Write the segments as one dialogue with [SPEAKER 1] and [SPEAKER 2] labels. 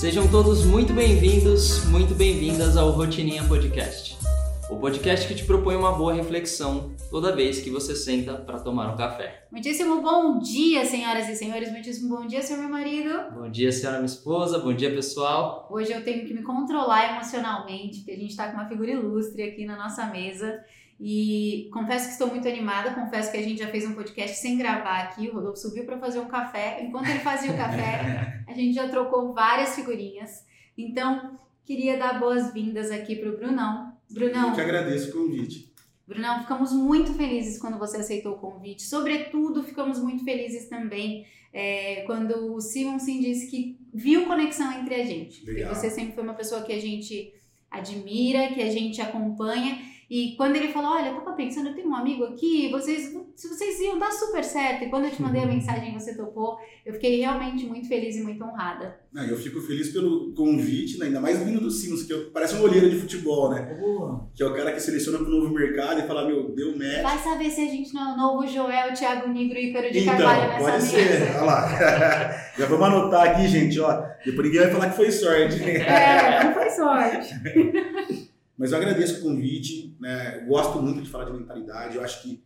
[SPEAKER 1] Sejam todos muito bem-vindos, muito bem-vindas ao Rotininha Podcast. O podcast que te propõe uma boa reflexão toda vez que você senta para tomar um café.
[SPEAKER 2] Muitíssimo bom dia, senhoras e senhores. Muitíssimo bom dia, senhor meu marido.
[SPEAKER 1] Bom dia, senhora minha esposa. Bom dia, pessoal.
[SPEAKER 2] Hoje eu tenho que me controlar emocionalmente, porque a gente está com uma figura ilustre aqui na nossa mesa. E confesso que estou muito animada, confesso que a gente já fez um podcast sem gravar aqui, o Rodolfo subiu para fazer um café. Enquanto ele fazia o café, a gente já trocou várias figurinhas. Então, queria dar boas-vindas aqui para o Brunão. Brunão.
[SPEAKER 3] Eu que agradeço o convite.
[SPEAKER 2] Brunão, ficamos muito felizes quando você aceitou o convite. Sobretudo, ficamos muito felizes também é, quando o Simonsen disse que viu conexão entre a gente.
[SPEAKER 3] Legal.
[SPEAKER 2] Porque você sempre foi uma pessoa que a gente admira, que a gente acompanha. E quando ele falou, olha, eu tava pensando, eu tenho um amigo aqui, vocês, se vocês iam dar super certo. E quando eu te mandei a mensagem e você topou, eu fiquei realmente muito feliz e muito honrada.
[SPEAKER 3] Não, eu fico feliz pelo convite, né? ainda mais vindo do Sinos, que eu- parece um olheiro de futebol, né?
[SPEAKER 1] Boa.
[SPEAKER 3] Que é o cara que seleciona pro novo mercado e fala, meu, deu match.
[SPEAKER 2] Vai saber se a gente não é o novo Joel, Thiago Negro e Ícaro de
[SPEAKER 3] Então,
[SPEAKER 2] Carvalho nessa
[SPEAKER 3] pode
[SPEAKER 2] mesa.
[SPEAKER 3] ser. Olha lá. Já vamos anotar aqui, gente, ó. Depois ninguém vai falar que foi sorte.
[SPEAKER 2] É, não foi sorte.
[SPEAKER 3] Mas eu agradeço o convite, né? Gosto muito de falar de mentalidade. Eu acho que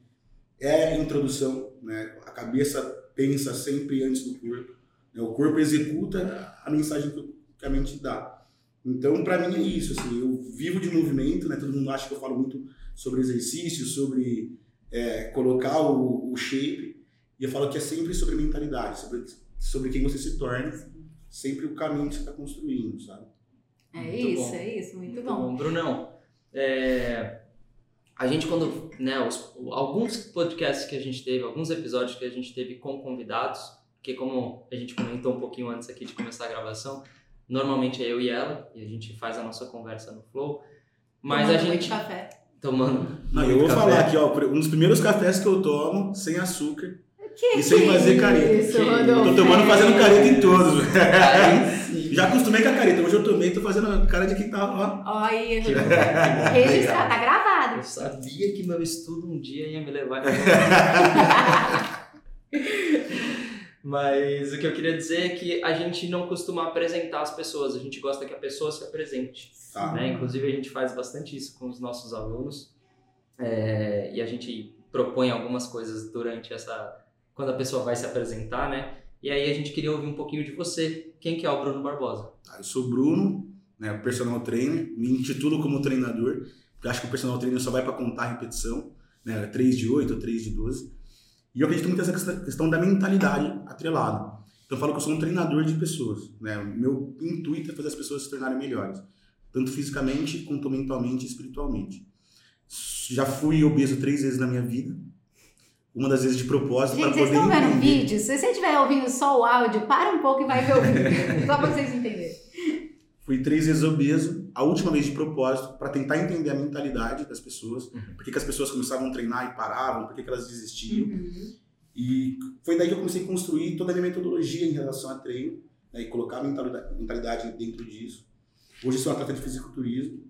[SPEAKER 3] é introdução, né? A cabeça pensa sempre antes do corpo. né? O corpo executa a mensagem que que a mente dá. Então, para mim é isso. Assim, eu vivo de movimento, né? Todo mundo acha que eu falo muito sobre exercício, sobre é, colocar o, o shape. E eu falo que é sempre sobre mentalidade, sobre, sobre quem você se torna, sempre o caminho que você está construindo, sabe?
[SPEAKER 2] É
[SPEAKER 1] Muito
[SPEAKER 2] isso,
[SPEAKER 1] bom.
[SPEAKER 2] é isso, muito,
[SPEAKER 1] Muito
[SPEAKER 2] bom.
[SPEAKER 1] bom. Brunão, é, a gente quando, né, os- alguns podcasts que a gente teve, alguns episódios que a gente teve com convidados, que como a gente comentou um pouquinho antes aqui de começar a gravação, normalmente é eu e ela, e a gente faz a nossa conversa no Flow, mas
[SPEAKER 2] Tomando
[SPEAKER 1] a
[SPEAKER 2] muito
[SPEAKER 1] gente...
[SPEAKER 2] café.
[SPEAKER 1] Tomando
[SPEAKER 3] Não, eu vou
[SPEAKER 1] café.
[SPEAKER 3] falar aqui, ó, um dos primeiros cafés que eu tomo, sem açúcar,
[SPEAKER 2] Que
[SPEAKER 3] E sem fazer careta.
[SPEAKER 2] Isso, Rodolfo.
[SPEAKER 3] tô tomando fazendo careta em todos.
[SPEAKER 1] Aí.
[SPEAKER 3] Já acostumei com a careta, hoje eu tomei, tô fazendo cara de quem tá,
[SPEAKER 2] aí, Rodolfo.
[SPEAKER 1] legal.
[SPEAKER 2] Registrar, tá gravado.
[SPEAKER 1] Eu sabia que meu estudo um dia ia me levar. Mas o que eu queria dizer é que a gente não costuma apresentar as pessoas, a gente gosta que a pessoa se apresente.
[SPEAKER 3] Tá.
[SPEAKER 1] né? Inclusive, a gente faz bastante isso com os nossos alunos é, e a gente propõe algumas coisas durante essa. Quando a pessoa vai se apresentar, né? E aí a gente queria ouvir um pouquinho de você. Quem que é o Bruno Barbosa?
[SPEAKER 3] Tá, Eu sou o Bruno, né, personal trainer, me intitulo como treinador, porque acho que o personal trainer só vai para contar repetição, né, 3 de 8 ou 3 de 12. E eu acredito muito nessa questão- da mentalidade atrelada. Então eu falo que eu sou um treinador de pessoas, né? Meu intuito é fazer as pessoas se tornarem melhores, tanto fisicamente quanto mentalmente e espiritualmente. Já fui obeso três vezes na minha vida, uma das vezes de propósito
[SPEAKER 2] Gente,
[SPEAKER 3] para
[SPEAKER 2] vocês
[SPEAKER 3] poder
[SPEAKER 2] estão vendo o
[SPEAKER 3] entender.
[SPEAKER 2] vídeo? Se você estiver ouvindo só o áudio, para um pouco e vai ver o vídeo. Só pra vocês entenderem.
[SPEAKER 3] Fui três vezes obeso, a última vez de propósito, para tentar entender a mentalidade das pessoas,
[SPEAKER 1] Uhum.
[SPEAKER 3] por que, as pessoas começavam a treinar e paravam, por que, elas desistiam.
[SPEAKER 2] Uhum.
[SPEAKER 3] E foi daí que eu comecei a construir toda a minha metodologia em relação a treino, né, e colocar a mentalidade, mentalidade dentro disso. Hoje sou atleta de fisiculturismo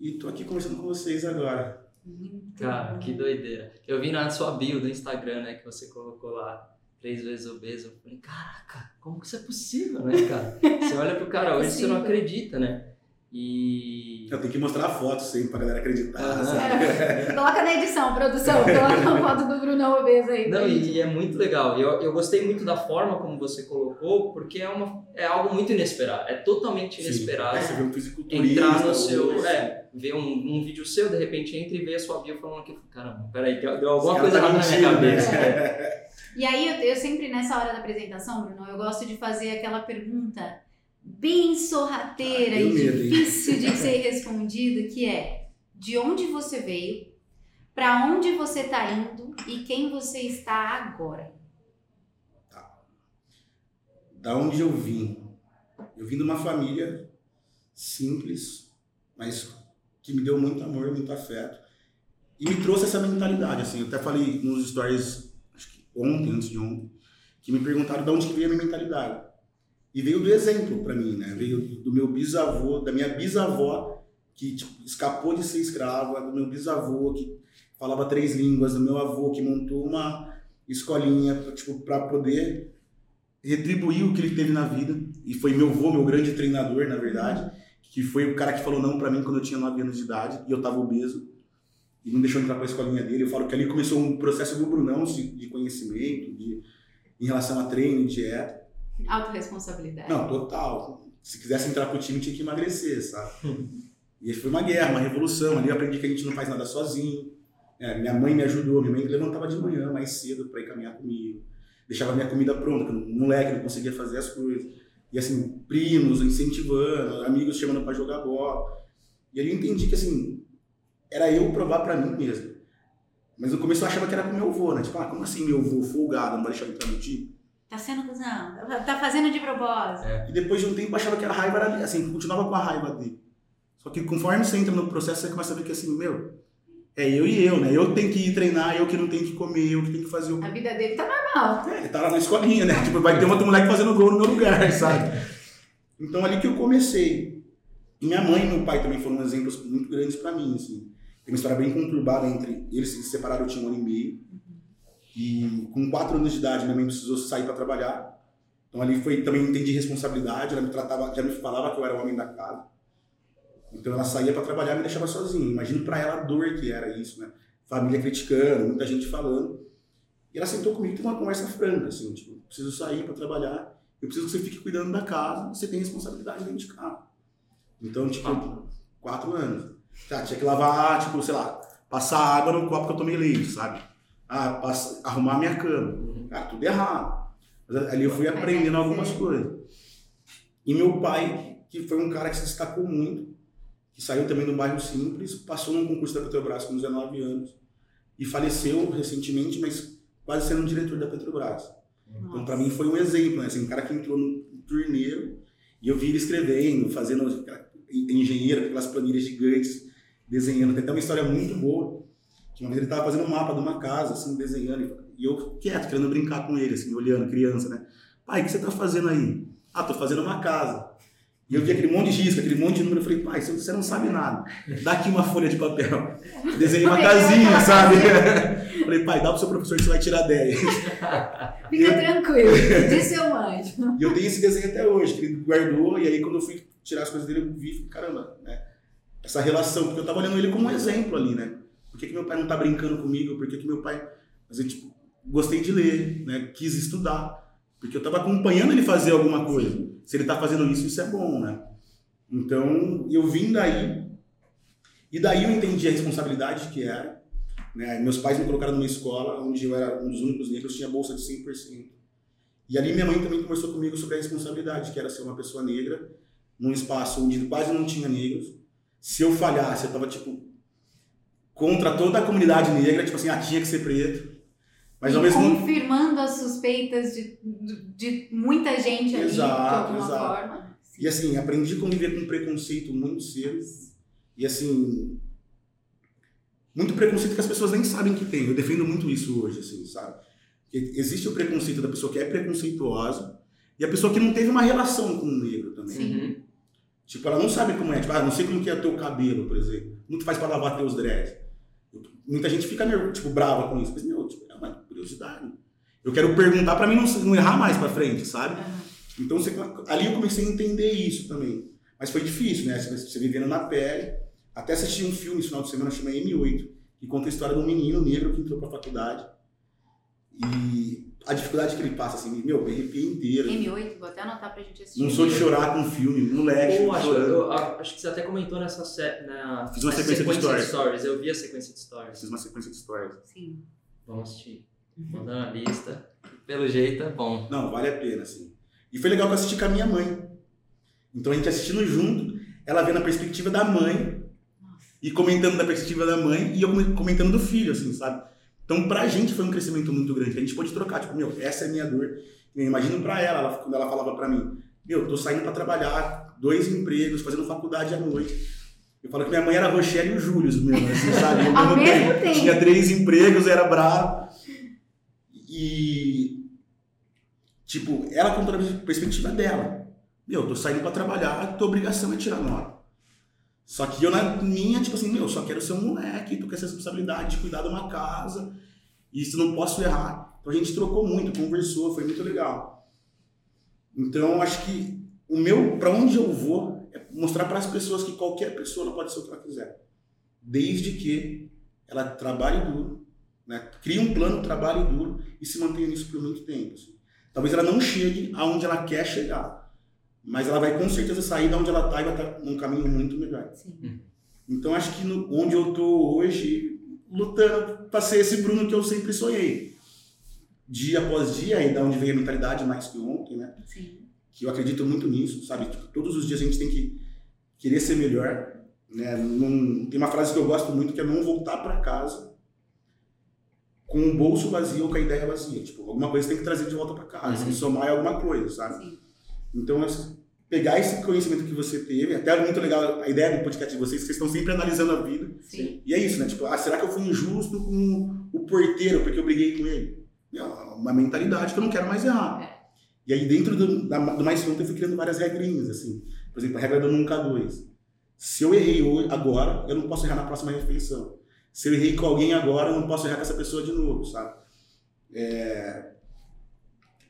[SPEAKER 3] e tô aqui conversando com vocês agora.
[SPEAKER 2] Muito
[SPEAKER 1] Cara,
[SPEAKER 2] bom.
[SPEAKER 1] que doideira. Eu vi na sua bio do Instagram, né, que você colocou lá três vezes obeso. Eu falei, caraca, como que isso é possível, né, cara? Você olha pro cara
[SPEAKER 2] É
[SPEAKER 1] hoje, você não acredita, né? E.
[SPEAKER 3] Eu tenho que mostrar a foto sempre pra galera acreditar.
[SPEAKER 2] É, Coloca na edição, produção. Coloca a foto do Brunão obeso aí.
[SPEAKER 1] Não, e, e é muito legal. Eu, eu gostei muito da forma como você colocou, porque é, uma, é algo muito inesperado. É totalmente
[SPEAKER 3] Sim.
[SPEAKER 1] inesperado.
[SPEAKER 3] Aí você vê um fisiculturista.
[SPEAKER 1] entrar no
[SPEAKER 3] ou-
[SPEAKER 1] seu. É, ver um, um vídeo seu, de repente entra e vê a sua bio falando aqui. Caramba, peraí, deu, deu alguma coisa errada
[SPEAKER 3] tá
[SPEAKER 1] na minha
[SPEAKER 3] mentindo,
[SPEAKER 1] cabeça.
[SPEAKER 3] né?
[SPEAKER 2] E aí, eu, eu sempre, nessa hora da apresentação, Bruno, eu gosto de fazer aquela pergunta bem sorrateira
[SPEAKER 3] Ah,
[SPEAKER 2] e
[SPEAKER 3] medo,
[SPEAKER 2] difícil de ser respondida, que é de onde você veio, para onde você está indo e quem você está agora.
[SPEAKER 3] da onde eu vim. Eu vim de uma família simples, mas que me deu muito amor, muito afeto. E me trouxe essa mentalidade, assim. Eu até falei nos stories, acho que ontem, antes de ontem, que me perguntaram de onde que veio a minha mentalidade. E veio do exemplo para mim, né? Veio do meu bisavô, da minha bisavó, que tipo, escapou de ser escrava, do meu bisavô, que falava três línguas, do meu avô, que montou uma escolinha tipo, para poder retribuir o que ele teve na vida. E foi meu avô, meu grande treinador, na verdade, que foi o cara que falou não para mim quando eu tinha 9 anos de idade e eu tava obeso. E não deixou entrar pra escolinha dele. Eu falo que ali começou um processo do Brunão de, conhecimento, de, em relação a treino dieta.
[SPEAKER 2] Autoresponsabilidade.
[SPEAKER 3] Não, total. Se quisesse entrar pro time, tinha que emagrecer, sabe? e foi uma guerra, uma revolução. Ali eu aprendi que a gente não faz nada sozinho. É, minha mãe me ajudou, minha mãe levantava de manhã mais cedo para ir caminhar comigo. Deixava minha comida pronta, porque o moleque não conseguia fazer as coisas. E assim, primos incentivando, amigos chamando para jogar bola. E ali eu entendi que assim, era eu provar para mim mesmo. Mas no começo eu achava que era com meu avô, né? Tipo, ah, como assim meu avô folgado, não vai deixar eu entrar no time?
[SPEAKER 2] Tá sendo cuzão, tá fazendo de propósito.
[SPEAKER 3] E depois de um tempo achava que a raiva era assim, continuava com a raiva dele. Só que conforme você entra no processo, você começa a ver que assim, meu, é eu e eu, né? Eu que tenho que ir treinar, eu que não tenho que comer, eu que tenho que fazer o.
[SPEAKER 2] A vida dele tá normal.
[SPEAKER 3] É, ele tá lá na escolinha, né? Tipo, vai ter outro moleque fazendo gol no meu lugar, sabe? Então ali que eu comecei. E minha mãe e meu pai também foram exemplos muito grandes pra mim, assim. Tem uma história bem conturbada entre eles se separaram, eu tinha um ano e meio. E com quatro anos de idade, minha mãe precisou sair para trabalhar. Então ali foi também entendi responsabilidade, ela me tratava, já me falava que eu era o homem da casa. Então ela saía para trabalhar e me deixava sozinho. Imagino para ela a dor que era isso, né? Família criticando, muita gente falando. E ela sentou comigo e teve uma conversa franca, assim, tipo, preciso sair para trabalhar, eu preciso que você fique cuidando da casa, você tem responsabilidade dentro de casa. Então, tipo, quatro, quatro anos. Tá, tinha que lavar, tipo, sei lá, passar água no copo que eu tomei leite, sabe? Ah, passa, arrumar minha cama. Cara, tudo errado. Mas ali eu fui aprendendo algumas coisas. E meu pai, que foi um cara que se destacou muito, que saiu também do bairro simples, passou num concurso da Petrobras com 19 anos e faleceu recentemente, mas quase sendo diretor da Petrobras. Nossa. Então, para mim, foi um exemplo, né? Assim, um cara que entrou no turneiro e eu vi ele escrevendo, fazendo engenheiro, aquelas planilhas gigantes, desenhando. Tem até uma história muito boa, uma vez ele estava fazendo um mapa de uma casa, assim, desenhando, e eu quieto, querendo brincar com ele, assim, olhando, criança, né? Pai, o que você está fazendo aí? Ah, tô fazendo uma casa. E eu vi aquele monte de risco, aquele monte de número. Eu falei, pai, você não sabe nada. Dá aqui uma folha de papel. Desenhei uma casinha, sabe? falei, pai, dá pro seu professor que você vai tirar 10.
[SPEAKER 2] Fica eu... tranquilo, disse eu anjo.
[SPEAKER 3] E eu tenho esse desenho até hoje, que ele guardou. E aí, quando eu fui tirar as coisas dele, eu vi, caramba, né? Essa relação, porque eu tava olhando ele como um exemplo ali, né? Por que, que meu pai não tá brincando comigo? Por que, que meu pai. Mas eu, tipo, gostei de ler, né? Quis estudar. Porque eu tava acompanhando ele fazer alguma coisa se ele está fazendo isso, isso é bom, né? Então, eu vim daí, e daí eu entendi a responsabilidade que era. Né? Meus pais me colocaram numa escola onde eu era um dos únicos negros, tinha bolsa de 100%. E ali minha mãe também conversou comigo sobre a responsabilidade, que era ser uma pessoa negra, num espaço onde quase não tinha negros. Se eu falhasse, eu estava, tipo, contra toda a comunidade negra, tipo assim, ah, tinha que ser preto.
[SPEAKER 2] Mas ao mesmo confirmando as suspeitas de, de muita gente ali, exato, de alguma exato. forma.
[SPEAKER 3] E assim, aprendi a conviver com preconceito muito cedo. E assim, muito preconceito que as pessoas nem sabem que tem. Eu defendo muito isso hoje, assim, sabe? Que existe o preconceito da pessoa que é preconceituosa e a pessoa que não teve uma relação com o negro também. Sim. Uhum. Tipo, ela não sabe como é. Tipo, ah, não sei como que é teu cabelo, por exemplo. Não te faz para lavar teus dreads. Muita gente fica, tipo, brava com isso. Mas, meu, tipo, é uma curiosidade. Eu quero perguntar para mim não, não, errar mais para frente, sabe? Uhum. Então, você, ali eu comecei a entender isso também. Mas foi difícil, né? Você, você vivendo na pele. Até assisti um filme esse final de semana, chama M8, que conta a história de um menino negro que entrou pra faculdade. E a dificuldade que ele passa, assim, meu, me arrepiei inteiro.
[SPEAKER 2] M8, vou até anotar pra gente assistir.
[SPEAKER 3] Não sou de chorar com filme, moleque.
[SPEAKER 1] Pô, acho, eu, acho que você até comentou nessa série. Na,
[SPEAKER 3] Fiz uma sequência, sequência de, stories.
[SPEAKER 1] de stories. Eu vi a sequência de stories.
[SPEAKER 3] Fiz uma sequência de stories.
[SPEAKER 2] Sim.
[SPEAKER 1] Vamos assistir. Mandando a lista. Pelo jeito é bom.
[SPEAKER 3] Não, vale a pena, assim. E foi legal que eu assisti com a minha mãe. Então a gente assistindo junto, ela vendo a perspectiva da mãe Nossa. e comentando da perspectiva da mãe e eu comentando do filho, assim, sabe? Então pra gente foi um crescimento muito grande. A gente pôde trocar, tipo, meu, essa é a minha dor. Eu imagino pra ela, ela, quando ela falava pra mim, meu, tô saindo pra trabalhar, dois empregos, fazendo faculdade à noite. Eu falo que minha mãe era Rochelle e o Júlio, mesmo, assim, sabe?
[SPEAKER 2] Ao mesmo tempo.
[SPEAKER 3] Tinha três empregos, era bravo. E, tipo, ela contou a perspectiva dela. Meu, tô saindo para trabalhar, a tua obrigação é tirar nota. Só que eu, na minha, tipo assim, meu, só quero ser um moleque, tu quer essa responsabilidade de cuidar de uma casa, e isso não posso errar. Então a gente trocou muito, conversou, foi muito legal. Então, acho que o meu, para onde eu vou, é mostrar para as pessoas que qualquer pessoa pode ser o que ela quiser. Desde que ela trabalhe duro, né? crie um plano, trabalhe duro e se mantenha nisso por muito tempo. Assim. Talvez ela não chegue aonde ela quer chegar, mas ela vai com certeza sair de onde ela está e vai estar tá num caminho muito melhor.
[SPEAKER 2] Sim.
[SPEAKER 3] Então, acho que no, onde eu estou hoje, lutando para ser esse Bruno que eu sempre sonhei. Dia após dia, e da onde veio a mentalidade mais que ontem, né?
[SPEAKER 2] Sim.
[SPEAKER 3] Que eu acredito muito nisso, sabe? Tipo, todos os dias a gente tem que querer ser melhor, né? Não, tem uma frase que eu gosto muito que é não voltar para casa com o bolso vazio ou com a ideia vazia. Tipo, alguma coisa tem que trazer de volta para casa, uhum. somar alguma coisa, sabe? Sim. Então, pegar esse conhecimento que você teve, até muito legal a ideia do podcast de vocês, vocês estão sempre analisando a vida.
[SPEAKER 2] Sim.
[SPEAKER 3] E é isso, né? Tipo, ah, será que eu fui injusto com o porteiro porque eu briguei com ele? É uma mentalidade que eu não quero mais errar. É. E aí, dentro do, da, do Mais Pronto, eu fui criando várias regrinhas, assim. Por exemplo, a regra do nunca dois. Se eu errei hoje, agora, eu não posso errar na próxima refeição. Se eu errei com alguém agora, eu não posso errar com essa pessoa de novo, sabe? É...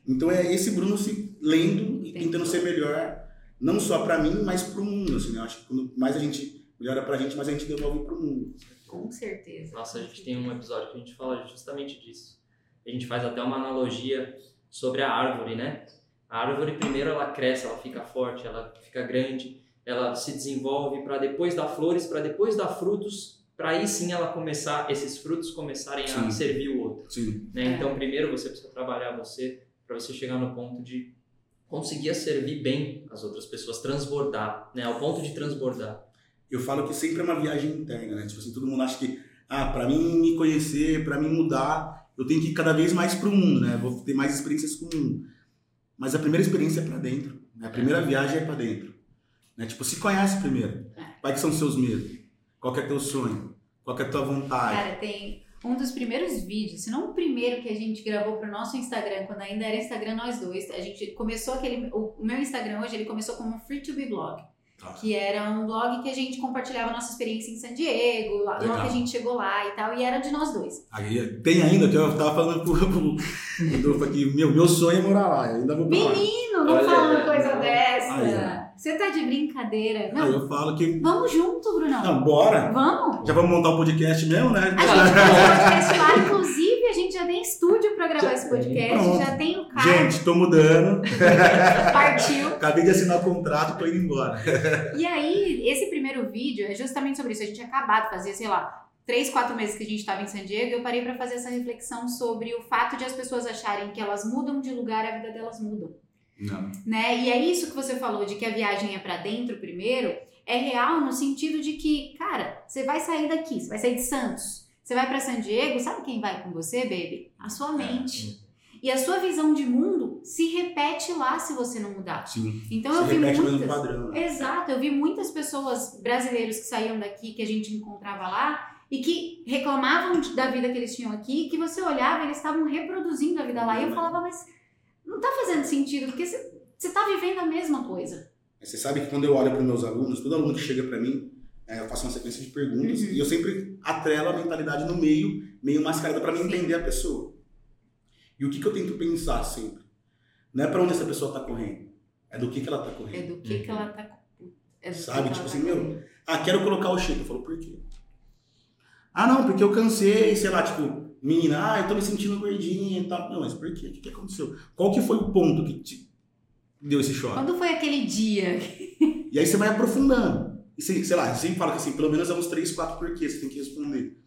[SPEAKER 3] Então é esse Bruno se lendo e tentando ser melhor não só para mim, mas para o mundo. Assim, né? Acho que quando mais a gente melhora para a gente, mais a gente devolve para o mundo.
[SPEAKER 2] Com certeza.
[SPEAKER 1] Nossa, a gente tem um episódio que a gente fala justamente disso. A gente faz até uma analogia sobre a árvore, né? A árvore primeiro ela cresce, ela fica forte, ela fica grande, ela se desenvolve para depois dar flores, para depois dar frutos, para aí sim ela começar, esses frutos começarem sim. a servir o outro.
[SPEAKER 3] Sim.
[SPEAKER 1] Né? Então primeiro você precisa trabalhar você para você chegar no ponto de conseguia servir bem as outras pessoas, transbordar, né? Ao ponto de transbordar.
[SPEAKER 3] Eu falo que sempre é uma viagem interna, né? Tipo assim, todo mundo acha que, ah, para mim me conhecer, para mim mudar, eu tenho que ir cada vez mais pro mundo, né? Vou ter mais experiências com o mundo. Mas a primeira experiência é para dentro, né? A primeira é. viagem é para dentro. Né? Tipo, se conhece primeiro. É. Quais são os seus medos? Qual é teu sonho? Qual é a tua vontade?
[SPEAKER 2] Cara, tem um dos primeiros vídeos, se não o primeiro que a gente gravou pro nosso Instagram, quando ainda era Instagram nós dois, a gente começou aquele. O meu Instagram hoje ele começou como Free to Be Blog. Tá. Que era um blog que a gente compartilhava nossa experiência em San Diego, lá, logo que a gente chegou lá e tal, e era de nós dois.
[SPEAKER 3] Aí, tem ainda, que eu tava falando pro, pro Rodolfo aqui, meu, meu sonho é morar lá, eu ainda vou
[SPEAKER 2] pra Menino, não fala uma coisa dessa. Aí, você tá de brincadeira. Não.
[SPEAKER 3] Aí eu falo que.
[SPEAKER 2] Vamos junto, Brunão.
[SPEAKER 3] Não, bora.
[SPEAKER 2] Vamos.
[SPEAKER 3] Já vamos montar um podcast mesmo, né?
[SPEAKER 2] A gente um podcast lá, inclusive, a gente já tem estúdio pra gravar esse podcast. Pronto. Já tem o cara.
[SPEAKER 3] Gente, tô mudando.
[SPEAKER 2] Partiu.
[SPEAKER 3] Acabei de assinar o contrato, tô indo embora.
[SPEAKER 2] e aí, esse primeiro vídeo é justamente sobre isso. A gente tinha acabado de fazer, sei lá, três, quatro meses que a gente estava em San Diego, eu parei para fazer essa reflexão sobre o fato de as pessoas acharem que elas mudam de lugar, a vida delas muda.
[SPEAKER 3] Não.
[SPEAKER 2] Né? E é isso que você falou de que a viagem é para dentro primeiro, é real no sentido de que, cara, você vai sair daqui, você vai sair de Santos, você vai para San Diego, sabe quem vai com você, baby? A sua é, mente. É. E a sua visão de mundo se repete lá se você não mudar.
[SPEAKER 3] Sim.
[SPEAKER 2] Então se eu vi muitas.
[SPEAKER 3] Padrão, né?
[SPEAKER 2] Exato, eu vi muitas pessoas brasileiros que saíam daqui que a gente encontrava lá e que reclamavam da vida que eles tinham aqui, que você olhava e eles estavam reproduzindo a vida lá. E eu falava, mas não está fazendo sentido, porque você está vivendo a mesma coisa.
[SPEAKER 3] Você sabe que quando eu olho para os meus alunos, todo aluno que chega para mim, é, eu faço uma sequência de perguntas uhum. e eu sempre atrelo a mentalidade no meio, meio mascarada, para mim Sim. entender a pessoa. E o que, que eu tento pensar sempre? Não é para onde essa pessoa está correndo, é do que, que ela está correndo.
[SPEAKER 2] É do que, uhum. que ela está
[SPEAKER 3] é Sabe? tipo assim, tá meu, ah, quero colocar o shape. Eu falo, por quê? Ah, não, porque eu cansei, sei lá, tipo, menina, ah, eu tô me sentindo gordinha e tal. Não, mas por quê? O que, aconteceu? Qual que foi o ponto que te deu esse choque?
[SPEAKER 2] Quando foi aquele dia?
[SPEAKER 3] e aí você vai aprofundando. E você, sei lá, sempre fala que assim, pelo menos é uns três, quatro porquês você tem que responder.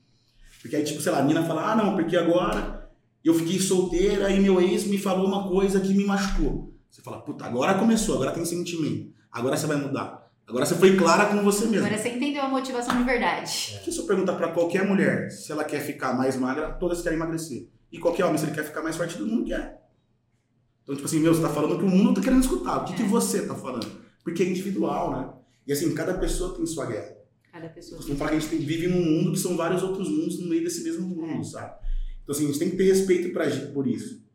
[SPEAKER 3] Porque aí, tipo, sei lá, a menina fala, ah, não, porque agora eu fiquei solteira e meu ex me falou uma coisa que me machucou. Você fala, puta, agora começou, agora tem sentimento. Agora você vai mudar. Agora você foi clara com você mesmo.
[SPEAKER 2] Agora você entendeu a motivação de verdade.
[SPEAKER 3] Porque se eu perguntar para qualquer mulher se ela quer ficar mais magra, todas querem emagrecer. E qualquer homem, se ele quer ficar mais forte, todo mundo quer. Então, tipo assim, meu, você tá falando que o mundo tá querendo escutar. O que, é. que você tá falando? Porque é individual, né? E assim, cada pessoa tem sua guerra.
[SPEAKER 2] Cada pessoa.
[SPEAKER 3] Costumo falar que a gente vive num mundo que são vários outros mundos no meio desse mesmo mundo, é. sabe? Então, assim, a gente tem que ter respeito pra, por isso.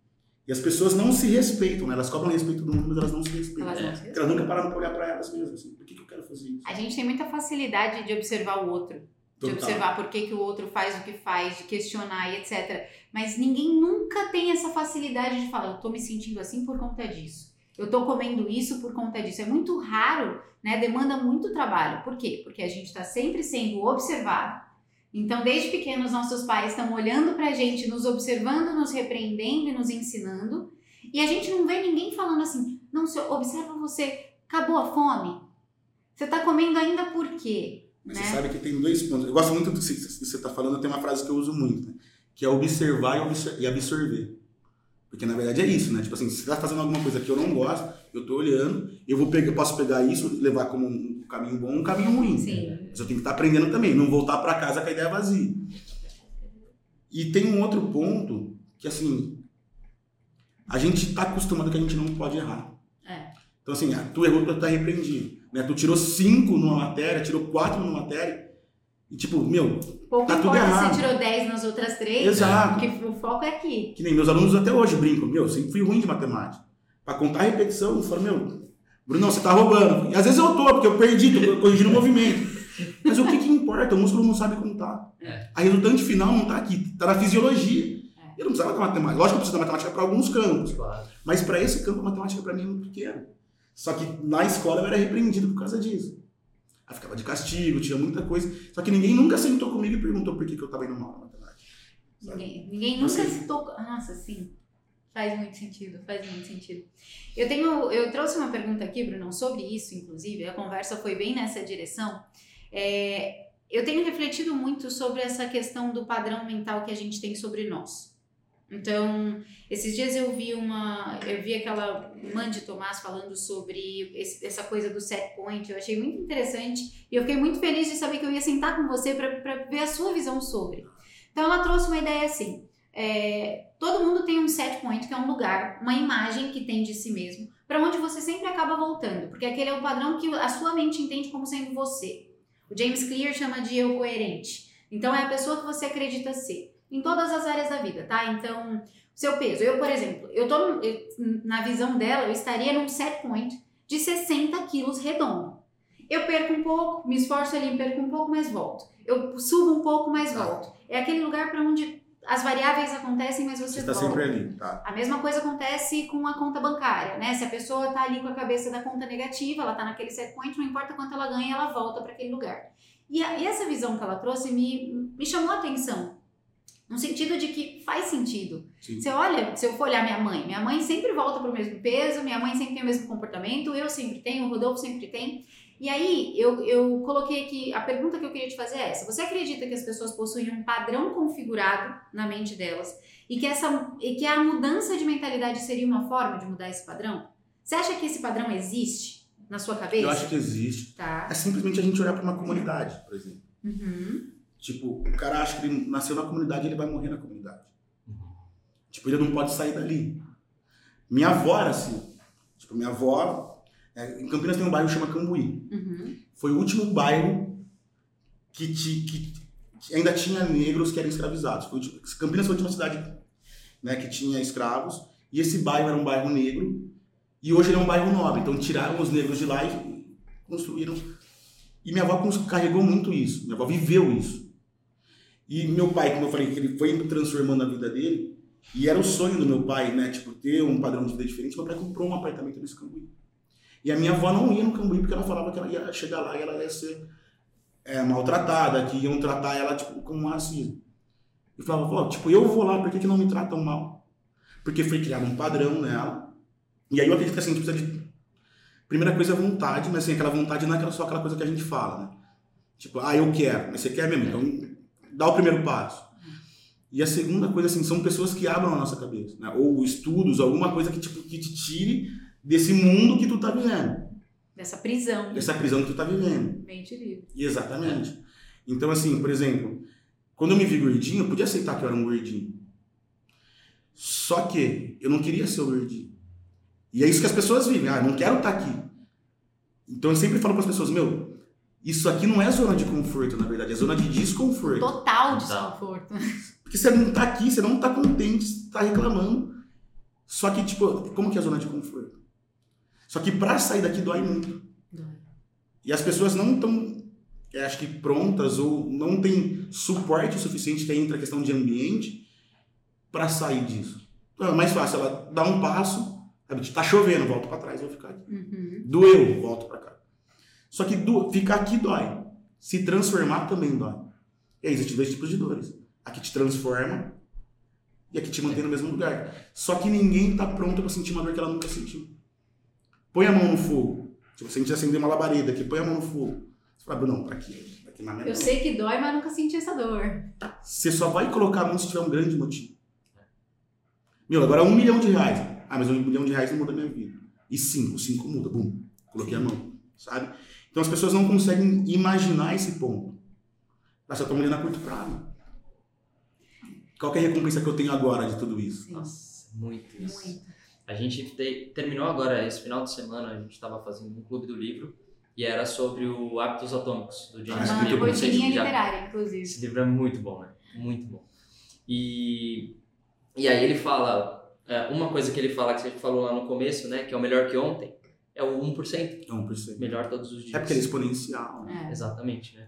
[SPEAKER 3] E as pessoas não se respeitam, né? Elas cobram respeito do mundo, mas elas não se respeitam. Elas, não se respeitam. elas nunca param pra olhar pra elas mesmas. Assim, por que, que eu quero fazer isso?
[SPEAKER 2] A gente tem muita facilidade de observar o outro. Total. De observar por que, que o outro faz o que faz, de questionar e etc. Mas ninguém nunca tem essa facilidade de falar, eu tô me sentindo assim por conta disso. Eu tô comendo isso por conta disso. É muito raro, né? Demanda muito trabalho. Por quê? Porque a gente está sempre sendo observado. Então, desde pequenos, nossos pais estão olhando pra gente, nos observando, nos repreendendo e nos ensinando. E a gente não vê ninguém falando assim, não, senhor, observa você, acabou a fome? Você tá comendo ainda por quê?
[SPEAKER 3] Mas
[SPEAKER 2] né?
[SPEAKER 3] você sabe que tem dois pontos. Eu gosto muito do que você está falando, tem uma frase que eu uso muito, né? que é observar obser- e absorver. Porque na verdade é isso, né? Tipo assim, se você tá fazendo alguma coisa que eu não gosto, eu tô olhando, eu vou pegar, eu posso pegar isso e levar como um caminho bom um caminho ruim.
[SPEAKER 2] Sim.
[SPEAKER 3] Mas eu tenho que estar aprendendo também, não voltar para casa com a ideia vazia. E tem um outro ponto que assim, a gente tá acostumado que a gente não pode errar.
[SPEAKER 2] É.
[SPEAKER 3] Então assim, ah, tu errou, tu tá repreendido. Né? Tu tirou cinco numa matéria, tirou quatro numa matéria, e tipo, meu,
[SPEAKER 2] Pouco
[SPEAKER 3] Tá tudo
[SPEAKER 2] importa
[SPEAKER 3] errado.
[SPEAKER 2] se você tirou 10 nas outras três,
[SPEAKER 3] Exato.
[SPEAKER 2] porque o foco é aqui.
[SPEAKER 3] Que nem meus alunos até hoje brincam. Meu, eu sempre fui ruim de matemática. Pra contar a repetição, eu falo, meu, Bruno, você tá roubando. E às vezes eu tô, porque eu perdi, tô corrigindo o movimento. Mas o que que importa? O músculo não sabe contar.
[SPEAKER 1] É.
[SPEAKER 3] A resultante final não tá aqui, tá na fisiologia.
[SPEAKER 2] É.
[SPEAKER 3] Eu não precisava da matemática. Lógico que eu preciso da matemática para alguns campos.
[SPEAKER 1] Claro.
[SPEAKER 3] Mas para esse campo, a matemática para mim é muito pequena. Só que na escola eu era repreendido por causa disso. Aí ficava de castigo, tinha muita coisa. Só que ninguém nunca sentou comigo e perguntou por que, que eu tava indo mal na matemática. Sabe?
[SPEAKER 2] Ninguém, ninguém nunca
[SPEAKER 3] Você-
[SPEAKER 2] se tocou. Nossa, sim. Faz muito sentido, faz muito sentido. Eu tenho, eu trouxe uma pergunta aqui, Bruno, sobre isso, inclusive. A conversa foi bem nessa direção. É, eu tenho refletido muito sobre essa questão do padrão mental que a gente tem sobre nós. Então, esses dias eu vi uma, eu vi aquela Mandy Tomás falando sobre esse- essa coisa do set point. Eu achei muito interessante e eu fiquei muito feliz de saber que eu ia sentar com você para ver a sua visão sobre. Então, ela trouxe uma ideia assim. é, todo mundo tem um set point, que é um lugar, uma imagem que tem de si mesmo, para onde você sempre acaba voltando, porque aquele é o padrão que a sua mente entende como sendo você. O James Clear chama de eu coerente. Então é a pessoa que você acredita ser, em todas as áreas da vida, tá? Então, seu peso. Eu, por exemplo, eu tô eu- na visão dela, eu estaria num set point de 60 quilos redondo. Eu perco um pouco, me esforço ali, perco um pouco, mas volto. Eu subo um pouco, mas volto. É aquele lugar para onde as variáveis acontecem, mas você,
[SPEAKER 3] Você está
[SPEAKER 2] volta.
[SPEAKER 3] sempre ali, tá?
[SPEAKER 2] A mesma coisa acontece com a conta bancária, né? Se a pessoa tá ali com a cabeça da conta negativa, ela tá naquele set point, não importa quanto ela ganha, ela volta para aquele lugar. E, a- e essa visão que ela trouxe me, me chamou a atenção. No sentido de que faz sentido.
[SPEAKER 3] Sim.
[SPEAKER 2] Você olha, se eu for olhar minha mãe, minha mãe sempre volta pro mesmo peso, minha mãe sempre tem o mesmo comportamento, eu sempre tenho, o Rodolfo sempre tem. E aí, eu, eu coloquei aqui, a pergunta que eu queria te fazer é essa. Você acredita que as pessoas possuem um padrão configurado na mente delas e que, essa, e que a mudança de mentalidade seria uma forma de mudar esse padrão? Você acha que esse padrão existe na sua cabeça?
[SPEAKER 3] Eu acho que existe.
[SPEAKER 2] Tá.
[SPEAKER 3] É simplesmente a gente olhar para uma comunidade, por exemplo.
[SPEAKER 2] Uhum.
[SPEAKER 3] Tipo, o cara acha que ele nasceu na comunidade e ele vai morrer na comunidade. Tipo, ele não pode sair dali. Minha avó era assim. Tipo, minha avó. é, em Campinas tem um bairro que chama Cambuí.
[SPEAKER 2] Uhum.
[SPEAKER 3] Foi o último bairro que, ti- que que ainda tinha negros que eram escravizados. Foi, Campinas foi a última cidade né, que tinha escravos. E esse bairro era um bairro negro. E hoje ele é um bairro nobre. Então tiraram os negros de lá e construíram. E minha avó carregou muito isso. Minha avó viveu isso. E meu pai, como eu falei, que ele foi transformando a vida dele. E era o sonho do meu pai, né? Tipo, ter um padrão de vida diferente. Meu pai comprou um apartamento nesse Cambuí. E a minha avó não ia no Cambuí porque ela falava que ela ia chegar lá e ela ia ser é, maltratada, que iam tratar ela tipo, como um racismo. Eu falava, pô, tipo, eu vou lá, por que, que não me tratam mal? Porque foi criado um padrão nela. E aí eu acredito que assim, a gente precisa de. Primeira coisa é vontade, mas assim, aquela vontade não é só aquela coisa que a gente fala, né? Tipo, ah, eu quero, mas você quer mesmo, então dá o primeiro passo. E a segunda coisa, assim, são pessoas que abram a nossa cabeça, né? Ou estudos, alguma coisa que, tipo, que te tire desse mundo que tu tá vivendo,
[SPEAKER 2] Dessa prisão.
[SPEAKER 3] dessa prisão que tu tá vivendo.
[SPEAKER 2] Mente livre.
[SPEAKER 3] Exatamente. Então, assim, por exemplo, quando eu me vi gordinho, eu podia aceitar que eu era um gordinho. Só que eu não queria ser o gordinho. E é isso que as pessoas vivem. Ah, eu não quero estar aqui. Então eu sempre falo para as pessoas, meu, isso aqui não é zona de conforto, na verdade, é zona de desconforto.
[SPEAKER 2] Total desconforto.
[SPEAKER 3] Porque você não tá aqui, você não tá contente, você tá reclamando. Só que, tipo, como que é a zona de conforto? Só que pra sair daqui dói muito. E as pessoas não estão, acho que prontas ou não têm suporte suficiente, que aí entra a questão de ambiente, para sair disso. Então é mais fácil ela dar um passo, Sabe? Tá chovendo, volto pra trás, vou ficar aqui.
[SPEAKER 2] Uhum.
[SPEAKER 3] Doeu, volto pra cá. Só que do, ficar aqui dói. Se transformar também dói. E aí existem dois tipos de dores. A que te transforma e a que te mantém no mesmo lugar. Só que ninguém tá pronto pra sentir uma dor que ela nunca sentiu. Põe a mão no fogo. Se você sentir acender uma labareda aqui, põe a mão no fogo. Você fala, não, pra quê? Pra queimar minha
[SPEAKER 2] Eu sei que dói, mas nunca senti essa dor.
[SPEAKER 3] Você só vai colocar a mão se tiver um grande motivo. Meu, agora um milhão de reais. Ah, mas um milhão de reais não muda a minha vida. E cinco, cinco muda. Bum, coloquei a mão, sabe? Então as pessoas não conseguem imaginar esse ponto. Elas só estão olhando a curto prazo. Qual que é a recompensa que eu tenho agora de tudo isso?
[SPEAKER 2] Sim.
[SPEAKER 1] Nossa, muito isso.
[SPEAKER 2] Muito.
[SPEAKER 1] A gente te- terminou agora, esse final de semana, a gente estava fazendo um clube do livro e era sobre o Hábitos Atômicos, do James
[SPEAKER 3] Ah,
[SPEAKER 2] Uma
[SPEAKER 1] Clear.
[SPEAKER 2] Rotininha
[SPEAKER 1] já-
[SPEAKER 2] literária, inclusive.
[SPEAKER 1] Esse livro é muito bom, né? Muito bom. E, e aí ele fala, é, uma coisa que ele fala, que você falou lá no começo, né? Que é o melhor que ontem, é o 1%.
[SPEAKER 3] É um por cento.
[SPEAKER 1] Melhor todos os dias.
[SPEAKER 3] É porque ele é exponencial. né?
[SPEAKER 2] É.
[SPEAKER 1] Exatamente, né?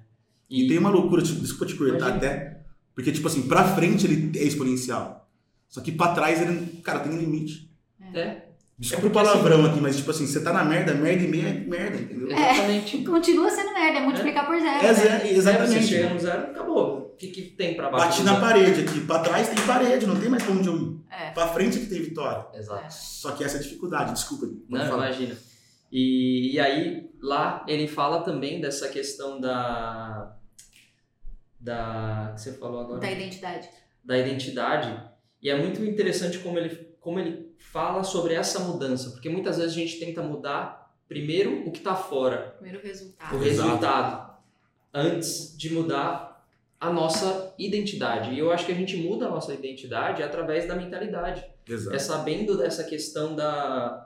[SPEAKER 3] E tem uma loucura, tipo, desculpa te cortar
[SPEAKER 1] Imagina.
[SPEAKER 3] até, porque, tipo assim, pra frente ele é exponencial. Só que pra trás ele, cara, tem limite.
[SPEAKER 1] É,
[SPEAKER 3] Desculpa
[SPEAKER 1] É
[SPEAKER 3] o palavrão aqui, mas, tipo assim, você tá na merda, merda e meia é merda, entendeu?
[SPEAKER 1] exatamente.
[SPEAKER 2] Continua sendo merda, é multiplicar por zero.
[SPEAKER 3] É,
[SPEAKER 2] né?
[SPEAKER 3] é,
[SPEAKER 1] É, você
[SPEAKER 3] exatamente.
[SPEAKER 1] chega no zero, acabou. O que, que tem pra baixo?
[SPEAKER 3] Bati
[SPEAKER 1] do
[SPEAKER 3] na
[SPEAKER 1] zero?
[SPEAKER 3] parede aqui, pra trás tem parede, não tem mais pra onde eu ir.
[SPEAKER 2] É.
[SPEAKER 3] Pra frente é que tem vitória.
[SPEAKER 1] Exato.
[SPEAKER 3] Só que essa é a dificuldade, desculpa.
[SPEAKER 1] Não,
[SPEAKER 3] falar.
[SPEAKER 1] imagina. E, e aí, lá, ele fala também dessa questão da. Da. que você falou agora?
[SPEAKER 2] Da identidade.
[SPEAKER 1] da identidade. E é muito interessante como ele, como ele fala sobre essa mudança, porque muitas vezes a gente tenta mudar primeiro o que está fora,
[SPEAKER 2] Primeiro
[SPEAKER 1] o
[SPEAKER 2] resultado.
[SPEAKER 3] Exato.
[SPEAKER 1] resultado, antes de mudar a nossa identidade. E eu acho que a gente muda a nossa identidade através da mentalidade.
[SPEAKER 3] Exato.
[SPEAKER 1] É sabendo dessa questão da.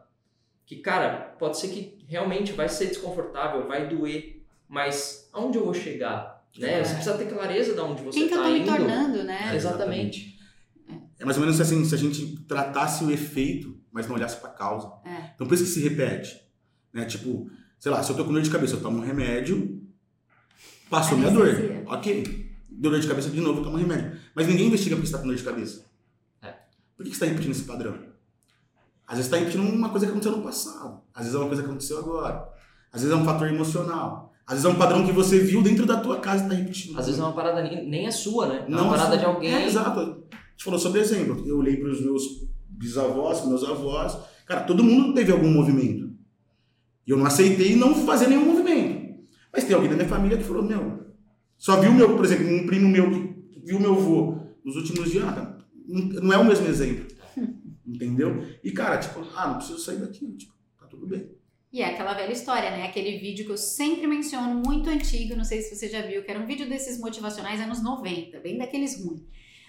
[SPEAKER 1] Que, cara, pode ser que realmente vai ser desconfortável, vai doer, mas aonde eu vou chegar? Né?
[SPEAKER 2] É.
[SPEAKER 1] Você precisa ter clareza de onde você
[SPEAKER 2] Quem que eu
[SPEAKER 1] está
[SPEAKER 2] tô me
[SPEAKER 1] indo.
[SPEAKER 2] tornando, né?
[SPEAKER 1] Exatamente.
[SPEAKER 3] É mais ou menos assim, se a gente tratasse o efeito, mas não olhasse pra causa.
[SPEAKER 2] É.
[SPEAKER 3] Então por isso que se repete. Né? Tipo, sei lá, se eu tô com dor de cabeça, eu tomo um remédio, passou minha dor. Ok. Deu dor de cabeça de novo, eu tomo um remédio. Mas ninguém investiga porque você tá com dor de cabeça.
[SPEAKER 1] É.
[SPEAKER 3] Por que você tá repetindo esse padrão? Às vezes tá repetindo uma coisa que aconteceu no passado. Às vezes é uma coisa que aconteceu agora. Às vezes é um fator emocional. Às vezes é um padrão que você viu dentro da tua casa e tá repetindo.
[SPEAKER 1] Às vezes é uma parada nem, é sua, né? É
[SPEAKER 3] Não
[SPEAKER 1] uma parada de alguém.
[SPEAKER 3] É, exato. A gente falou sobre exemplo. Eu olhei para os meus bisavós, meus avós. Cara, todo mundo teve algum movimento. E eu não aceitei não fazer nenhum movimento. Mas tem alguém da minha família que falou, meu, só viu meu, por exemplo, um primo meu que viu meu avô nos últimos dias, ah, não não é o mesmo exemplo. Entendeu? E, cara, tipo, ah, não preciso sair daqui, tipo, tá tudo bem.
[SPEAKER 2] E é aquela velha história, né? Aquele vídeo que eu sempre menciono, muito antigo, não sei se você já viu, que era um vídeo desses motivacionais anos 90, bem daqueles ruins.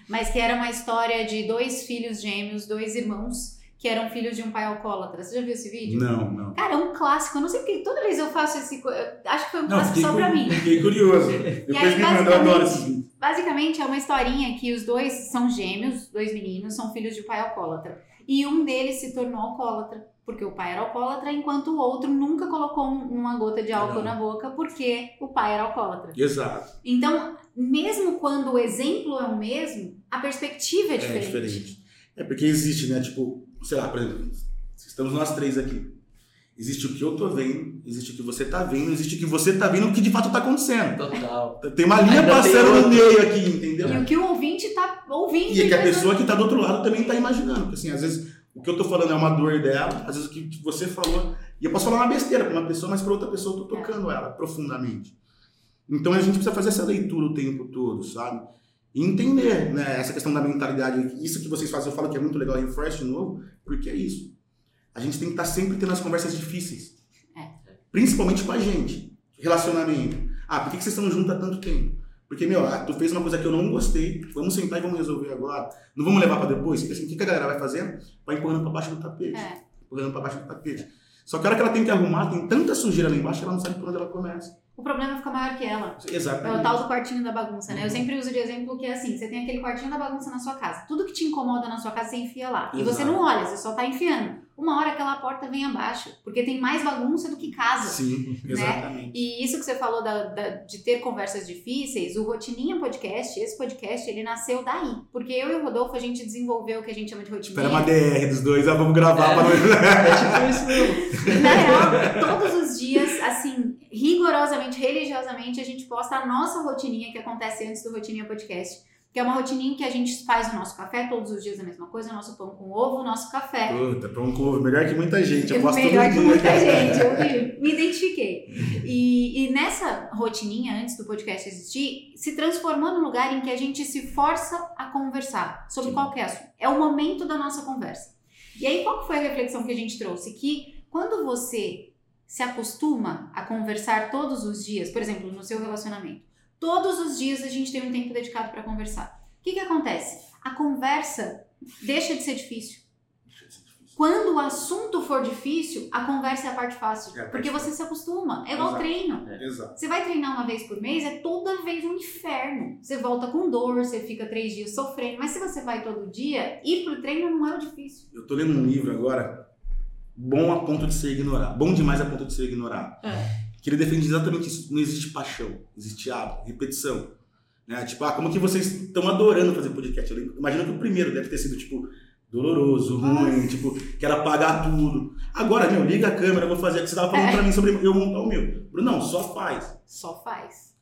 [SPEAKER 2] Mas que era uma história de dois filhos gêmeos, dois irmãos, que eram filhos de um pai alcoólatra. Você já viu esse vídeo?
[SPEAKER 3] Não, não.
[SPEAKER 2] Cara, é um clássico. Eu não sei porque toda vez eu faço esse. Acho que foi um
[SPEAKER 3] Não,
[SPEAKER 2] clássico só pra mim.
[SPEAKER 3] fiquei curioso. Depois
[SPEAKER 2] aí,
[SPEAKER 3] me eu adoro
[SPEAKER 2] basicamente,
[SPEAKER 3] esse vídeo.
[SPEAKER 2] Basicamente, é uma historinha que os dois são gêmeos, dois meninos, são filhos de pai alcoólatra. E um deles se tornou alcoólatra, porque o pai era alcoólatra, enquanto o outro nunca colocou um- uma gota de álcool na boca, porque o pai era alcoólatra.
[SPEAKER 3] Exato.
[SPEAKER 2] Então, mesmo quando o exemplo é o mesmo, a perspectiva é
[SPEAKER 3] É
[SPEAKER 2] diferente.
[SPEAKER 3] diferente. É porque existe, né? Tipo, sei lá, por exemplo, estamos nós três aqui. Existe o que eu tô vendo, existe o que você tá vendo, existe o que você tá vendo, o que de fato tá acontecendo.
[SPEAKER 1] Total.
[SPEAKER 3] Tem uma linha
[SPEAKER 1] Ainda
[SPEAKER 3] passando no meio aqui, entendeu?
[SPEAKER 2] E o que o ouvinte tá ouvindo.
[SPEAKER 3] E é que a pessoa que tá do outro lado também tá imaginando. Porque assim, às vezes o que eu tô falando é uma dor dela, às vezes o que você falou. E eu posso falar uma besteira pra uma pessoa, mas pra outra pessoa eu tô tocando ela profundamente. Então a gente precisa fazer essa leitura o tempo todo, sabe? E entender, né, essa questão da mentalidade. Isso que vocês fazem, eu falo que é muito legal, reforço de novo, porque é isso. A gente tem que estar sempre tendo as conversas difíceis. Principalmente com a gente. Relacionamento. Ah, por que que vocês estão juntos há tanto tempo? Porque, meu, ah, tu fez uma coisa que eu não gostei, vamos sentar e vamos resolver agora. Não vamos levar pra depois? Porque assim, o que que a galera vai fazendo? Vai empurrando pra baixo do tapete.
[SPEAKER 2] É.
[SPEAKER 3] Empurrando pra baixo do tapete. Só que a hora que ela tem que arrumar, tem tanta sujeira lá embaixo, ela não sabe por onde ela começa.
[SPEAKER 2] o problema fica maior que ela. É o
[SPEAKER 3] Exatamente.
[SPEAKER 2] tal do quartinho da bagunça, né? Eu
[SPEAKER 3] Uhum.
[SPEAKER 2] sempre uso de exemplo que é assim, você tem aquele quartinho da bagunça na sua casa. Tudo que te incomoda na sua casa, você enfia lá. E você
[SPEAKER 3] Exato.
[SPEAKER 2] não olha, você só tá enfiando. Uma hora aquela porta vem abaixo, porque tem mais bagunça do que casa.
[SPEAKER 3] Sim,
[SPEAKER 2] né?
[SPEAKER 3] exatamente.
[SPEAKER 2] E isso que você falou da- da- de ter conversas difíceis, o Rotininha Podcast, esse podcast, ele nasceu daí. Porque eu e o Rodolfo, a gente desenvolveu o que a gente chama de rotininha.
[SPEAKER 3] Espera uma DR dos dois, ah, vamos gravar
[SPEAKER 1] É.
[SPEAKER 3] para
[SPEAKER 1] É tipo isso mesmo.
[SPEAKER 2] Na real, todos os dias, assim, rigorosamente, religiosamente, a gente posta a nossa rotininha que acontece antes do Rotininha Podcast. Que é uma rotininha que a gente faz o nosso café, todos os dias a mesma coisa, o nosso pão com ovo, o nosso café.
[SPEAKER 3] Puta, pão com ovo, melhor que muita gente. Eu posto
[SPEAKER 2] melhor que muita gente, eu me, me identifiquei. E, e nessa rotininha, antes do podcast existir, se transformou num lugar em que a gente se força a conversar sobre
[SPEAKER 3] Sim.
[SPEAKER 2] qualquer assunto. É o momento da nossa conversa. E aí, qual foi a reflexão que a gente trouxe? Que quando você se acostuma a conversar todos os dias, por exemplo, no seu relacionamento, todos os dias a gente tem um tempo dedicado para conversar. O que, que acontece? A conversa deixa de ser difícil. Quando o assunto for difícil, a conversa é a parte fácil.
[SPEAKER 3] É a parte
[SPEAKER 2] porque você
[SPEAKER 3] fácil.
[SPEAKER 2] se acostuma. É igual treino.
[SPEAKER 3] Exato.
[SPEAKER 2] Você vai treinar uma vez por mês, é toda vez um inferno. Você volta com dor, você fica três dias sofrendo. Mas se você vai todo dia, ir pro treino não é o difícil.
[SPEAKER 3] Eu tô lendo um livro agora, bom a ponto de ser ignorado. Bom demais a ponto de ser ignorado.
[SPEAKER 2] É.
[SPEAKER 3] Que ele defende exatamente isso. Não existe paixão, existe hábito, repetição. Né? Tipo, ah, como que vocês estão adorando fazer podcast? Eu imagino que o primeiro deve ter sido, tipo, doloroso, ruim, tipo, quero apagar tudo. Agora, meu, liga a câmera, vou fazer. Você tava falando
[SPEAKER 2] É.
[SPEAKER 3] pra mim sobre eu montar o meu. Bruno, não, só faz.
[SPEAKER 2] Só faz.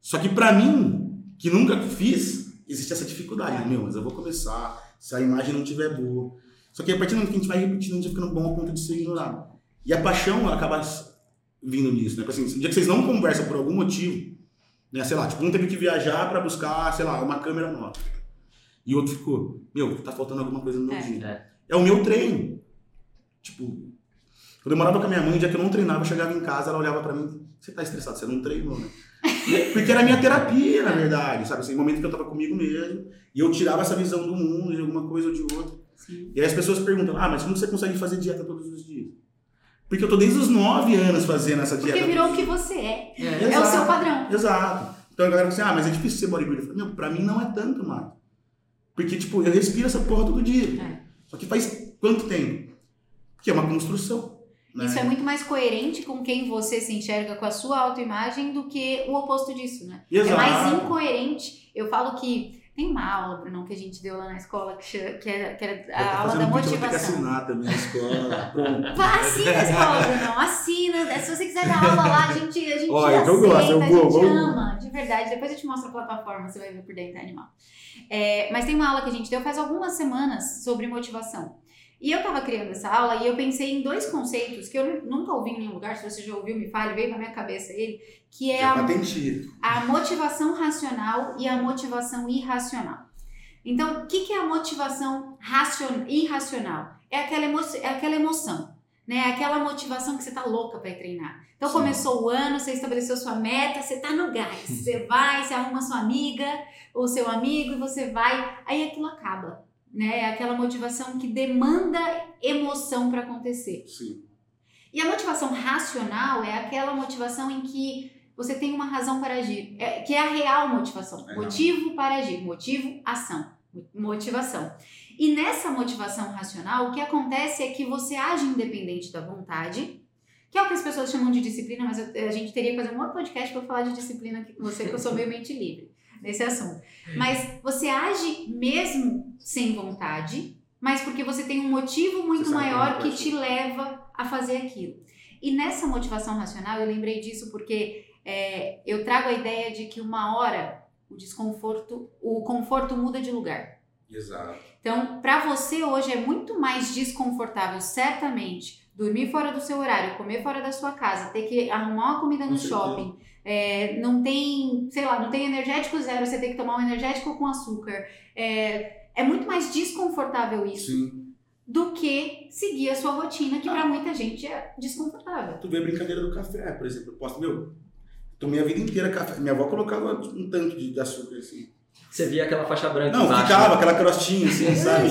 [SPEAKER 3] Só que pra mim, que nunca fiz, existe essa dificuldade. né? Meu, mas eu vou começar, se a imagem não estiver boa. Só que a partir do momento que a gente vai repetindo, a gente vai ficando bom a ponto de ser ignorado. E a paixão acaba vindo nisso, né? Porque, Assim, no dia que vocês não conversam por algum motivo, né? Sei lá, tipo, um teve que viajar pra buscar, sei lá, uma câmera nova. E o outro ficou, meu, tá faltando alguma coisa no meu
[SPEAKER 2] É.
[SPEAKER 3] dia. É. o meu treino. Tipo, quando eu morava com a minha mãe, o dia que eu não treinava, eu chegava em casa, ela olhava pra mim, você tá estressado, você não treinou, né? Porque era a minha terapia, na verdade, sabe? Assim, momento que eu tava comigo mesmo, e eu tirava essa visão do mundo, de alguma coisa ou de outra.
[SPEAKER 2] Sim.
[SPEAKER 3] E aí as pessoas perguntam, ah, mas como você consegue fazer dieta todos os dias? Porque eu tô desde os nove anos fazendo essa dieta.
[SPEAKER 2] Porque virou o que você é.
[SPEAKER 1] É.
[SPEAKER 2] É o seu padrão.
[SPEAKER 3] Exato. Então a galera fala assim, ah, mas é difícil ser bodybuilder. Eu falo, meu, pra mim não é tanto, mano. Porque, tipo, eu respiro essa porra todo dia.
[SPEAKER 2] É.
[SPEAKER 3] Só que faz quanto tempo? Que é uma construção. Né?
[SPEAKER 2] Isso é muito mais coerente com quem você se enxerga com a sua autoimagem do que o oposto disso, né? É
[SPEAKER 3] Exato.
[SPEAKER 2] mais incoerente. Eu falo que tem uma aula, Bruno, que a gente deu lá na escola que, cha- que era, que era a aula da
[SPEAKER 3] vou ter que
[SPEAKER 2] motivação.
[SPEAKER 3] assinar também a escola.
[SPEAKER 2] Assina a escola, Bruno. Assina. Se você quiser dar aula lá, a gente, a gente
[SPEAKER 3] Olha,
[SPEAKER 2] aceita,
[SPEAKER 3] eu gosto, eu
[SPEAKER 2] a
[SPEAKER 3] vou,
[SPEAKER 2] gente
[SPEAKER 3] vou.
[SPEAKER 2] ama. De verdade. Depois eu te mostro a plataforma, você vai ver por dentro, é animal. É, mas tem uma aula que a gente deu faz algumas semanas sobre motivação. E eu tava criando essa aula e eu pensei em dois conceitos que eu nunca ouvi em nenhum lugar, se você já ouviu, me fale, veio na minha cabeça ele, que é a a motivação racional e a motivação irracional. Então, o que, que é a motivação racion... irracional? É aquela, emo... é aquela emoção, né? É aquela motivação que você tá louca para ir treinar. Então,
[SPEAKER 3] Sim.
[SPEAKER 2] começou o ano, você estabeleceu sua meta, você tá no gás. Você vai, você arruma sua amiga ou seu amigo e você vai, aí aquilo acaba, né? É aquela motivação que demanda emoção para acontecer.
[SPEAKER 3] Sim.
[SPEAKER 2] E a motivação racional é aquela motivação em que você tem uma razão para agir, é, que é a real motivação.
[SPEAKER 3] É.
[SPEAKER 2] Motivo para agir, motivo, ação, motivação. E nessa motivação racional, o que acontece é que você age independente da vontade, que é o que as pessoas chamam de disciplina, mas eu- a gente teria que fazer um outro podcast para falar de disciplina aqui com você, que eu sou meio mente livre nesse assunto. Mas você age mesmo sem vontade, mas porque você tem um motivo muito
[SPEAKER 3] sabe
[SPEAKER 2] maior que te leva a fazer aquilo. E nessa motivação racional, eu lembrei disso porque é, eu trago a ideia de que uma hora o desconforto, o conforto muda de lugar.
[SPEAKER 3] Exato.
[SPEAKER 2] Então, para você hoje é muito mais desconfortável, certamente, dormir fora do seu horário, comer fora da sua casa, ter que arrumar uma comida
[SPEAKER 3] Com
[SPEAKER 2] no shopping, é, não tem, sei lá, não tem energético zero, você tem que tomar um energético com açúcar. É, é muito mais desconfortável isso
[SPEAKER 3] Sim.
[SPEAKER 2] do que seguir a sua rotina, que para muita gente é desconfortável.
[SPEAKER 3] Tu vê a brincadeira do café, por exemplo. Eu posso, meu, tomei a vida inteira café. Minha avó colocava um tanto de de açúcar assim.
[SPEAKER 1] Você via aquela faixa branca
[SPEAKER 3] Não,
[SPEAKER 1] embaixo.
[SPEAKER 3] ficava aquela crostinha assim, sabe?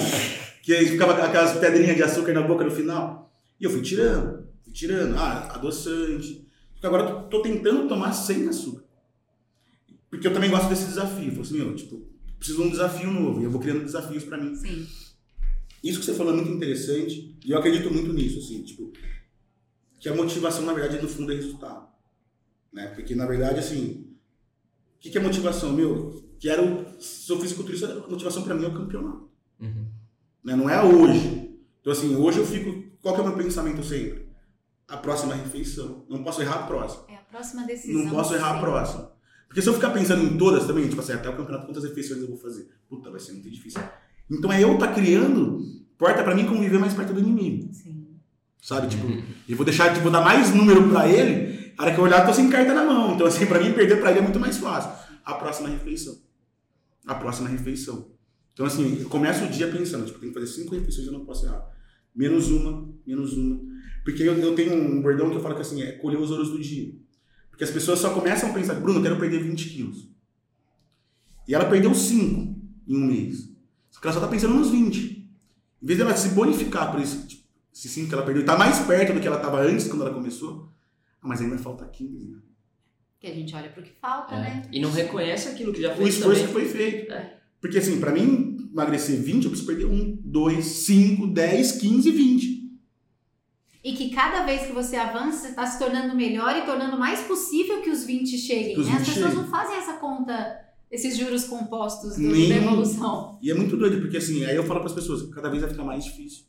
[SPEAKER 3] que aí ficava aquelas pedrinhas de açúcar na boca no final. E eu fui tirando, fui tirando. Ah, adoçante. Porque agora eu tô tentando tomar sem açúcar. Porque eu também gosto desse desafio. Eu falo assim, meu, tipo, preciso de um desafio novo. E eu vou criando desafios para mim.
[SPEAKER 2] Sim.
[SPEAKER 3] Isso que você falou é muito interessante. E eu acredito muito nisso, assim, tipo, que a motivação, na verdade, no fundo é resultado. Né? Porque, na verdade, assim, o que, que é motivação? Meu, quero, sou fisiculturista, a motivação para mim é o campeonato.
[SPEAKER 1] Uhum.
[SPEAKER 3] Né? Não é hoje. Então, assim, hoje eu fico. Qual que é o meu pensamento sempre? A próxima refeição. Não posso errar a próxima.
[SPEAKER 2] É a próxima decisão.
[SPEAKER 3] Não posso errar a
[SPEAKER 2] sempre.
[SPEAKER 3] próxima. Porque se eu ficar pensando em todas também, tipo assim, até o campeonato, quantas refeições eu vou fazer? Puta, vai ser muito difícil. Então é eu estar criando porta pra mim conviver mais perto do inimigo.
[SPEAKER 2] Sim.
[SPEAKER 3] Sabe? Tipo, eu vou deixar, tipo, dar mais número pra ele, a hora que eu olhar, eu tô sem carta na mão. Então, assim, pra mim, perder pra ele é muito mais fácil. A próxima refeição. A próxima refeição. Então, assim, eu começo o dia pensando, tipo, tem que fazer cinco refeições, eu não posso errar. Menos uma, menos uma. Porque eu, eu tenho um bordão que eu falo que, assim, é colher os ouros do dia. Porque as pessoas só começam a pensar, Bruno, eu quero perder 20 quilos. E ela perdeu 5 em um mês. Só que ela só tá pensando nos 20. Em vez dela se bonificar por esse, tipo, esse 5 que ela perdeu, e tá mais perto do que ela tava antes, quando ela começou, ah, mas ainda falta 15, né?
[SPEAKER 2] Que a gente olha pro que falta,
[SPEAKER 1] É.
[SPEAKER 2] né?
[SPEAKER 1] E não reconhece aquilo que já
[SPEAKER 3] O
[SPEAKER 1] fez
[SPEAKER 3] esforço
[SPEAKER 1] também.
[SPEAKER 3] que foi feito.
[SPEAKER 1] É.
[SPEAKER 3] Porque assim, pra mim emagrecer 20, eu preciso perder 1, 2, 5, 10, 15, 20.
[SPEAKER 2] E que cada vez que você avança, você está se tornando melhor e tornando mais possível que os 20 cheguem.
[SPEAKER 3] Os
[SPEAKER 2] né? As
[SPEAKER 3] 20
[SPEAKER 2] pessoas
[SPEAKER 3] cheguem.
[SPEAKER 2] não fazem essa conta, esses juros compostos do,
[SPEAKER 3] Nem-
[SPEAKER 2] da evolução.
[SPEAKER 3] E é muito doido, porque assim, aí eu falo pras pessoas, cada vez vai ficar mais difícil.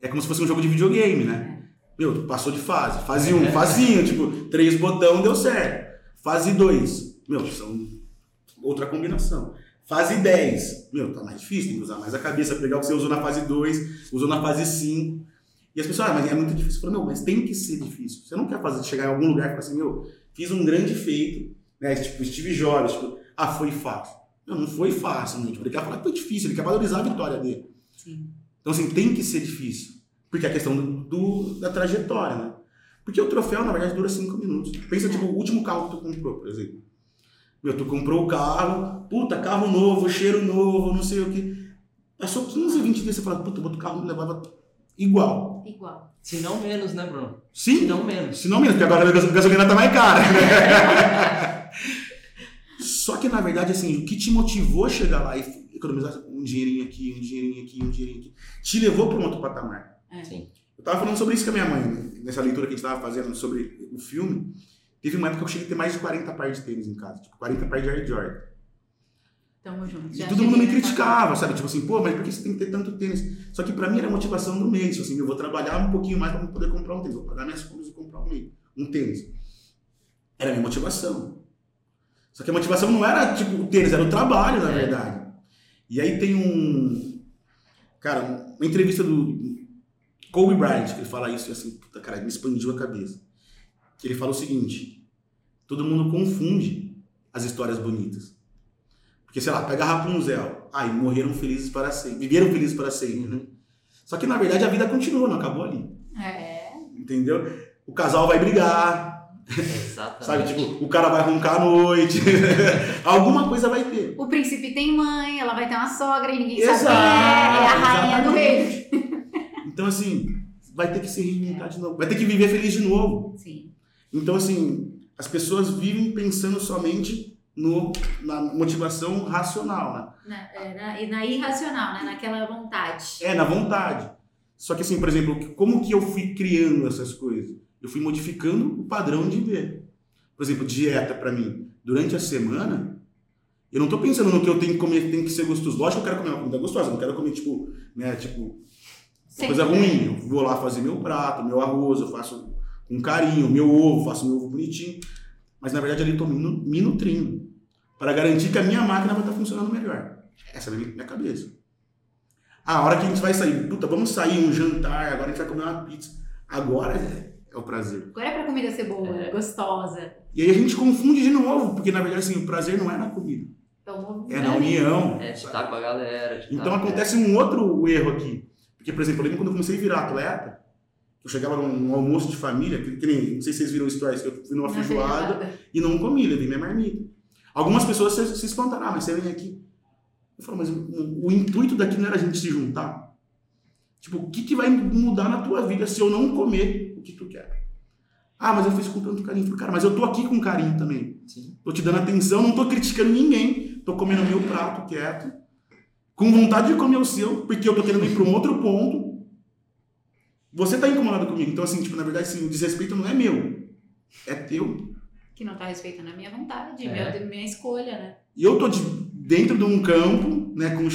[SPEAKER 3] É como se fosse um jogo de videogame, né? Meu, tu passou de fase. Fase 1, um, fazinho, tipo, três botão deu certo. Fase 2, meu, são outra combinação. Fase 10, meu, tá mais difícil, tem que usar mais a cabeça, pegar o que você usou na fase 2, usou na fase 5. E as pessoas, ah, mas é muito difícil. Eu falo, meu, mas tem que ser difícil. Você não quer fazer, chegar em algum lugar e falar assim, meu, fiz um grande feito, né? Tipo, Steve Jobs, tipo, ah, foi fácil. Não, não foi fácil, né? Tipo, ele quer falar que foi difícil, ele quer valorizar a vitória dele.
[SPEAKER 2] Sim.
[SPEAKER 3] Então, assim, tem que ser difícil. Porque é a questão do, do- da trajetória, né? Porque o troféu, na verdade, dura cinco minutos. Pensa, tipo, o último carro que tu comprou, por exemplo. Meu, tu comprou o carro, puta, carro novo, cheiro novo, não sei o que. Passou 15, 20 dias, você fala, puta, o outro carro levava igual.
[SPEAKER 2] Igual.
[SPEAKER 1] Se não menos, né, Bruno?
[SPEAKER 3] Sim,
[SPEAKER 1] Se não menos.
[SPEAKER 3] se não menos, porque agora a gas- gasolina tá mais cara. né? Só que, na verdade, assim, o que te motivou a chegar lá e economizar um dinheirinho aqui, um dinheirinho aqui, um dinheirinho aqui, te levou para um outro patamar.
[SPEAKER 2] É.
[SPEAKER 1] Sim.
[SPEAKER 3] Eu tava falando sobre isso com a minha mãe, né? nessa leitura que a gente tava fazendo sobre o filme. Teve uma época que eu cheguei a ter mais de 40 pares de tênis em casa, tipo, 40 pares de Air Jordan.
[SPEAKER 2] Tamo junto.
[SPEAKER 3] E
[SPEAKER 2] Já
[SPEAKER 3] todo mundo me criticava, sabe? Tipo assim, pô, mas por que você tem que ter tanto tênis? Só que pra mim era a motivação do mês. Tipo assim, eu vou trabalhar um pouquinho mais pra poder comprar um tênis. Vou pagar minhas contas e comprar um, um tênis. Era a minha motivação. Só que a motivação não era, tipo, o tênis, era o trabalho, na
[SPEAKER 1] É.
[SPEAKER 3] verdade. E aí tem um... Cara, uma entrevista do Kobe Bryant, que ele fala isso e assim, puta, cara, me expandiu a cabeça. Que ele fala o seguinte, todo mundo confunde as histórias bonitas. Porque, sei lá, pega Rapunzel. Ai, morreram felizes para sempre. Viveram felizes para sempre, né? Só que, na verdade, a vida continua, não acabou ali.
[SPEAKER 2] É.
[SPEAKER 3] Entendeu? O casal vai brigar,
[SPEAKER 1] Exatamente.
[SPEAKER 3] sabe? Tipo, o cara vai roncar à noite. Alguma coisa vai ter.
[SPEAKER 2] O príncipe tem mãe, ela vai ter uma sogra e ninguém
[SPEAKER 3] Exato,
[SPEAKER 2] sabe é. É a rainha do reino.
[SPEAKER 3] Então, assim, vai ter que se reinventar de novo. Vai ter que viver feliz de novo.
[SPEAKER 2] Sim.
[SPEAKER 3] Então, assim, as pessoas vivem pensando somente no, na motivação racional, né?
[SPEAKER 2] Na, é, na, e na irracional, né? Naquela vontade.
[SPEAKER 3] É, na vontade. Só que assim, por exemplo, como que eu fui criando essas coisas? Eu fui modificando o padrão de ver. Por exemplo, dieta pra mim. Durante a semana, eu não tô pensando no que eu tenho que comer, tem que ser gostoso. Lógico que eu quero comer uma comida gostosa, não quero comer, tipo, né, tipo, coisa ruim. Eu vou lá fazer meu prato, meu arroz, eu faço com carinho, meu ovo, faço meu ovo bonitinho. Mas na verdade ali eu tô me nutrindo. Para garantir que a minha máquina vai estar funcionando melhor. Essa é a minha cabeça. Ah, a hora que a gente vai sair, puta, vamos sair um jantar, agora a gente vai comer uma pizza. Agora é, é o prazer.
[SPEAKER 2] Agora é pra comida ser boa,
[SPEAKER 1] É.
[SPEAKER 2] gostosa.
[SPEAKER 3] E aí a gente confunde de novo, porque na verdade assim, o prazer não é na comida,
[SPEAKER 2] É o movimento.
[SPEAKER 3] é na união.
[SPEAKER 1] É, de estar com a galera.
[SPEAKER 3] Então
[SPEAKER 1] estar-
[SPEAKER 3] acontece um outro erro aqui. Porque, por exemplo, eu lembro quando eu comecei a virar atleta, eu chegava num, almoço de família, que, que nem, não sei se vocês viram stories, que eu fui numa feijoada. e não comi, levei minha marmita. Algumas pessoas se, se espantaram, ah, mas você vem aqui. Eu falo, mas o, o intuito daqui não era a gente se juntar? Tipo, o que, que vai mudar na tua vida se eu não comer o que tu quer? Ah, mas eu fiz com tanto carinho. Eu falei, cara, mas eu tô aqui com carinho também.
[SPEAKER 1] Sim.
[SPEAKER 3] Tô te dando atenção, não tô criticando ninguém. Tô comendo meu prato quieto. Com vontade de comer o seu, porque eu tô querendo ir para um outro ponto. Você tá incomodado comigo. Então, assim, tipo, na verdade, assim, o desrespeito não é meu. É teu.
[SPEAKER 2] Que não tá respeitando a minha vontade,
[SPEAKER 1] É.
[SPEAKER 2] minha, minha escolha, né?
[SPEAKER 3] E eu tô de- dentro de um campo, né, com,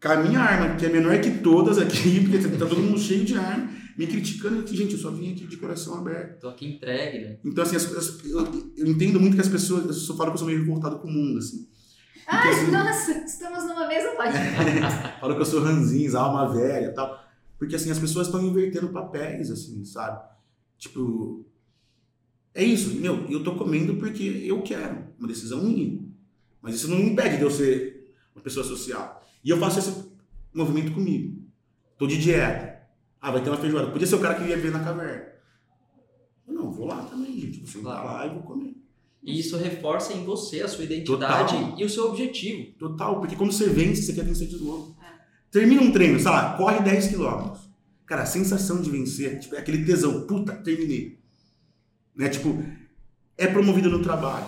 [SPEAKER 3] com a minha arma, que é menor que todas aqui, porque tá todo mundo cheio de arma, me criticando. E, gente, eu só vim aqui de coração aberto.
[SPEAKER 1] Tô aqui entregue, né?
[SPEAKER 3] Então, assim, as coisas- eu, eu entendo muito que as pessoas, eu só falo que eu sou meio revoltado com o mundo, assim.
[SPEAKER 2] Ai,
[SPEAKER 3] assim-
[SPEAKER 2] nossa, estamos numa mesma página.
[SPEAKER 3] Falo que eu sou ranzinhos, alma velha e tal. Porque, assim, as pessoas estão invertendo papéis, assim, sabe? Tipo, é isso, meu, eu tô comendo porque eu quero, uma decisão minha. Mas isso não me impede de eu ser uma pessoa social. E eu faço esse movimento comigo. Tô de dieta. Ah, vai ter uma feijoada. Podia ser o cara que ia ver na caverna. Eu, Não, vou lá também, gente. Vou sentar
[SPEAKER 1] Claro.
[SPEAKER 3] lá e vou comer.
[SPEAKER 1] E isso reforça em você a sua identidade
[SPEAKER 3] Total.
[SPEAKER 1] e o seu objetivo.
[SPEAKER 3] Total, porque quando você vence, você quer vencer de novo.
[SPEAKER 2] É.
[SPEAKER 3] Termina um treino, sei lá, corre 10 quilômetros. Cara, a sensação de vencer, tipo, é aquele tesão. Puta, terminei. Né? Tipo, é promovido no trabalho.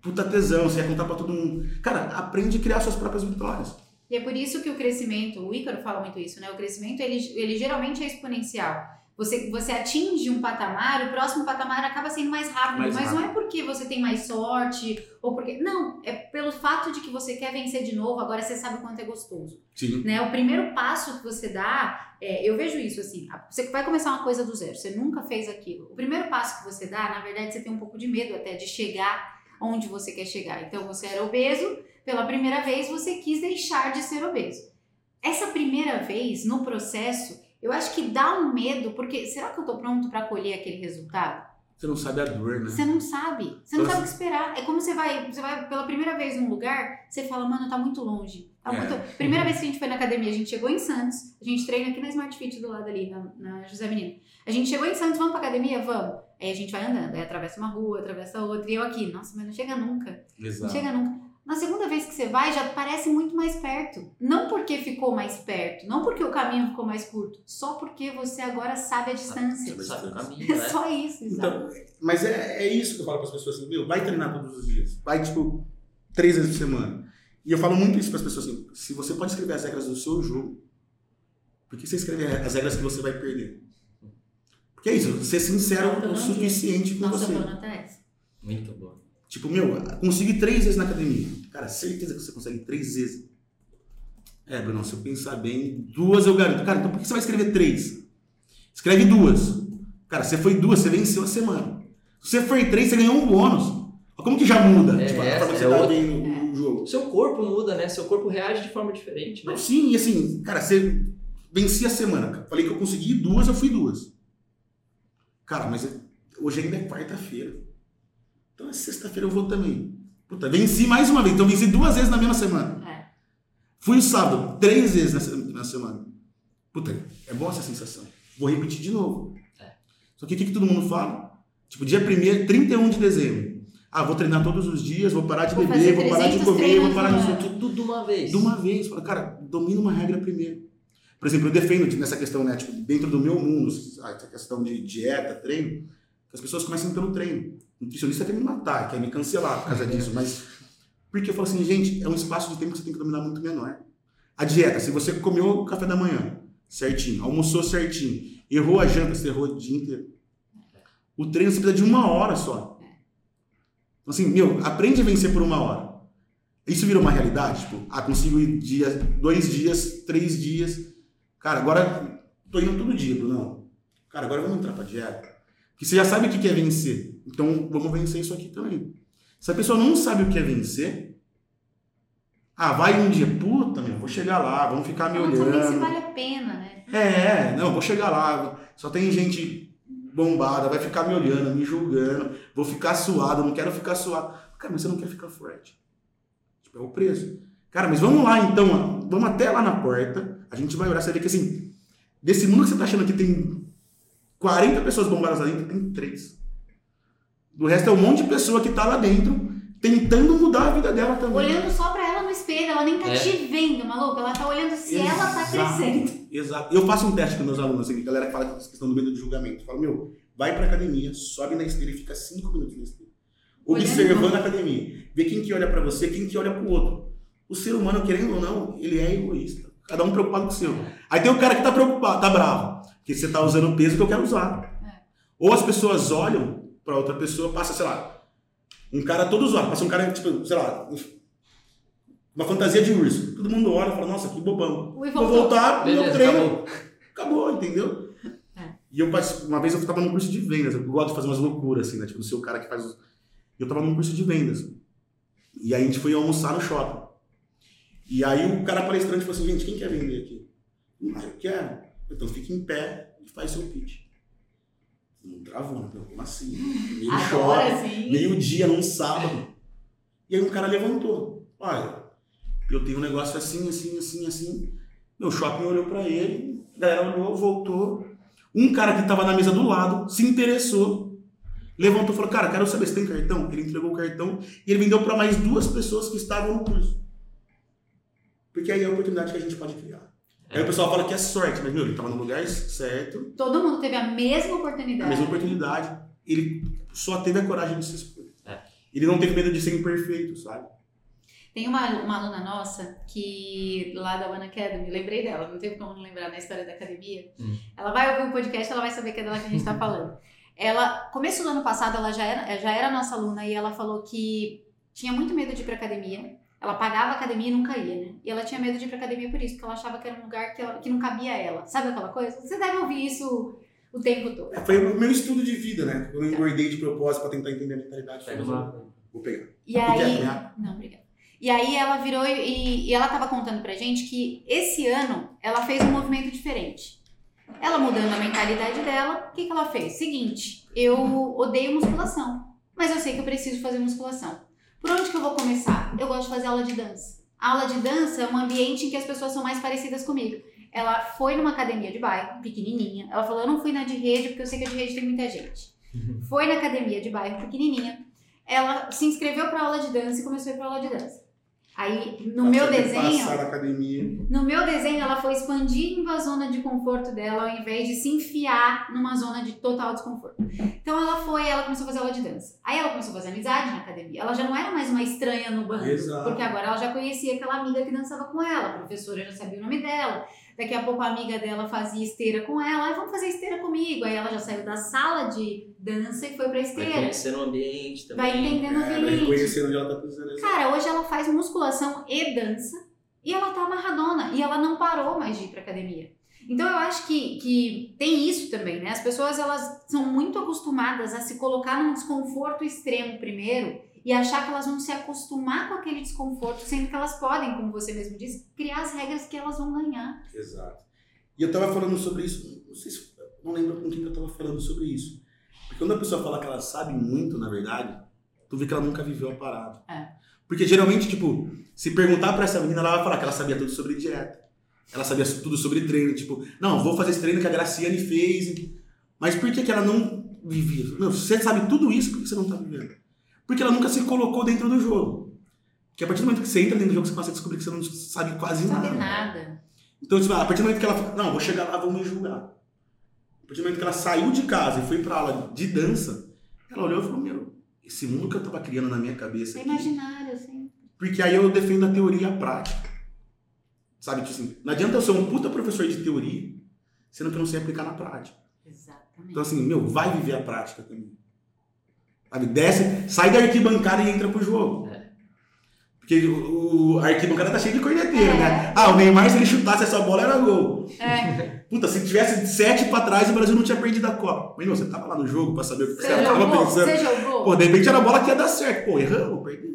[SPEAKER 3] Puta tesão, você ia contar pra todo mundo. Cara, aprende a criar suas próprias vitórias.
[SPEAKER 2] E é por isso que o crescimento, o Ícaro fala muito isso, né? O crescimento, ele, ele geralmente é exponencial. Você, você atinge um patamar, o próximo patamar acaba sendo mais rápido.
[SPEAKER 3] Mais
[SPEAKER 2] mas
[SPEAKER 3] rápido.
[SPEAKER 2] não é porque você tem mais sorte, ou porque... Não, é pelo fato de que você quer vencer de novo, agora você sabe o quanto é gostoso.
[SPEAKER 3] Sim.
[SPEAKER 2] né? O primeiro passo que você dá, é, eu vejo isso assim, você vai começar uma coisa do zero, você nunca fez aquilo. O primeiro passo que você dá, na verdade, você tem um pouco de medo até de chegar onde você quer chegar. Então você era obeso, pela primeira vez você quis deixar de ser obeso. Essa primeira vez no processo, eu acho que dá um medo, porque será que eu tô pronto para colher aquele resultado?
[SPEAKER 3] Você não sabe a dor, né?
[SPEAKER 2] Você não sabe. Você não
[SPEAKER 3] Então,
[SPEAKER 2] sabe o que esperar. É como você vai, você vai pela primeira vez num lugar, você fala, mano, tá muito longe. Tá
[SPEAKER 3] É.
[SPEAKER 2] muito... Primeira vez que a gente foi na academia, a gente chegou em Santos, a gente treina aqui na Smart Fit do lado ali, na, na José Menino. A gente chegou em Santos, vamos pra academia? Vamos. Aí a gente vai andando, aí atravessa uma rua, atravessa outra, e eu aqui, nossa, mas não chega nunca. Não
[SPEAKER 3] Exato.
[SPEAKER 2] chega nunca. Na segunda vez que você vai, já parece muito mais perto. Não porque ficou mais perto, não porque o caminho ficou mais curto, só porque você agora sabe a distância.
[SPEAKER 3] Sabe
[SPEAKER 1] Sabe o caminho,
[SPEAKER 2] É
[SPEAKER 1] né?
[SPEAKER 2] só isso, exato.
[SPEAKER 3] Então, mas é, é isso que eu falo para as pessoas assim, meu, vai treinar todos os dias. Vai, tipo, três vezes por semana. E eu falo muito isso para as pessoas assim, se você pode escrever as regras do seu jogo, por que você escreve as regras que você vai perder? Porque é isso, ser sincero
[SPEAKER 2] Não,
[SPEAKER 3] o suficiente com
[SPEAKER 2] Nossa,
[SPEAKER 3] você.
[SPEAKER 2] nota é essa.
[SPEAKER 1] Muito bom.
[SPEAKER 3] Tipo, meu, consegui três vezes na academia. Cara, certeza que você consegue três vezes. É, Bruno, se eu pensar bem, duas eu garanto. Cara, então por que você vai escrever três? Escreve duas. Cara, você foi duas, você venceu a semana. Se você foi três, você ganhou um bônus. Olha Como que já muda?
[SPEAKER 1] É,
[SPEAKER 3] tipo, a forma que
[SPEAKER 1] é
[SPEAKER 3] você tá
[SPEAKER 1] outro-
[SPEAKER 3] vendo o
[SPEAKER 1] O
[SPEAKER 3] jogo.
[SPEAKER 1] seu corpo muda, né? Seu corpo reage de forma diferente, né?
[SPEAKER 3] Não, sim, e assim, cara, você venci a semana. Falei que eu consegui duas, eu fui duas. Cara, mas hoje ainda é quarta-feira. Então, sexta-feira eu vou também. Puta, venci mais uma vez. Então, venci duas vezes na mesma semana.
[SPEAKER 2] É.
[SPEAKER 3] Fui o sábado, três vezes nessa, na semana. Puta, é boa essa sensação. Vou repetir de novo.
[SPEAKER 1] É.
[SPEAKER 3] Só que o que, que todo mundo fala? Tipo, dia 1 31 de dezembro. Ah, vou treinar todos os dias, vou parar de
[SPEAKER 2] Vou
[SPEAKER 3] beber, vou parar de
[SPEAKER 2] 300
[SPEAKER 3] comer, vou parar de...
[SPEAKER 1] Tudo de uma vez.
[SPEAKER 3] De uma vez. Cara, domina uma regra primeiro. Por exemplo, eu defendo nessa questão, né, tipo, dentro do meu mundo, essa questão de dieta, treino, que as pessoas comecem pelo treino. Nutricionista quer me matar, quer me cancelar por causa disso, mas... Porque eu falo assim, gente, é um espaço de tempo que você tem que dominar muito menor. A dieta, se você comeu o café da manhã certinho, almoçou certinho, errou a janta, você errou o dia inteiro. O treino você precisa de uma hora só. Então, assim, meu, aprende a vencer por uma hora. Isso virou uma realidade? Tipo, ah, consigo ir dia, dois dias, três dias. Cara, agora tô indo todo dia, Bruno. Cara, agora vamos entrar pra dieta. Porque você já sabe o que é vencer. Então vamos vencer isso aqui também. Se a pessoa não sabe o que é vencer, ah, vai um dia, puta, meu, vou chegar lá, vamos ficar me
[SPEAKER 2] Não saber se
[SPEAKER 3] olhando.
[SPEAKER 2] vale a pena, né?
[SPEAKER 3] É, não, vou chegar lá, só tem gente bombada, vai ficar me olhando, me julgando, vou ficar suado, não quero ficar suado. Cara, mas você não quer ficar forte. Tipo, é o preço. Cara, mas vamos lá então, vamos até lá na porta, a gente vai orar, você vê que assim, desse mundo que você tá achando que tem 40 pessoas bombadas dentro, tem três. Do resto é um monte de pessoa que tá lá dentro, tentando mudar a vida dela também.
[SPEAKER 2] Olhando só pra ela no espelho, ela nem tá
[SPEAKER 1] É.
[SPEAKER 2] te vendo, maluco. Ela tá olhando se ela tá
[SPEAKER 3] Exato.
[SPEAKER 2] crescendo.
[SPEAKER 3] Exato. Eu faço um teste com meus alunos, assim, a galera que fala que questão do medo de julgamento. Eu falo, meu, vai pra academia, sobe na esteira e fica cinco minutos na esteira. Observando a academia. Vê quem que olha pra você, quem que olha pro outro. O ser humano, querendo ou não, ele é egoísta. Cada um preocupado com o seu. Aí tem o cara que tá preocupado, tá bravo. Que você tá usando o peso que eu quero usar.
[SPEAKER 2] É.
[SPEAKER 3] Ou as pessoas olham pra outra pessoa, passa, sei lá, um cara todo zoado. Passa um cara, tipo, sei lá, uma fantasia de urso. Todo mundo olha e fala, nossa, que bobão.
[SPEAKER 2] Ui,
[SPEAKER 3] Vou voltar, meu
[SPEAKER 1] Beleza,
[SPEAKER 3] treino,
[SPEAKER 1] acabou.
[SPEAKER 3] acabou, entendeu?
[SPEAKER 2] É.
[SPEAKER 3] E eu, uma vez eu tava num curso de vendas, eu gosto de fazer umas loucuras, assim, né? Tipo, não ser o cara que faz os... Eu tava num curso de vendas. E aí a gente foi almoçar no shopping. E aí o cara palestrante falou assim, gente, quem quer vender aqui? Ah, eu quero. Então fica em pé e faz seu pitch. Não travou, né? Como assim? Meio
[SPEAKER 2] sim.
[SPEAKER 3] meio-dia, num sábado. E aí um cara levantou. Olha, eu tenho um negócio assim, assim, assim, assim. Meu shopping olhou pra ele, a galera olhou, voltou. Um cara que tava na mesa do lado se interessou, levantou e falou: Cara, quero saber se tem cartão. Ele entregou o cartão e ele vendeu pra mais duas pessoas que estavam no curso. Porque aí é a oportunidade que a gente pode criar. Aí o pessoal fala que é sorte, mas meu, ele tava no lugar certo,
[SPEAKER 2] Todo mundo teve a mesma
[SPEAKER 3] a
[SPEAKER 2] oportunidade.
[SPEAKER 3] mesma oportunidade. Ele só teve a coragem de se expor.
[SPEAKER 1] É.
[SPEAKER 3] Ele não teve medo de ser imperfeito, sabe?
[SPEAKER 2] Tem uma, uma aluna nossa que, lá da One Academy, lembrei dela, não teve como não lembrar na história da academia.
[SPEAKER 1] Hum.
[SPEAKER 2] Ela vai ouvir o podcast, ela vai saber que é dela que a gente tá falando. Ela, começo do ano passado, ela já era, já era nossa aluna e ela falou que tinha muito medo de ir pra academia. Ela pagava a academia e nunca ia, né? E ela tinha medo de ir pra academia por isso, porque ela achava que era um lugar que, ela- que não cabia a ela. Sabe aquela coisa? Você deve ouvir isso o tempo todo.
[SPEAKER 3] Foi o meu estudo de vida, né? Eu engordei de propósito pra tentar entender a mentalidade.
[SPEAKER 1] Pega uma...
[SPEAKER 3] Vou pegar.
[SPEAKER 2] E
[SPEAKER 3] Quer
[SPEAKER 2] aí. Não, obrigada. E aí ela virou e, e ela tava contando pra gente que esse ano ela fez um movimento diferente. Ela mudando a mentalidade dela, o que, que ela fez? Seguinte, eu odeio musculação, mas eu sei que eu preciso fazer musculação. Por onde que eu vou começar? Eu gosto de fazer aula de dança. A aula de dança é um ambiente em que as pessoas são mais parecidas comigo. Ela foi numa academia de bairro, pequenininha. Ela falou: Eu não fui na de rede, porque eu sei que a de rede tem muita gente. Foi na academia de bairro, pequenininha. Ela se inscreveu para aula de dança e começou a ir para aula de dança. Aí, no
[SPEAKER 3] Ela
[SPEAKER 2] meu desenho,
[SPEAKER 3] Passar na academia.
[SPEAKER 2] no meu desenho, ela foi expandindo a zona de conforto dela ao invés de se enfiar numa zona de total desconforto. Então ela foi, ela começou a fazer aula de dança. Aí ela começou a fazer amizade na academia. Ela já não era mais uma estranha no bando,
[SPEAKER 3] Exato.
[SPEAKER 2] porque agora ela já conhecia aquela amiga que dançava com ela, a professora já sabia o nome dela. Daqui a pouco a amiga dela fazia esteira com ela, ah, vamos fazer esteira comigo. Aí ela já saiu da sala de dança e foi pra
[SPEAKER 1] Vai
[SPEAKER 2] esteira.
[SPEAKER 1] conhecer o ambiente também.
[SPEAKER 2] Vai entendendo o
[SPEAKER 3] É, vai
[SPEAKER 2] ambiente.
[SPEAKER 3] reconhecer onde ela tá exato.
[SPEAKER 2] Cara, hoje ela faz musculação e dança e ela tá amarradona e ela não parou mais de ir pra academia. Então eu acho que, que tem isso também, né? As pessoas elas são muito acostumadas a se colocar num desconforto extremo primeiro e achar que elas vão se acostumar com aquele desconforto, sendo que elas podem, como você mesmo disse, criar as regras que elas vão ganhar.
[SPEAKER 3] Exato. E eu tava falando sobre isso, não sei se, não lembro com quem que eu tava falando sobre isso. Quando a pessoa fala que ela sabe muito, na verdade, tu vê que ela nunca viveu a parada.
[SPEAKER 2] É.
[SPEAKER 3] Porque geralmente, tipo, se perguntar pra essa menina, ela vai falar que ela sabia tudo sobre dieta. Ela sabia tudo sobre treino, tipo, não, vou fazer esse treino que a Graciane fez. Mas por que, que ela não vivia? Meu, você sabe tudo isso, por que você não tá vivendo? Porque ela nunca se colocou dentro do jogo. Porque a partir do momento que você entra dentro do jogo, você começa a descobrir que você não sabe quase
[SPEAKER 2] Não
[SPEAKER 3] nada.
[SPEAKER 2] sabe nada.
[SPEAKER 3] Então, tipo, a partir do momento que ela fala, não, vou chegar lá, vão me julgar. A partir do momento que ela saiu de casa e foi pra aula de dança, ela olhou e falou, meu, esse mundo que eu tava criando na minha cabeça
[SPEAKER 2] É
[SPEAKER 3] aqui,
[SPEAKER 2] imaginário, assim.
[SPEAKER 3] porque aí eu defendo a teoria e a prática. Sabe, tipo assim, não adianta eu ser um puta professor de teoria, sendo que eu não sei aplicar na prática.
[SPEAKER 2] Exatamente.
[SPEAKER 3] Então, assim, meu, vai viver a prática também. Sabe, desce, sai da arquibancada e entra pro jogo. Porque o, o arquibancada tá cheio de corneteiro,
[SPEAKER 2] É.
[SPEAKER 3] né? Ah, o Neymar, se ele chutasse essa bola, era gol.
[SPEAKER 2] É,
[SPEAKER 3] Puta, se tivesse sete pra trás, o Brasil não tinha perdido a Copa. Mas não, você tava lá no jogo pra saber o que você tava pensando.
[SPEAKER 2] Você jogou?
[SPEAKER 3] Pô, de repente era a bola que ia dar certo. Pô, erramos, perdemos.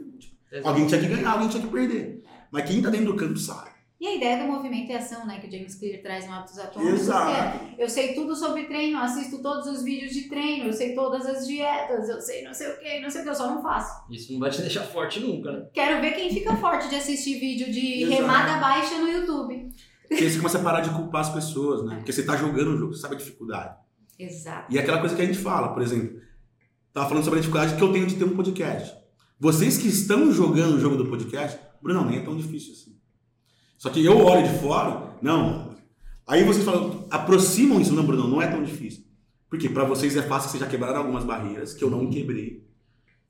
[SPEAKER 3] Tipo, alguém tinha que ganhar, alguém tinha que perder. Mas quem tá dentro do campo sabe.
[SPEAKER 2] E a ideia do movimento e ação, né, que o James Clear traz no Hábitos Atômicos, que
[SPEAKER 3] Exato.
[SPEAKER 2] é, eu sei tudo sobre treino, assisto todos os vídeos de treino, eu sei todas as dietas, eu sei não sei o que, não sei o que, eu só não faço.
[SPEAKER 1] Isso não vai te deixar forte nunca, né?
[SPEAKER 2] Quero ver quem fica forte de assistir vídeo de
[SPEAKER 3] Exato.
[SPEAKER 2] remada baixa no YouTube.
[SPEAKER 3] Porque aí você começa a parar de culpar as pessoas, né? Porque você tá jogando o jogo, você sabe a dificuldade.
[SPEAKER 2] Exato.
[SPEAKER 3] E é aquela coisa que a gente fala, por exemplo, tava falando sobre a dificuldade que eu tenho de ter um podcast. Vocês que estão jogando o jogo do podcast, Bruno, nem é tão difícil assim. Só que eu olho de fora, não. Aí vocês falam, aproximam isso, não, Bruno, não é tão difícil. Porque para vocês é fácil, vocês já quebraram algumas barreiras que eu não quebrei.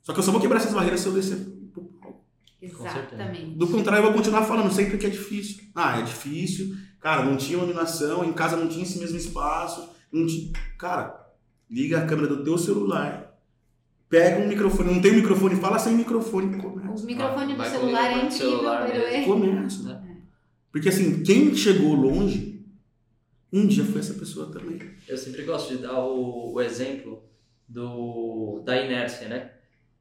[SPEAKER 3] Só que eu só vou quebrar essas barreiras se eu descer pro palco.
[SPEAKER 2] Exatamente.
[SPEAKER 3] Do contrário, eu vou continuar falando sempre que é difícil. Ah, é difícil. Cara, não tinha iluminação, em casa não tinha esse mesmo espaço. Não tinha... Cara, liga a câmera do teu celular, pega um microfone, não tem um microfone, fala sem microfone e começa.
[SPEAKER 2] O microfone do celular é incrível,
[SPEAKER 1] celular
[SPEAKER 2] way.
[SPEAKER 3] Começa. Porque assim, quem chegou longe, um dia foi essa pessoa também.
[SPEAKER 1] Eu sempre gosto de dar o, o exemplo do, da inércia, né?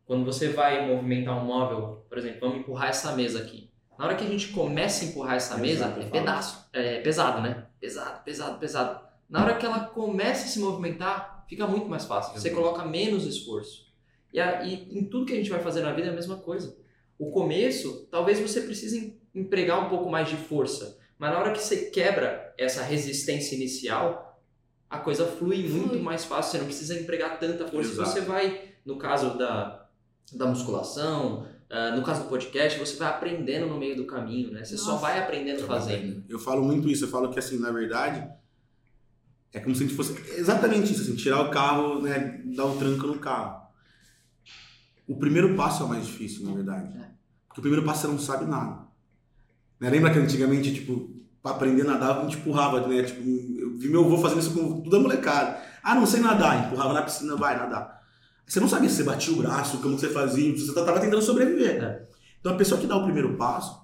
[SPEAKER 1] Quando você vai movimentar um móvel, por exemplo, vamos empurrar essa mesa aqui. Na hora que a gente começa a empurrar essa
[SPEAKER 3] Exato,
[SPEAKER 1] mesa, é pedaço, é pesado, né? Pesado, pesado, pesado. Na hora que ela começa a se movimentar, fica muito mais fácil. Você coloca menos esforço. E, a- e em tudo que a gente vai fazer na vida é a mesma coisa. O começo, talvez você precise empregar um pouco mais de força. Mas na hora que você quebra essa resistência inicial, a coisa flui, muito mais fácil. Você não precisa empregar tanta força.
[SPEAKER 3] Exato.
[SPEAKER 1] Você vai, no caso da, da musculação, ah, no caso do podcast, você vai aprendendo no meio do caminho, né? Você só
[SPEAKER 2] Nossa.
[SPEAKER 1] vai aprendendo fazendo.
[SPEAKER 3] Eu falo muito isso, eu falo que assim, na verdade, é como se a gente fosse exatamente isso, assim, tirar o carro, né, dar um tranco no carro. O primeiro passo é o mais difícil, na verdade.
[SPEAKER 1] É.
[SPEAKER 3] Porque o primeiro passo você não sabe nada. Né? Lembra que antigamente, tipo, pra aprender a nadar, a gente empurrava, né? Tipo, eu vi meu avô fazendo isso com toda molecada. Ah, não sei nadar, empurrava na piscina, vai nadar. Você não sabia se você batia o braço, como você fazia, você tava tentando sobreviver.
[SPEAKER 1] É.
[SPEAKER 3] Então a pessoa que dá o primeiro passo,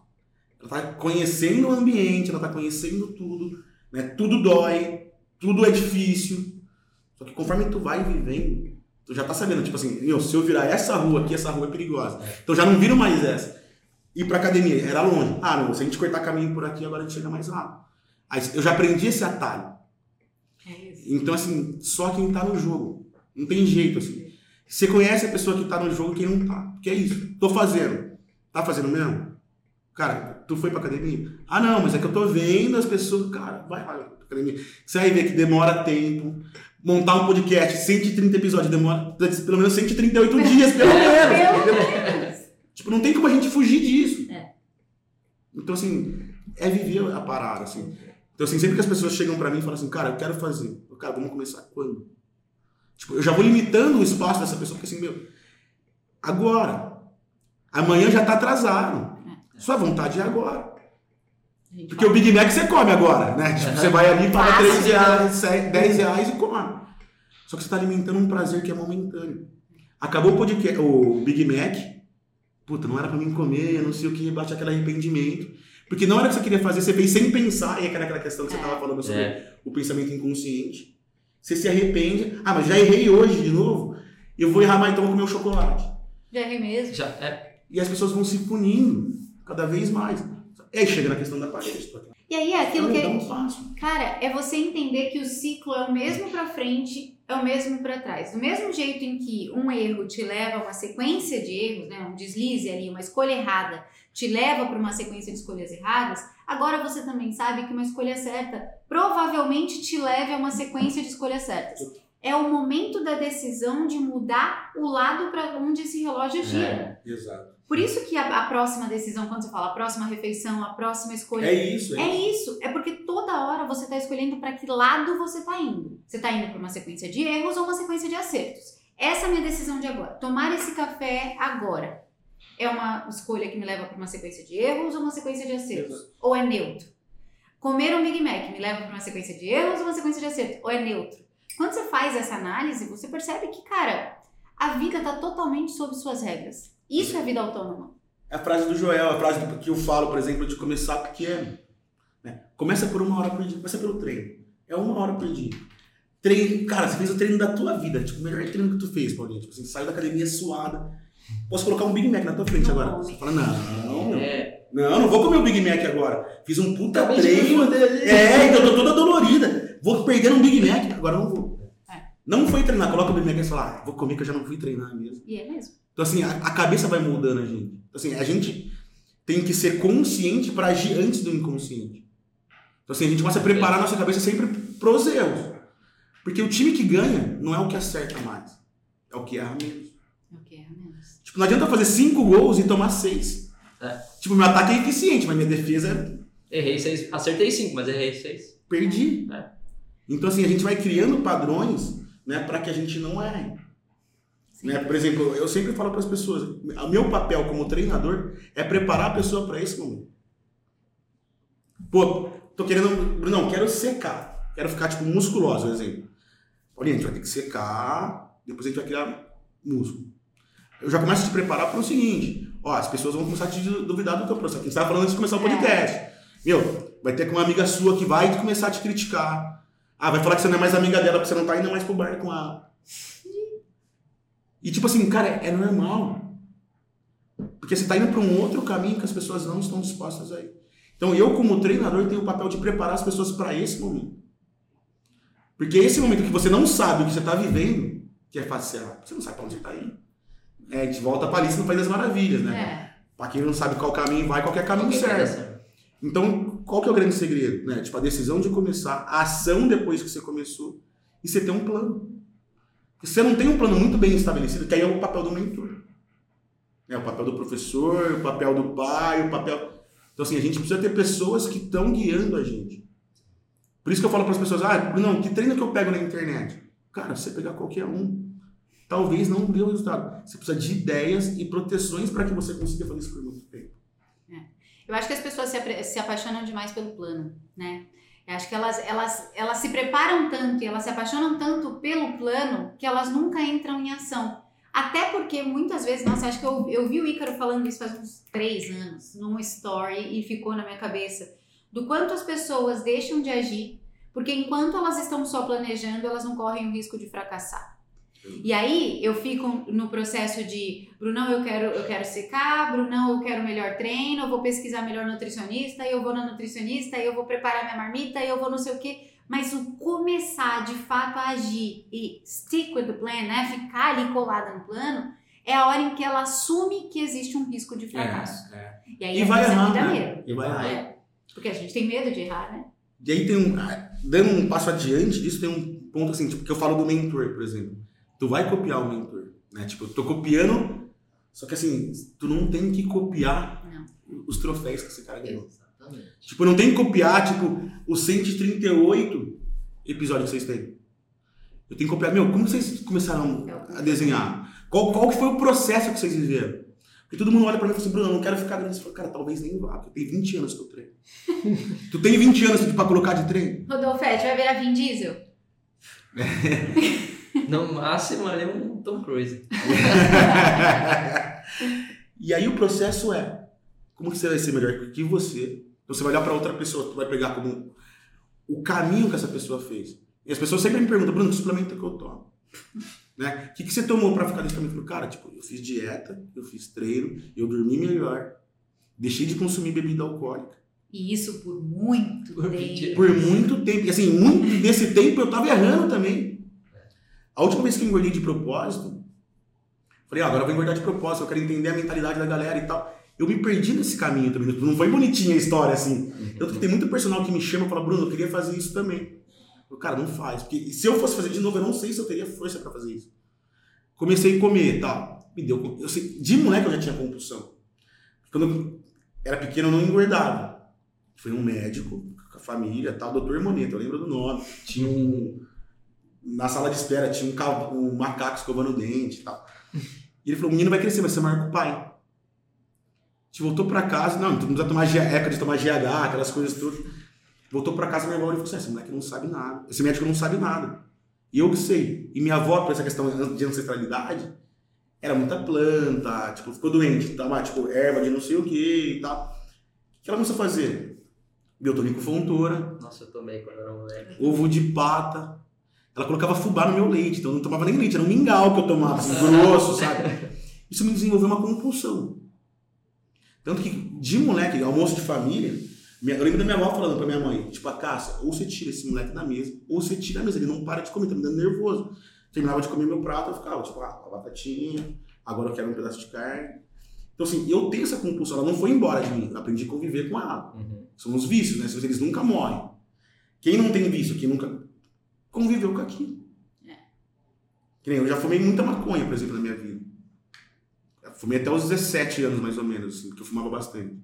[SPEAKER 3] ela tá conhecendo o ambiente, ela tá conhecendo tudo, né? Tudo dói, tudo é difícil. Só que conforme tu vai vivendo, tu já tá sabendo, tipo assim, meu, se eu virar essa rua aqui, essa rua é perigosa. Então já não viro mais essa. Ir pra academia, era longe. Ah, não, se a gente cortar caminho por aqui, agora a gente chega mais rápido. Aí eu já aprendi esse atalho.
[SPEAKER 2] É isso.
[SPEAKER 3] Então, assim, só quem tá no jogo. Não tem jeito, assim. Você conhece a pessoa que tá no jogo e quem não tá. Porque é isso. Tô fazendo. Tá fazendo mesmo? Cara, tu foi pra academia? Ah, não, mas é que eu tô vendo as pessoas. Cara, vai lá pra academia. Você vai ver que demora tempo. Montar um podcast, 130 episódios, demora pelo menos 138 dias, pelo menos. Tipo, não tem como a gente fugir disso.
[SPEAKER 2] É.
[SPEAKER 3] Então, assim, é viver a parada, assim. Então, assim, sempre que as pessoas chegam pra mim e falam assim, cara, eu quero fazer. Eu, cara, vamos começar quando? Tipo, eu já vou limitando o espaço dessa pessoa, porque assim, meu, agora. Amanhã já tá atrasado. Sua vontade é agora. Porque o Big Mac você come agora, né? Tipo, você vai ali, paga
[SPEAKER 2] Fácil.
[SPEAKER 3] 3 reais, 7, 10 reais e come. Só que você tá alimentando um prazer que é momentâneo. Acabou o, podcast, o Big Mac, puta, não era pra mim comer, não sei o que, bate aquele arrependimento. Porque não era o que você queria fazer, você fez sem pensar, e aquela aquela questão que você
[SPEAKER 2] É.
[SPEAKER 3] tava falando sobre
[SPEAKER 1] É.
[SPEAKER 3] o pensamento inconsciente. Você se arrepende, ah, mas já errei hoje de novo, eu vou errar mais então vou comer o chocolate.
[SPEAKER 2] Já errei mesmo.
[SPEAKER 1] Já, é,
[SPEAKER 3] E as pessoas vão se punindo cada vez mais. E aí chega na questão da parede.
[SPEAKER 2] E aí é aquilo
[SPEAKER 3] Dá
[SPEAKER 2] que.
[SPEAKER 3] passo.
[SPEAKER 2] Cara, é você entender que o ciclo é o mesmo pra frente, é o mesmo pra trás. Do mesmo jeito em que um erro te leva a uma sequência de erros, né, um deslize ali, uma escolha errada, te leva para uma sequência de escolhas erradas, agora você também sabe que uma escolha certa provavelmente te leve a uma sequência de escolhas certas. É o momento da decisão de mudar o lado para onde esse relógio gira.
[SPEAKER 3] Exato.
[SPEAKER 2] Por isso que a, a próxima decisão, quando você fala a próxima refeição, a próxima escolha,
[SPEAKER 3] É isso, é,
[SPEAKER 2] é
[SPEAKER 3] isso.
[SPEAKER 2] isso, é porque toda hora você está escolhendo para que lado você está indo. Você está indo para uma sequência de erros ou uma sequência de acertos. Essa é a minha decisão de agora. Tomar esse café agora é uma escolha que me leva para uma sequência de erros ou uma sequência de acertos? Ou é neutro? Comer um Big Mac me leva para uma sequência de erros ou uma sequência de acertos? Ou é neutro? Quando você faz essa análise, você percebe que, cara, a vida está totalmente sob suas regras. Isso é vida autônoma.
[SPEAKER 3] É a frase do Joel, a frase que eu falo, por exemplo, de começar pequeno. né? Começa por uma hora por dia, começa pelo treino. É uma hora por dia. Treino, cara, você fez o treino da tua vida, tipo, o melhor treino que tu fez, Paulinho. Tipo, assim, saiu da academia suada. Posso colocar um Big Mac na tua frente
[SPEAKER 2] Não
[SPEAKER 3] agora? Você fala, não, não,
[SPEAKER 1] é,
[SPEAKER 3] não, não vou comer o Big Mac agora. Fiz um puta
[SPEAKER 1] Acabei de
[SPEAKER 3] treino. É, então eu tô toda dolorida. Vou perder um Big Mac, agora eu não vou.
[SPEAKER 2] É.
[SPEAKER 3] Não foi treinar, coloca o Big Mac e fala, ah, vou comer que eu já não fui treinar mesmo.
[SPEAKER 2] E é mesmo.
[SPEAKER 3] Então, assim, a, a cabeça vai moldando a gente. Então, assim, a gente tem que ser consciente para agir antes do inconsciente. Então, assim, a gente começa a preparar a nossa cabeça sempre pros erros. Porque o time que ganha não é o que acerta mais, é o que erra menos.
[SPEAKER 2] É o que é menos.
[SPEAKER 3] Tipo, não adianta fazer cinco gols e tomar seis.
[SPEAKER 1] É.
[SPEAKER 3] Tipo, meu ataque é eficiente, mas minha defesa
[SPEAKER 1] Errei seis. Acertei cinco, mas errei seis.
[SPEAKER 3] perdi.
[SPEAKER 1] É.
[SPEAKER 3] Então, assim, a gente vai criando padrões né, para que a gente não erre. Né? Por exemplo, eu sempre falo para as pessoas: o meu papel como treinador é preparar a pessoa para esse momento. Pô, tô querendo. Brunão, quero secar. Quero ficar, tipo, musculosa, por exemplo. Olha, a gente vai ter que secar, depois a gente vai criar músculo. Eu já começo a te preparar para o seguinte: ó, as pessoas vão começar a te duvidar do teu processo. A gente estava falando antes de começar o podcast. Meu, vai ter uma amiga sua que vai começar a te criticar. Ah, vai falar que você não é mais amiga dela porque você não tá indo mais pro bar com ela. E tipo assim, cara, é normal. Porque você tá indo para um outro caminho que as pessoas não estão dispostas a ir. Então eu, como treinador, tenho o papel de preparar as pessoas para esse momento. Porque esse momento que você não sabe o que você está vivendo, que é facial, você não sabe para onde você está indo. É, a gente volta para Alice no País das Maravilhas, né?
[SPEAKER 2] É.
[SPEAKER 3] Para quem não sabe qual caminho vai, qualquer caminho
[SPEAKER 1] Ok,
[SPEAKER 3] serve.
[SPEAKER 1] beleza.
[SPEAKER 3] Então, qual que é o grande segredo? Né? Tipo, a decisão de começar, a ação depois que você começou, e você ter um plano. Você não tem um plano muito bem estabelecido, que aí é o papel do mentor. É o papel do professor, o papel do pai, o papel... Então, assim, a gente precisa ter pessoas que estão guiando a gente. Por isso que eu falo para as pessoas, ah, não, que treino que eu pego na internet? Cara, você pegar qualquer um, talvez não dê o resultado. Você precisa de ideias e proteções para que você consiga fazer isso por muito tempo.
[SPEAKER 2] Eu acho que as pessoas se, se apaixonam demais pelo plano, né? Eu acho que elas, elas, elas se preparam tanto e elas se apaixonam tanto pelo plano que elas nunca entram em ação. Até porque muitas vezes, nossa, acho que eu, eu vi o Ícaro falando isso faz uns três anos, numa story, e ficou na minha cabeça. Do quanto as pessoas deixam de agir, porque enquanto elas estão só planejando, elas não correm o risco de fracassar. E aí eu fico no processo de Brunão, eu quero, eu quero secar, Brunão, eu quero melhor treino, eu vou pesquisar melhor nutricionista, eu vou na nutricionista, eu vou preparar minha marmita, eu vou não sei o quê. Mas o começar de fato a agir e stick with the plan, né? Ficar ali colada no plano, é a hora em que ela assume que existe um risco de fracasso.
[SPEAKER 3] é.
[SPEAKER 2] E aí
[SPEAKER 3] E
[SPEAKER 2] a
[SPEAKER 3] vai errar, né? E vai errar.
[SPEAKER 2] É. Porque a gente tem medo de errar, né?
[SPEAKER 3] E aí tem um. ah, Dando um passo adiante disso, tem um ponto assim, tipo, que eu falo do mentor, por exemplo. Tu vai copiar o mentor, né? Tipo, eu tô copiando, só que assim, tu não tem que copiar
[SPEAKER 2] Não.
[SPEAKER 3] os troféus que esse cara ganhou.
[SPEAKER 1] Exatamente.
[SPEAKER 3] Tipo, não tem que copiar, tipo, os 138 episódios que vocês têm. Eu tenho que copiar, meu, como vocês começaram a desenhar? Qual, qual que foi o processo que vocês viveram? Porque todo mundo olha pra mim e fala assim, Bruno, eu não quero ficar grande. Você fala, cara, talvez nem vá, porque tem 20 anos que eu treino. tu tem 20 anos pra colocar de treino?
[SPEAKER 2] Rodolfete, vai virar Vin Diesel?
[SPEAKER 1] No máximo ali um Tom Cruise.
[SPEAKER 3] e aí o processo é, como que você vai ser melhor que você? Então você vai olhar pra outra pessoa, tu vai pegar como o caminho que essa pessoa fez. E as pessoas sempre me perguntam, Bruno, que suplemento que eu tomo? Né? O que, que você tomou pra ficar? Eu falo, Cara, tipo, eu fiz dieta, eu fiz treino, eu dormi melhor, deixei de consumir bebida alcoólica.
[SPEAKER 2] E isso por muito
[SPEAKER 1] Por
[SPEAKER 2] tempo.
[SPEAKER 1] 20
[SPEAKER 3] Por muito tempo. E assim, muito desse tempo eu tava errando também. A última vez que eu engordei de propósito, falei, ah, agora eu vou engordar de propósito, eu quero entender a mentalidade da galera e tal. Eu me perdi nesse caminho também. Não foi bonitinha a história, assim. Tanto que tem muito personal que me chama e fala, Bruno, eu queria fazer isso também. Eu, cara, não faz. Porque se eu fosse fazer de novo, eu não sei se eu teria força pra fazer isso. Comecei a comer e tal. Me deu. Eu sei, de moleque eu já tinha compulsão. Quando eu era pequeno, eu não engordava. Foi um médico, com a família, tal, doutor Moneta, eu lembro do nome. Tinha um. Na sala de espera, tinha um, um macaco escovando o dente e tal. E ele falou: o menino vai crescer, vai ser maior que o pai. A gente voltou pra casa, não, não precisa tomar época de tomar GH, aquelas coisas todas. Voltou pra casa, avó ele falou assim: esse moleque não sabe nada. Esse médico não sabe nada. E eu que sei. E minha avó, por essa questão de ancestralidade, era muita planta, tipo, ficou doente, tava, tipo, erva de não sei o que e tal. O que ela começou a fazer? Biotônico fontora,
[SPEAKER 1] Nossa, eu tomei quando era moleque.
[SPEAKER 3] ovo de pata. Ela colocava fubá no meu leite, então eu não tomava nem leite, era um mingau que eu tomava, assim, grosso, sabe? Isso me desenvolveu uma compulsão. Tanto que, de moleque, almoço de família, minha- eu lembro da minha avó falando pra minha mãe, tipo, a Cássia, ou você tira esse moleque da mesa, ou você tira a mesa, ele não para de comer, tá me dando nervoso. Terminava de comer meu prato, eu ficava, tipo, ah, uma batatinha, agora eu quero um pedaço de carne. Então, assim, eu tenho essa compulsão, ela não foi embora de mim, eu aprendi a conviver com ela.
[SPEAKER 1] Uhum.
[SPEAKER 3] São os vícios, né? Eles nunca morrem. Quem não tem vício, quem nunca conviveu com aquilo.
[SPEAKER 2] É.
[SPEAKER 3] Que nem eu já fumei muita maconha, por exemplo, na minha vida. Eu fumei até os 17 anos, mais ou menos, assim, que eu fumava bastante.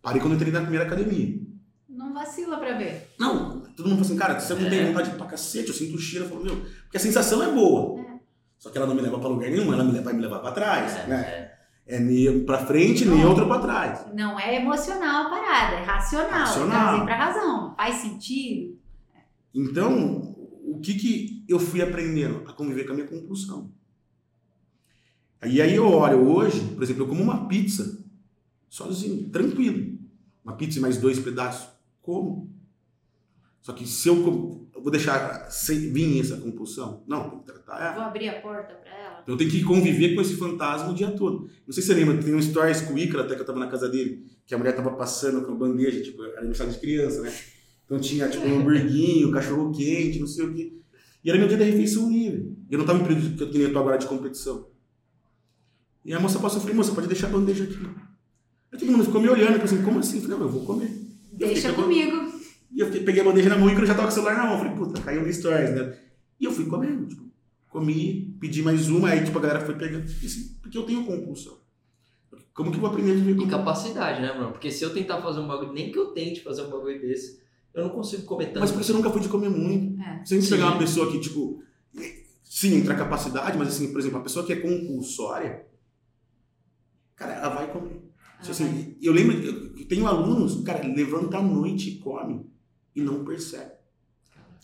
[SPEAKER 3] Parei quando eu entrei na primeira academia.
[SPEAKER 2] Não vacila pra ver.
[SPEAKER 3] Não, todo mundo fala assim, cara, você não tem
[SPEAKER 1] É.
[SPEAKER 3] vontade pra cacete, eu sinto o cheiro, eu falo, meu, porque a sensação é boa.
[SPEAKER 2] É.
[SPEAKER 3] Só que ela não me leva pra lugar nenhum, ela me leva- vai me levar pra trás,
[SPEAKER 1] É,
[SPEAKER 3] né?
[SPEAKER 1] é.
[SPEAKER 3] É pra frente, neutro pra trás.
[SPEAKER 2] Não é emocional a parada, é racional.
[SPEAKER 3] Racional.
[SPEAKER 2] Trazer pra razão. Faz sentido?
[SPEAKER 3] Então, o que que eu fui aprendendo? A conviver com a minha compulsão. E aí eu olho hoje, por exemplo, eu como uma pizza sozinho, tranquilo. Uma pizza e mais dois pedaços, como. Só que se eu, eu vou deixar sem vir essa compulsão, não, tem que tratar ela.
[SPEAKER 2] Vou abrir a porta pra ela.
[SPEAKER 3] Então eu tenho que conviver com esse fantasma o dia todo. Não sei se você lembra, tem um stories com o Ícaro, até que eu tava na casa dele, que a mulher tava passando com a bandeja, tipo, era aniversário de criança, né? Então tinha, tipo, um hamburguinho, cachorro quente, não sei o quê. E era meu dia da refeição livre. Eu não tava em período que eu tinha agora de competição. E a moça passou, eu falei, moça, pode deixar a bandeja aqui. Aí todo mundo ficou me olhando, assim, como assim? Eu falei, não, eu vou comer. E eu
[SPEAKER 2] Deixa
[SPEAKER 3] fiquei
[SPEAKER 2] comigo.
[SPEAKER 3] E eu fiquei- peguei a bandeja na mão e eu já tava com o celular na mão. Eu falei, puta, caiu no stories, né? E eu fui comendo, tipo, comi, pedi mais uma, aí tipo, a galera foi pegando. E, assim, porque eu tenho compulsão. Como que eu vou aprender a viver
[SPEAKER 1] E
[SPEAKER 3] com
[SPEAKER 1] capacidade, né, mano? Porque se eu tentar fazer um bagulho, nem que eu tente fazer um bagulho desse, eu não consigo comer tanto.
[SPEAKER 3] Mas porque você nunca foi de comer muito.
[SPEAKER 2] É.
[SPEAKER 3] Se a gente
[SPEAKER 1] Sim.
[SPEAKER 3] pegar uma pessoa que, tipo, sim, entra capacidade, mas assim, por exemplo, a pessoa que é compulsória, cara, ela vai comer. Tipo assim, eu lembro, eu tenho alunos, cara, levanta à noite e come e não percebe.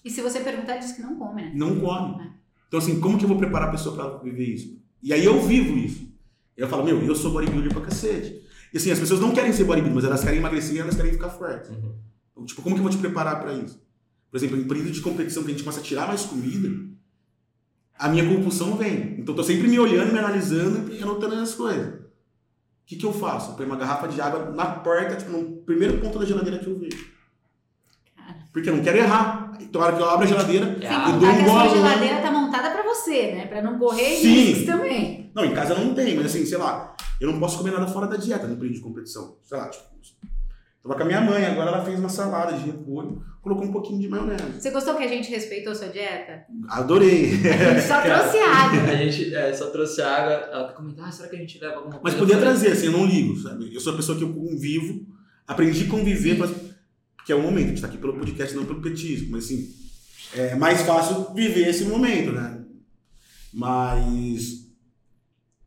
[SPEAKER 2] E se você perguntar, diz que não come, né?
[SPEAKER 3] Não come.
[SPEAKER 2] É.
[SPEAKER 3] Então, assim, como que eu vou preparar a pessoa pra viver isso? E aí eu vivo isso. Eu falo, meu, eu sou bodybuilder pra cacete. E assim, as pessoas não querem ser bodybuilder, mas elas querem emagrecer e elas querem ficar fortes.
[SPEAKER 1] Uhum.
[SPEAKER 3] Tipo, como que eu vou te preparar pra isso? Por exemplo, em período de competição que a gente começa a tirar mais comida, a minha compulsão vem. Então, eu tô sempre me olhando, me analisando e anotando as coisas. O que que eu faço? Eu ponho uma garrafa de água na porta, tipo, no primeiro ponto da geladeira que eu vejo. Porque eu não quero errar. Então, a hora que eu abro a geladeira,
[SPEAKER 2] Sem
[SPEAKER 1] água.
[SPEAKER 3] dou um
[SPEAKER 2] que a geladeira tá montada pra você, né? Pra não correr
[SPEAKER 3] Sim.
[SPEAKER 2] riscos também.
[SPEAKER 3] Não, em casa não tem, mas assim, sei lá, eu não posso comer nada fora da dieta no período de competição. Sei lá, tipo. Tava com a minha mãe, agora ela fez uma salada de repolho, colocou um pouquinho de maionese.
[SPEAKER 2] Você gostou que a gente respeitou sua dieta?
[SPEAKER 3] Adorei.
[SPEAKER 2] A gente só trouxe água.
[SPEAKER 1] A gente é, só trouxe água, ela tá comentando, ah, será que a gente leva alguma coisa?
[SPEAKER 3] Mas podia trazer, assim, eu não ligo, sabe? Eu sou a pessoa que eu convivo, aprendi a conviver, pra- porque é o momento, a gente tá aqui pelo podcast, não pelo petisco, mas assim, é mais fácil viver esse momento, né? Mas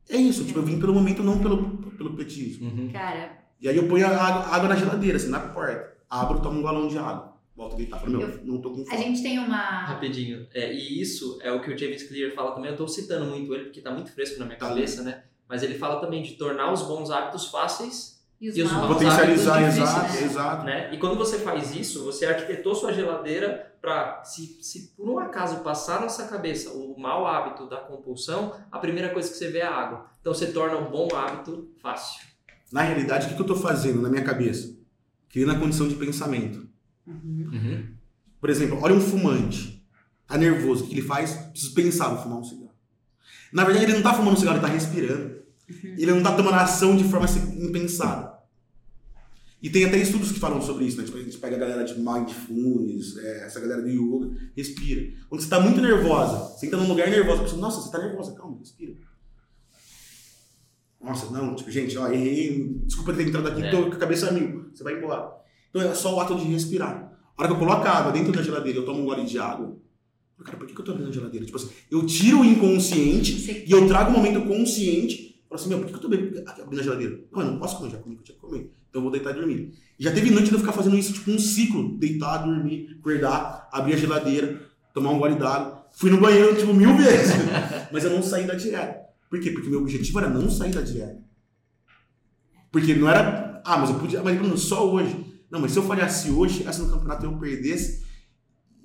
[SPEAKER 3] é isso, tipo, eu vim pelo momento, não pelo, pelo petisco.
[SPEAKER 1] Uhum.
[SPEAKER 2] Cara,
[SPEAKER 3] E aí eu ponho a água, água na geladeira, assim, na porta. Abro, tomo um galão de água. Volto a deitar. Falo, meu, não tô com
[SPEAKER 2] a
[SPEAKER 3] fome.
[SPEAKER 2] gente tem uma.
[SPEAKER 1] Rapidinho. É, e isso é o que o James Clear fala também. Eu tô citando muito ele porque tá muito fresco na minha
[SPEAKER 3] Tá.
[SPEAKER 1] cabeça, né? Mas ele fala também de tornar os bons hábitos fáceis,
[SPEAKER 2] E os
[SPEAKER 1] E os
[SPEAKER 2] maus.
[SPEAKER 3] Potencializar,
[SPEAKER 1] hábitos
[SPEAKER 3] exato,
[SPEAKER 1] difíceis,
[SPEAKER 3] exato.
[SPEAKER 1] né? E quando você faz isso, você arquitetou sua geladeira para se, se por um acaso passar na sua cabeça o mau hábito da compulsão, a primeira coisa que você vê é a água. Então você torna o bom hábito fácil.
[SPEAKER 3] Na realidade, o que que eu tô fazendo na minha cabeça? Criando a condição de pensamento.
[SPEAKER 2] Uhum.
[SPEAKER 3] Por exemplo, olha um fumante. Tá nervoso. O que ele faz? Preciso pensar, vou fumar um cigarro. Na verdade, ele não tá fumando um cigarro, ele tá respirando. Ele não tá tomando ação de forma assim, impensada. E tem até estudos que falam sobre isso, né? Tipo, a gente pega a galera de mindfulness, é, essa galera do yoga, respira. Quando você tá muito nervosa, você entra num lugar nervoso, a pessoa, nossa, você tá nervosa, calma, respira. Nossa, não, tipo, gente, ó, errei, desculpa ter entrado aqui,
[SPEAKER 1] É.
[SPEAKER 3] tô com a cabeça mil, você vai embora. Então é só o ato de respirar. A hora que eu coloco a água dentro da geladeira, eu tomo um gole de água, cara, por que que eu tô abrindo a geladeira? Tipo assim, eu tiro o inconsciente
[SPEAKER 2] Você-
[SPEAKER 3] e eu trago um momento consciente. Falo assim, meu, por que eu tô abrindo a geladeira? Não, eu não posso comer, já comi o que eu tinha que comer. Então eu vou deitar e dormir. E já teve noite de eu ficar fazendo isso, tipo um ciclo. Deitar, dormir, acordar, abrir a geladeira, tomar um gole d'água. Fui no banheiro, tipo, mil vezes. Mas eu não saí da dieta. Por quê? Porque meu objetivo era não sair da dieta. Porque não era, ah, mas eu podia, mas Bruno, só hoje. Não, mas se eu falhasse hoje, chegasse no campeonato e eu perdesse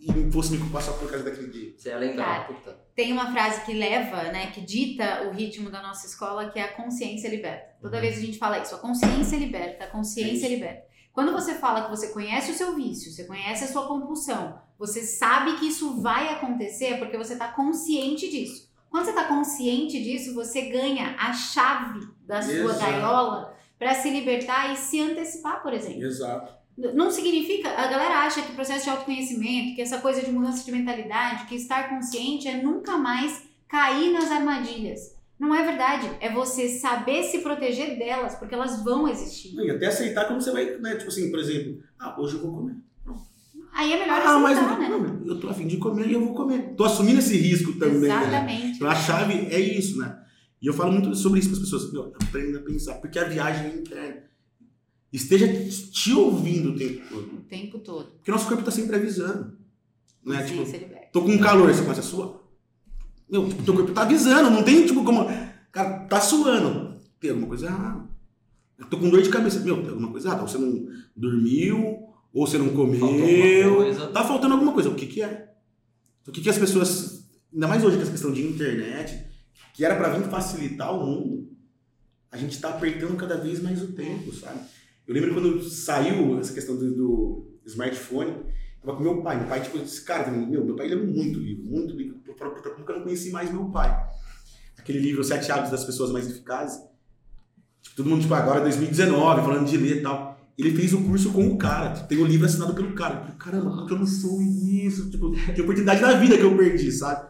[SPEAKER 3] e fosse me culpar só por causa daquele dia.
[SPEAKER 1] Você é legal,
[SPEAKER 2] Cara.
[SPEAKER 1] puta.
[SPEAKER 2] Tem uma frase que leva, né, que dita o ritmo da nossa escola, que é a consciência liberta. Toda
[SPEAKER 1] Uhum.
[SPEAKER 2] vez a gente fala isso, a consciência liberta, a consciência
[SPEAKER 3] É
[SPEAKER 2] liberta. Quando você fala que você conhece o seu vício, você conhece a sua compulsão, você sabe que isso vai acontecer é porque você está consciente disso. Quando você está consciente disso, você ganha a chave da sua
[SPEAKER 3] Exato.
[SPEAKER 2] gaiola para se libertar e se antecipar, por exemplo.
[SPEAKER 3] Exato.
[SPEAKER 2] Não significa, a galera acha que o processo de autoconhecimento, que essa coisa de mudança de mentalidade, que estar consciente é nunca mais cair nas armadilhas. Não é verdade. É você saber se proteger delas, porque elas vão existir.
[SPEAKER 3] E até aceitar quando você vai, né? Tipo assim, por exemplo, ah, hoje eu vou comer.
[SPEAKER 2] Aí é melhor
[SPEAKER 3] Ah, mas
[SPEAKER 2] aceitar, né?
[SPEAKER 3] não, eu tô afim de comer e eu vou comer. Tô assumindo esse risco também. Né?
[SPEAKER 2] Exatamente.
[SPEAKER 3] Então a chave é isso, né? E eu falo muito sobre isso para as pessoas. Meu, aprenda a pensar, porque a viagem é interna. Esteja te ouvindo o tempo todo.
[SPEAKER 2] O tempo todo.
[SPEAKER 3] Porque nosso corpo tá sempre avisando. Né?
[SPEAKER 2] Sim,
[SPEAKER 3] Tipo, tô com calor, você começa a suar. Meu, tipo, teu corpo tá avisando, não tem tipo como. Cara, tá suando. Tem alguma coisa errada. Eu tô com dor de cabeça. Meu, tem alguma coisa errada. Ou você não dormiu, ou você não comeu. Tá faltando alguma coisa. O que que é? O que que as pessoas. Ainda mais hoje com essa questão de internet, que era pra vir facilitar o mundo, a gente tá apertando cada vez mais o tempo, sabe? Eu lembro quando saiu essa questão do, do smartphone, eu tava com meu pai. Meu pai, tipo, esse cara, meu, meu pai lê muito livro, muito livro. Eu que eu não conheci mais meu pai? Aquele livro, Sete Hábitos das Pessoas Mais Eficazes. Tipo, todo mundo, tipo, agora 2019, falando de ler e tal. Ele fez o curso com o cara. Tem o livro assinado pelo cara. Eu falei, caramba, como que eu não sou isso? Tipo, que oportunidade da vida que eu perdi, sabe?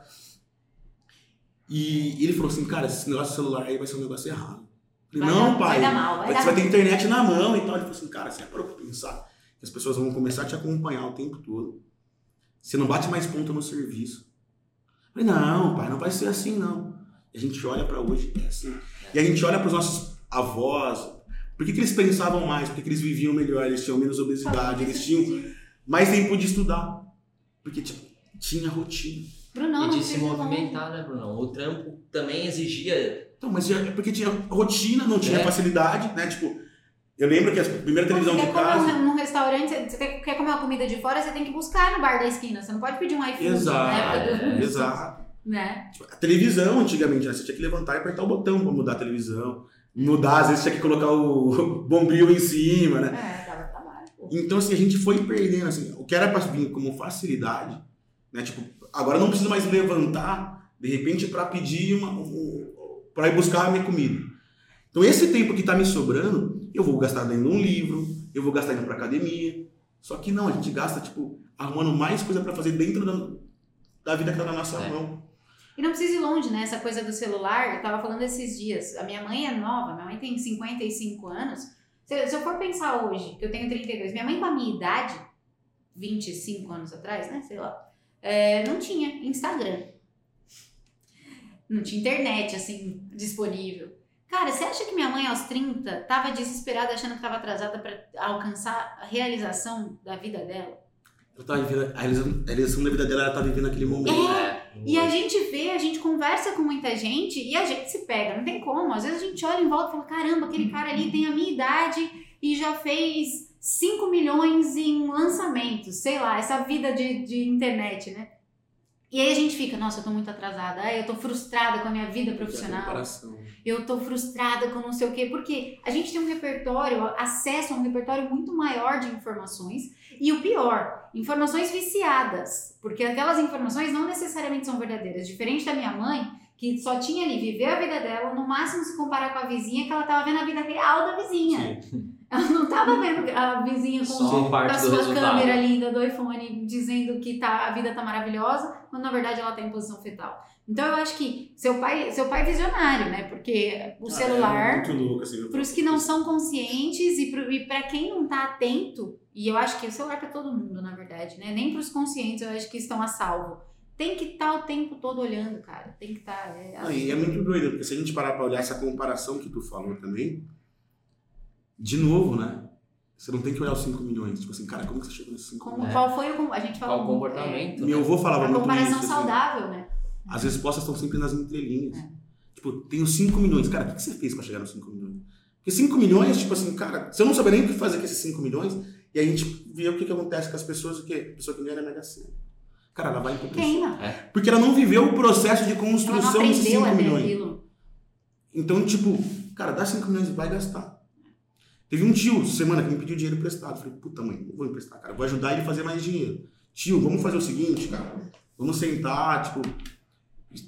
[SPEAKER 3] E ele falou assim, cara, esse negócio de celular aí vai ser um negócio errado. Eu falei,
[SPEAKER 2] Vai
[SPEAKER 3] não,
[SPEAKER 2] dar-
[SPEAKER 3] pai.
[SPEAKER 2] Vai dar mal, vai
[SPEAKER 3] Você
[SPEAKER 2] dar
[SPEAKER 3] vai
[SPEAKER 2] mal.
[SPEAKER 3] ter internet na mão e tal. Ele falou assim, cara, você parou pra pensar que as pessoas vão começar a te acompanhar o tempo todo. Você não bate mais ponta no serviço. Eu falei, não, pai, não vai ser assim, não. E a gente olha pra hoje, é assim. E a gente olha pros nossos avós. Por que, que eles pensavam mais? Por que, que eles viviam melhor? Eles tinham menos obesidade, eles tinham mais tempo de estudar. Porque tipo, tinha rotina.
[SPEAKER 2] Brunão,
[SPEAKER 1] e de se movimentar, né, Brunão? O trampo também exigia.
[SPEAKER 3] Então, mas é porque tinha rotina, não tinha
[SPEAKER 1] É.
[SPEAKER 3] facilidade, né? Tipo, eu lembro que a primeira televisão
[SPEAKER 2] Você
[SPEAKER 3] de
[SPEAKER 2] quer comer
[SPEAKER 3] casa.
[SPEAKER 2] um- num restaurante, você- quer, comer uma comida de fora, você tem que buscar no bar da esquina. Você não pode pedir um iFood
[SPEAKER 3] Exato,
[SPEAKER 2] né?
[SPEAKER 3] exato.
[SPEAKER 2] né?
[SPEAKER 3] Tipo, a televisão, antigamente, né? você tinha que levantar e apertar o botão pra mudar a televisão. Mudar, às vezes tinha que colocar o bombril em cima, né?
[SPEAKER 2] É, dava trabalho. pô.
[SPEAKER 3] Então, assim, a gente foi perdendo, assim, o que era pra vir como facilidade, né? Tipo, agora não preciso mais levantar, de repente, pra pedir uma, um, pra ir buscar a minha comida. Então, esse tempo que tá me sobrando, eu vou gastar lendo um livro, eu vou gastar indo pra academia. Só que não, a gente gasta, tipo, arrumando mais coisa pra fazer dentro da, da vida que tá na nossa
[SPEAKER 1] É.
[SPEAKER 3] mão.
[SPEAKER 2] E não precisa ir longe, né? Essa coisa do celular, eu tava falando esses dias. A minha mãe é nova, minha mãe tem 55 anos. Se, se eu for pensar hoje, que eu tenho 32, minha mãe com a minha idade, 25 anos atrás, né? Sei lá, é, não tinha Instagram. Não tinha internet, assim, disponível. Cara, você acha que minha mãe aos 30 tava desesperada achando que tava atrasada pra alcançar a realização da vida dela?
[SPEAKER 3] Eu tava vivendo, a realização, a realização da vida dela, ela tá vivendo aquele momento.
[SPEAKER 1] É,
[SPEAKER 2] E a gente vê, a gente conversa com muita gente e a gente se pega, não tem como. Às vezes a gente olha em volta e fala: caramba, aquele cara ali tem a minha idade e já fez 5 milhões em lançamentos, sei lá, essa vida de, de internet, né? E aí a gente fica, nossa, eu tô muito atrasada, ai, eu tô frustrada com a minha vida profissional, eu tô frustrada com não sei o quê, porque a gente tem um repertório, acesso a um repertório muito maior de informações, e o pior, informações viciadas, porque aquelas informações não necessariamente são verdadeiras, diferente da minha mãe, que só tinha ali viver a vida dela, no máximo se comparar com a vizinha, que ela tava vendo a vida real da vizinha. Ela não tava vendo a vizinha com com a sua câmera linda do iPhone dizendo que tá, a vida tá maravilhosa, quando na verdade ela tá em posição fetal. Então eu acho que seu pai, seu pai é visionário, né? Porque o
[SPEAKER 3] Ah,
[SPEAKER 2] celular,
[SPEAKER 3] É muito louco, assim.
[SPEAKER 2] para os que não são conscientes e, para quem não tá atento, e eu acho que o celular para todo mundo, na verdade, né? Nem para os conscientes eu acho que estão a salvo. Tem que estar o tempo todo olhando, cara. Tem que estar. é,
[SPEAKER 3] Não, e é muito doido, porque se a gente parar pra olhar essa comparação que tu falou também, de novo, né? Você não tem que olhar os 5 milhões. Tipo assim, cara, como que você chegou nesses 5
[SPEAKER 2] como-
[SPEAKER 3] milhões?
[SPEAKER 1] É.
[SPEAKER 2] Qual foi o. A gente falou.
[SPEAKER 1] Qual o comportamento?
[SPEAKER 2] é,
[SPEAKER 3] Meu avô falava
[SPEAKER 2] a
[SPEAKER 3] muito
[SPEAKER 2] comparação
[SPEAKER 3] isso. assim.
[SPEAKER 2] saudável, né?
[SPEAKER 3] As respostas estão sempre nas entrelinhas.
[SPEAKER 2] É.
[SPEAKER 3] Tipo, tenho 5 milhões. Cara, o que você fez pra chegar nos 5 milhões? Porque 5 milhões, tipo assim, cara, você não sabe nem o que fazer com esses 5 milhões, e a gente vê o que, que acontece com as pessoas, o que? A pessoa que ganha na Mega Sena. Cara, ela vai em
[SPEAKER 2] Queima.
[SPEAKER 3] Porque ela não viveu o processo de construção desses
[SPEAKER 2] aprendeu
[SPEAKER 3] 5
[SPEAKER 2] a ver
[SPEAKER 3] milhões.
[SPEAKER 2] aquilo.
[SPEAKER 3] Então, tipo, cara, dá 5 milhões e vai gastar. Teve um tio, semana, que me pediu dinheiro emprestado. Falei, puta mãe, não vou emprestar, cara. Vou ajudar ele a fazer mais dinheiro. Tio, vamos fazer o seguinte, cara. Vamos sentar, tipo,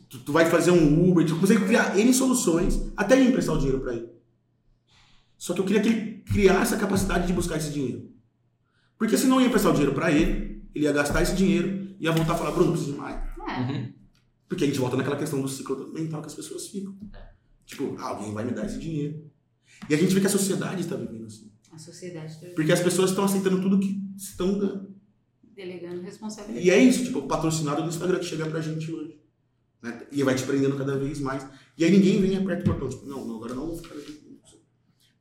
[SPEAKER 3] tu, tu vai fazer um Uber. Comecei a criar N soluções até ele emprestar o dinheiro pra ele. Só que eu queria que ele criasse a capacidade de buscar esse dinheiro. Porque se não ia emprestar o dinheiro pra ele, ele ia gastar esse dinheiro e ia voltar a falar, Bruno, preciso de mais.
[SPEAKER 2] É.
[SPEAKER 1] Uhum.
[SPEAKER 3] Porque a gente volta naquela questão do ciclo mental que as pessoas ficam. Tipo, ah, alguém vai me dar esse dinheiro. E a gente vê que a sociedade está vivendo assim.
[SPEAKER 2] A sociedade tá
[SPEAKER 3] Porque as pessoas estão aceitando tudo que estão dando.
[SPEAKER 2] delegando responsabilidade.
[SPEAKER 3] E é isso, tipo, o patrocinado do Instagram que chega pra gente hoje. Né? E vai te prendendo cada vez mais. E aí ninguém vem aperta o botão, tipo, não, não, agora não vou ficar aqui.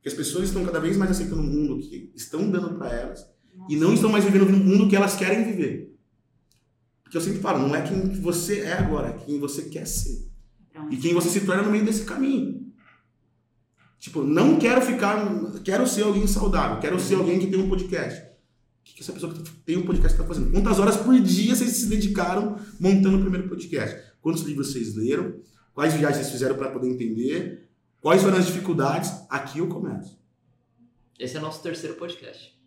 [SPEAKER 3] Porque as pessoas estão cada vez mais aceitando o mundo que estão dando pra elas e não estão mais vivendo no mundo que elas querem viver. Porque eu sempre falo, não é quem você é agora, é quem você quer ser.
[SPEAKER 2] Onde
[SPEAKER 3] E quem você se torna no meio desse caminho. Tipo, não quero ficar. Quero ser alguém saudável, quero ser alguém que tem um podcast. O que, que essa pessoa que tem um podcast está fazendo? Quantas horas por dia vocês se dedicaram montando o primeiro podcast? Quantos livros vocês leram? Quais viagens vocês fizeram para poder entender? Quais foram as dificuldades? Aqui eu começo.
[SPEAKER 1] Esse é nosso terceiro podcast.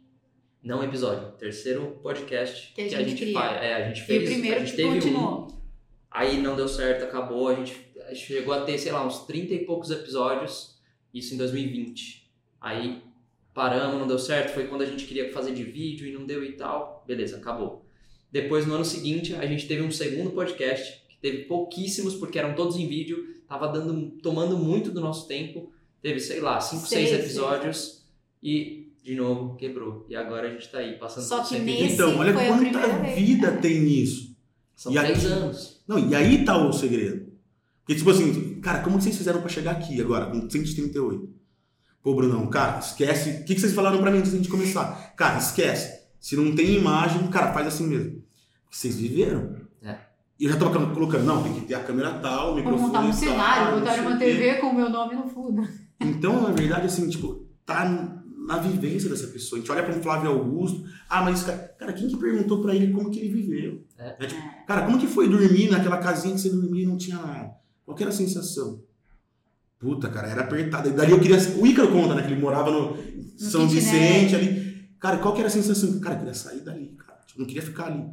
[SPEAKER 1] Não episódio, terceiro podcast
[SPEAKER 2] Que a gente cria.
[SPEAKER 1] faz. É, a gente
[SPEAKER 2] E
[SPEAKER 1] fez.
[SPEAKER 2] o primeiro
[SPEAKER 1] a gente
[SPEAKER 2] que
[SPEAKER 1] teve um,
[SPEAKER 2] continuou.
[SPEAKER 1] aí não deu certo, acabou. A gente, a gente chegou a ter, sei lá, uns 30 e poucos episódios, isso em 2020. Aí paramos, não deu certo. Foi quando a gente queria fazer de vídeo e não deu e tal. Beleza, acabou. Depois, no ano seguinte, a gente teve um segundo podcast, que teve pouquíssimos, porque eram todos em vídeo, tava dando, tomando muito do nosso tempo. Teve, sei lá, 5,
[SPEAKER 2] Seis,
[SPEAKER 1] 6 episódios e, de novo, quebrou. E agora a gente tá aí, passando
[SPEAKER 2] Só que
[SPEAKER 1] 120.
[SPEAKER 2] Esse
[SPEAKER 3] então, olha quanta
[SPEAKER 2] vez,
[SPEAKER 3] vida
[SPEAKER 2] né?
[SPEAKER 3] tem nisso.
[SPEAKER 1] São
[SPEAKER 3] E
[SPEAKER 1] 3
[SPEAKER 3] aqui-
[SPEAKER 1] anos.
[SPEAKER 3] Não, e aí tá o segredo. Porque, tipo assim, cara, como vocês fizeram pra chegar aqui agora, com 138? Pô, Brunão, cara, esquece. O que, que vocês falaram pra mim antes da gente começar? Cara, esquece. Se não tem imagem, cara, faz assim mesmo. Vocês viveram.
[SPEAKER 1] É.
[SPEAKER 3] E eu já tô colocando, não, tem que ter a câmera tal, o
[SPEAKER 2] Vou
[SPEAKER 3] microfone
[SPEAKER 2] montar um
[SPEAKER 3] tal,
[SPEAKER 2] cenário, botar uma. TV com o meu nome no fundo.
[SPEAKER 3] Então, na verdade, assim, tipo, tá na vivência dessa pessoa. A gente olha pra um Flávio Augusto, ah, mas esse cara, cara, quem que perguntou pra ele como que ele viveu?
[SPEAKER 1] É.
[SPEAKER 3] Né, tipo, cara, como que foi dormir naquela casinha que você dormia e não tinha nada? Qual que era a sensação? Puta, cara, era apertado. E dali eu queria. O Ícaro conta, né? Que ele morava no São
[SPEAKER 2] kitnet.
[SPEAKER 3] Vicente ali. Cara, qual que era a sensação? Cara, eu queria sair dali, cara. Tipo, não queria ficar ali.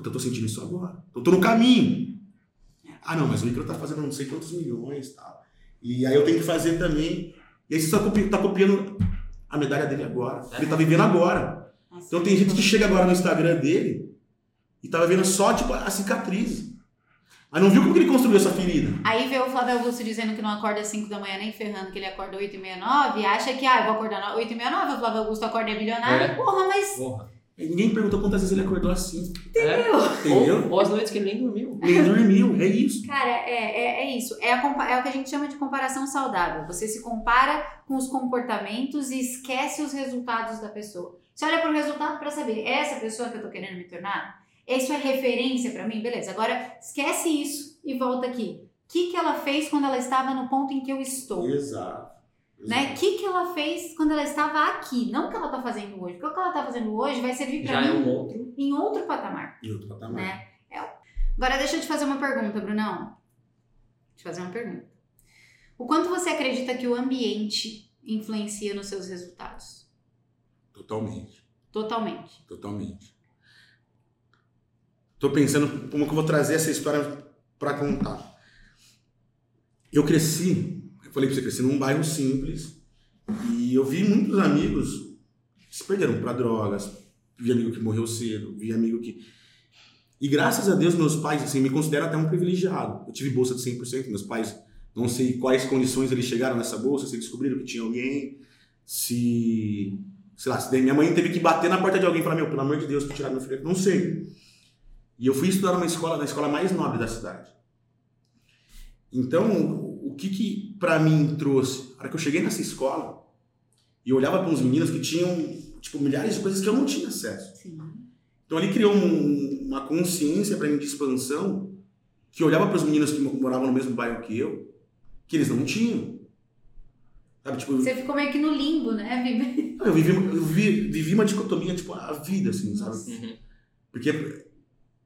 [SPEAKER 3] Puta, eu tô sentindo isso agora. Eu tô no caminho. Ah, não, mas o Ícaro tá fazendo não sei quantos milhões e tal. E aí eu tenho que fazer também. E aí você só copi- tá copiando a medalha dele agora. Ele tá vivendo agora. Então tem gente que chega agora no Instagram dele e tava vendo só, tipo, a cicatriz. Mas não viu como que ele construiu essa ferida.
[SPEAKER 2] Aí vê o Flávio Augusto dizendo que não acorda às 5 da manhã nem ferrando, que ele acorda 8 e meia, 9, acha que, ah, eu vou acordar 8 e meia, 9, o Flávio Augusto acorda é milionário.
[SPEAKER 1] É.
[SPEAKER 2] Porra, mas...
[SPEAKER 1] Porra.
[SPEAKER 3] Ninguém perguntou quantas vezes ele acordou assim.
[SPEAKER 1] É.
[SPEAKER 3] Entendeu?
[SPEAKER 1] Ou, ou as noites que ele nem dormiu.
[SPEAKER 3] Nem dormiu, é isso.
[SPEAKER 2] Cara, é, é, é isso. É, a é o que a gente chama de comparação saudável. Você se compara com os comportamentos e esquece os resultados da pessoa. Você olha para o resultado para saber, é essa pessoa que eu tô querendo me tornar? Isso é referência para mim? Beleza. Agora, esquece isso e volta aqui. O que, que ela fez quando ela estava no ponto em que eu estou?
[SPEAKER 3] Exato.
[SPEAKER 2] Né? O que, que ela fez quando ela estava aqui? Não o que ela está fazendo hoje. Porque o que ela está fazendo hoje vai servir para
[SPEAKER 1] é
[SPEAKER 2] mim
[SPEAKER 1] um outro.
[SPEAKER 2] em outro patamar
[SPEAKER 3] E outro patamar.
[SPEAKER 2] né? É. Agora deixa eu te fazer uma pergunta, Brunão. Deixa eu fazer uma pergunta. O quanto você acredita que o ambiente influencia nos seus resultados?
[SPEAKER 3] Totalmente.
[SPEAKER 2] Totalmente.
[SPEAKER 3] Totalmente. Tô pensando como que eu vou trazer essa história pra contar. Eu cresci, eu falei pra você, cresci num bairro simples e eu vi muitos amigos que se perderam pra drogas, vi amigo que morreu cedo, vi amigo que... E graças a Deus meus pais, assim, me consideram até um privilegiado. Eu tive bolsa de 100%, meus pais, não sei quais condições eles chegaram nessa bolsa, se descobriram que tinha alguém, se sei lá, se minha mãe teve que bater na porta de alguém e falar, meu, pelo amor de Deus, pra tirar meu filho, não sei. E eu fui estudar numa escola, na escola mais nobre da cidade. Então, o que que pra mim trouxe? A hora que eu cheguei nessa escola, e eu olhava para uns meninos que tinham, tipo, milhares de coisas que eu não tinha acesso.
[SPEAKER 2] Sim.
[SPEAKER 3] Então, ali criou um- uma consciência pra mim de expansão, que eu olhava para os meninos que moravam no mesmo bairro que eu, que eles não tinham. Sabe, tipo,
[SPEAKER 2] Você ficou meio que no limbo, né, Vivi?
[SPEAKER 3] eu vivi, eu vi, vivi uma dicotomia, tipo, a vida, assim, sabe?
[SPEAKER 2] Nossa.
[SPEAKER 1] Uhum.
[SPEAKER 3] Porque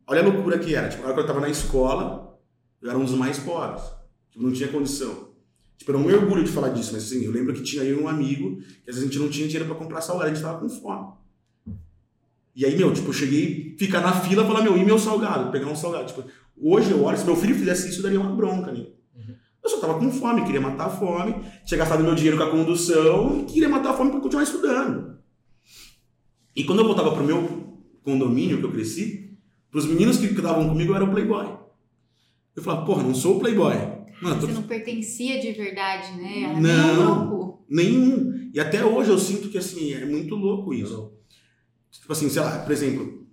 [SPEAKER 3] olha a loucura que era. Tipo, na hora que eu tava na escola, eu era um dos mais pobres. Tipo, não tinha condição. Tipo, eu não me orgulho de falar disso, mas assim, eu lembro que tinha eu e um amigo, que às vezes a gente não tinha dinheiro pra comprar salgado, a gente tava com fome. E aí, meu, tipo, eu cheguei a ficar na fila e falar, meu, e meu salgado? Pegar um salgado. Tipo, hoje eu olho, se meu filho fizesse isso, daria uma bronca nele.
[SPEAKER 1] Uhum.
[SPEAKER 3] Eu só tava com fome, queria matar a fome, tinha gastado meu dinheiro com a condução e queria matar a fome pra continuar estudando. E quando eu voltava pro meu condomínio que eu cresci, pros meninos que estavam comigo eu era o playboy. Eu falava, porra, não sou o playboy. Mano, tô-
[SPEAKER 2] Você não pertencia de verdade, né? A
[SPEAKER 3] Não.
[SPEAKER 2] nenhum grupo.
[SPEAKER 3] Nenhum. E até hoje eu sinto que assim, é muito louco isso. Tipo assim, sei lá, por exemplo,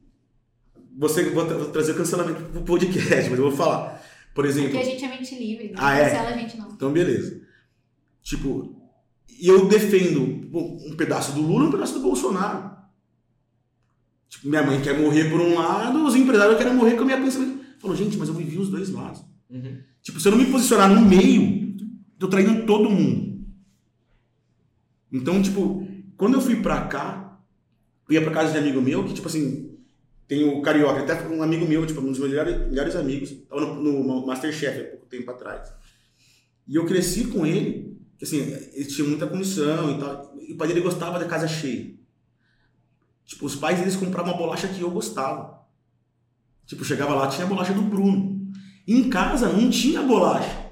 [SPEAKER 3] você vou, tra- vou trazer cancelamento pro podcast, mas eu vou falar. Por exemplo,
[SPEAKER 2] Porque a gente é mente livre, não
[SPEAKER 3] Ah, é?
[SPEAKER 2] cancela a gente não.
[SPEAKER 3] então beleza. Tipo, e eu defendo um pedaço do Lula e um pedaço do Bolsonaro. Tipo, minha mãe quer morrer por um lado, os empresários querem morrer com a minha pensamento. Falou, gente, mas eu vivi os dois lados.
[SPEAKER 1] Uhum.
[SPEAKER 3] Tipo, se eu não me posicionar no meio, tô traindo todo mundo. Então, tipo, quando eu fui pra cá, eu ia pra casa de amigo meu, que, tipo assim, tem o Carioca, até um amigo meu, tipo, um dos meus melhores, melhores amigos, tava no, no Masterchef há pouco tempo atrás. E eu cresci com ele, assim, ele tinha muita condição e tal, e o pai dele gostava da casa cheia. Tipo, os pais deles compravam uma bolacha que eu gostava. Tipo, chegava lá, tinha a bolacha do Bruno. Em casa não tinha bolacha.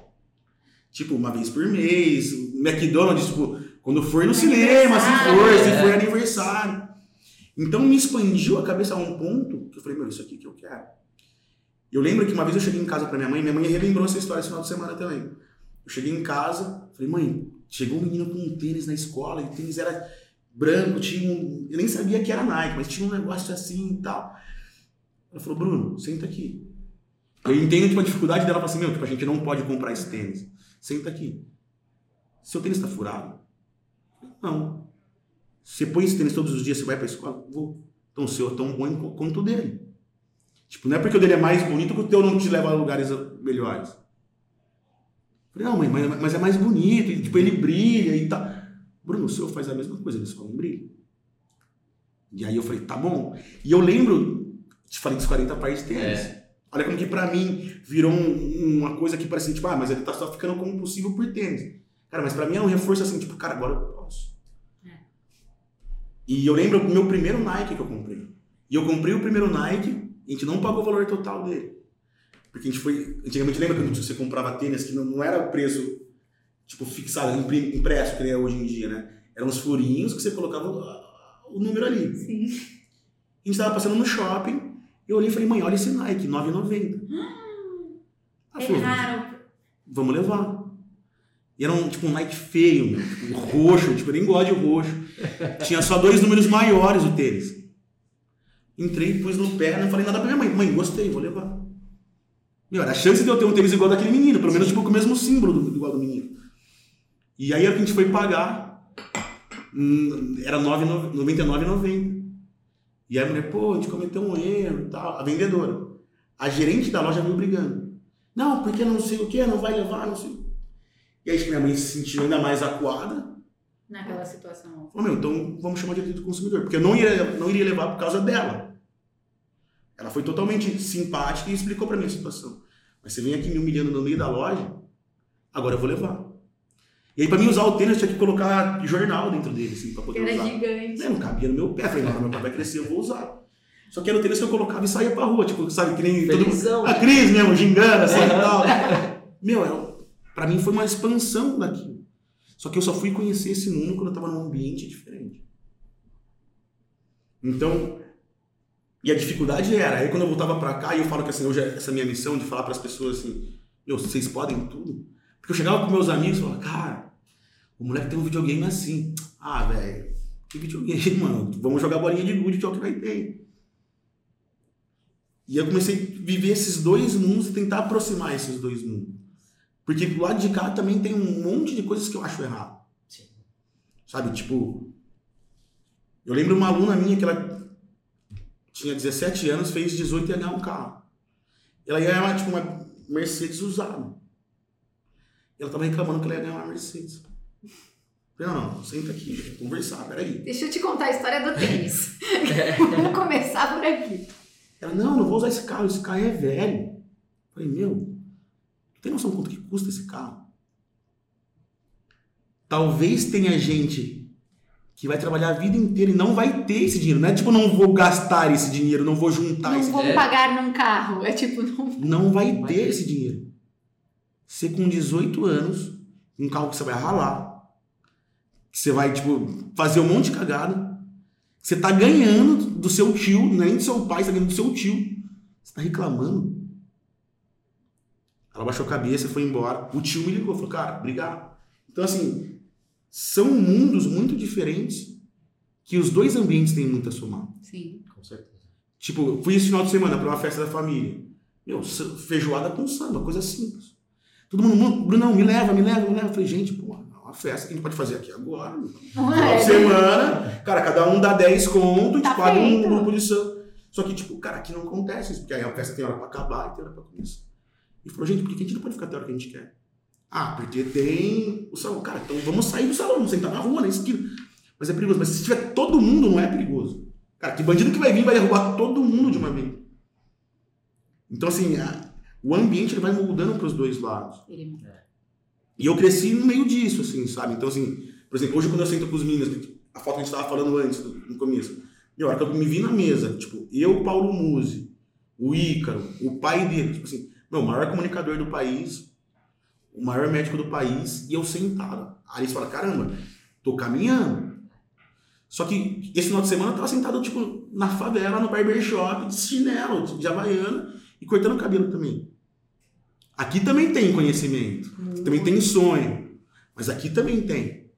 [SPEAKER 3] Tipo, uma vez por mês, McDonald's, tipo, quando for no cinema, se for,
[SPEAKER 2] Aniversário.
[SPEAKER 3] se
[SPEAKER 1] É.
[SPEAKER 3] for aniversário. Então me expandiu a cabeça a um ponto que eu falei, meu, isso aqui que eu quero. Eu lembro que uma vez eu cheguei em casa pra minha mãe, minha mãe relembrou essa história esse final de semana também. Eu cheguei em casa, falei, mãe, chegou um menino com um tênis na escola, e o tênis era branco, tinha um. Eu nem sabia que era Nike, mas tinha um negócio assim e tal. Ela falou, Bruno, senta aqui. Eu entendo tipo, a dificuldade dela, ela fala assim, meu, tipo, a gente não pode comprar esse tênis. Senta aqui. Seu tênis tá furado? Não. Você põe esse tênis todos os dias, você vai pra escola? Vou. Então o seu é tão bom quanto o dele. Tipo, não é porque o dele é mais bonito que o teu não te leva a lugares melhores. Falei, não, mãe, mas, mas é mais bonito, e, tipo, ele brilha e tal. Bruno, o seu faz a mesma coisa, ele só não brilha. E aí eu falei, tá bom. E eu lembro, te falei dos 40 pares de tênis. Olha como que pra mim virou um- uma coisa que parecia, tipo, ah, mas ele tá só ficando como possível por tênis. Cara, mas pra mim é um reforço assim, tipo, cara, agora eu posso.
[SPEAKER 2] É.
[SPEAKER 3] E eu lembro o meu primeiro Nike que eu comprei. E eu comprei o primeiro Nike, a gente não pagou o valor total dele. Porque a gente foi. Antigamente lembra quando você comprava tênis que não, não era preço, tipo, fixado, impresso, que nem é hoje em dia, né? Eram uns furinhos que você colocava o, o número ali.
[SPEAKER 2] Sim.
[SPEAKER 3] A gente tava passando no shopping, eu olhei e falei, mãe, olha esse Nike, 9,90. Ela falou,
[SPEAKER 2] Erraram.
[SPEAKER 3] vamos levar. E era um, tipo, um Nike feio, meu, tipo, roxo, tipo, eu nem gosto de roxo. Tinha só dois números maiores o tênis. Entrei, pus no pé, não falei nada pra minha mãe. Mãe, gostei, vou levar. Meu, era a chance de eu ter um tênis igual daquele menino, pelo menos tipo, com o mesmo símbolo do, igual do menino. E aí a gente foi pagar, hum, era R$ 99,90. E aí a mulher, pô, a gente cometeu um erro e tal. A vendedora. A gerente da loja veio brigando. Não, porque não sei o que, não vai levar, não sei. E aí acho que minha mãe se sentiu ainda mais acuada.
[SPEAKER 2] Naquela situação.
[SPEAKER 3] Falou, meu, então vamos chamar de direito do consumidor. Porque eu não iria, não iria levar por causa dela. Ela foi totalmente simpática e explicou pra mim a situação. Mas você vem aqui me humilhando no meio da loja, agora eu vou levar. E aí, pra mim usar o tênis, eu tinha que colocar jornal dentro dele, assim, pra poder
[SPEAKER 2] Era
[SPEAKER 3] usar.
[SPEAKER 2] gigante.
[SPEAKER 3] É, não cabia no meu pé. Falei, não, meu pé vai crescer, eu vou usar. Só que era o tênis que eu colocava e saía pra rua, tipo, sabe, que nem todo mundo.
[SPEAKER 1] Felizão.
[SPEAKER 3] A Cris mesmo, gingando, assim e tal. Meu, era, pra mim foi uma expansão daquilo. Só que eu só fui conhecer esse mundo quando eu tava num ambiente diferente. Então, e a dificuldade era, aí quando eu voltava pra cá, e eu falo que assim, hoje é essa minha missão de falar pras pessoas assim, meu, vocês podem tudo. Porque eu chegava com meus amigos e falava, cara, o moleque tem um videogame assim. Ah, velho, que videogame, mano? Vamos jogar bolinha de gude, que é o que vai ter. E eu comecei a viver esses dois mundos e tentar aproximar esses dois mundos. Porque do lado de cá também tem um monte de coisas que eu acho errado.
[SPEAKER 1] Sim.
[SPEAKER 3] Sabe, tipo. Eu lembro uma aluna minha que ela tinha 17 anos, fez 18 e ia ganhar um carro. Ela ia ganhar tipo, uma Mercedes usada. Ela tava reclamando que ela ia ganhar uma Mercedes. Não, não, senta aqui, deixa eu conversar, peraí.
[SPEAKER 2] Deixa eu te contar a história do tênis. Vamos começar por aqui.
[SPEAKER 3] Ela, não, não vou usar esse carro, esse carro é velho. Eu Falei, meu, tem noção quanto que custa esse carro? Talvez tenha gente que vai trabalhar a vida inteira e não vai ter esse dinheiro. Não é tipo, não vou gastar esse dinheiro, não vou juntar
[SPEAKER 2] Não
[SPEAKER 3] esse
[SPEAKER 2] vou
[SPEAKER 1] É.
[SPEAKER 2] pagar num carro. É tipo, não.
[SPEAKER 3] Não vai ter
[SPEAKER 1] ter.
[SPEAKER 3] esse dinheiro. Você com 18 anos, um carro que você vai ralar, você vai, tipo, fazer um monte de cagada, você tá ganhando do seu tio, nem do seu pai, você tá ganhando do seu tio. Você tá reclamando. Ela baixou a cabeça, foi embora. O tio me ligou, falou, cara, obrigado. Então, assim, são mundos muito diferentes que os dois ambientes têm muito a somar.
[SPEAKER 2] Sim.
[SPEAKER 1] Com certeza.
[SPEAKER 3] Tipo, eu fui esse final de semana para uma festa da família. Meu, feijoada com samba, coisa simples. Todo mundo, Brunão, me leva, me leva, me leva. Eu falei, gente, é uma festa que a gente pode fazer aqui agora. Final
[SPEAKER 2] é?
[SPEAKER 3] de semana, cara, cada um dá 10 conto,
[SPEAKER 2] Tá
[SPEAKER 3] tipo, paga um grupo de samba. Só que, tipo, cara, aqui não acontece isso, porque aí a festa tem hora pra acabar e tem hora pra começar. E falou, gente, por que a gente não pode ficar até a hora que a gente quer? Ah, porque tem o salão. Cara, então vamos sair do salão, vamos sentar na rua, na esquina. Mas é perigoso. Mas se tiver todo mundo, não é perigoso. Cara, que bandido que vai vir vai derrubar todo mundo de uma vez. Então, assim, a- o ambiente ele vai mudando pros dois lados.
[SPEAKER 2] Ele-
[SPEAKER 3] E eu cresci no meio disso, assim, sabe? Então, assim, por exemplo, hoje quando eu sento com os meninos, a foto que a gente tava falando antes, no começo, meu, a hora que eu me vi na mesa, tipo, eu, Paulo Musi, o Ícaro, o pai dele, tipo assim, meu, o maior comunicador do país, o maior médico do país, e eu sentado. Aí eles falam, caramba, tô caminhando. Só que esse final de semana eu tava sentado, tipo, na favela, no barbershop, de chinelo, de havaiana, e cortando o cabelo também. Aqui também tem conhecimento. Também tem sonho. Mas aqui também tem.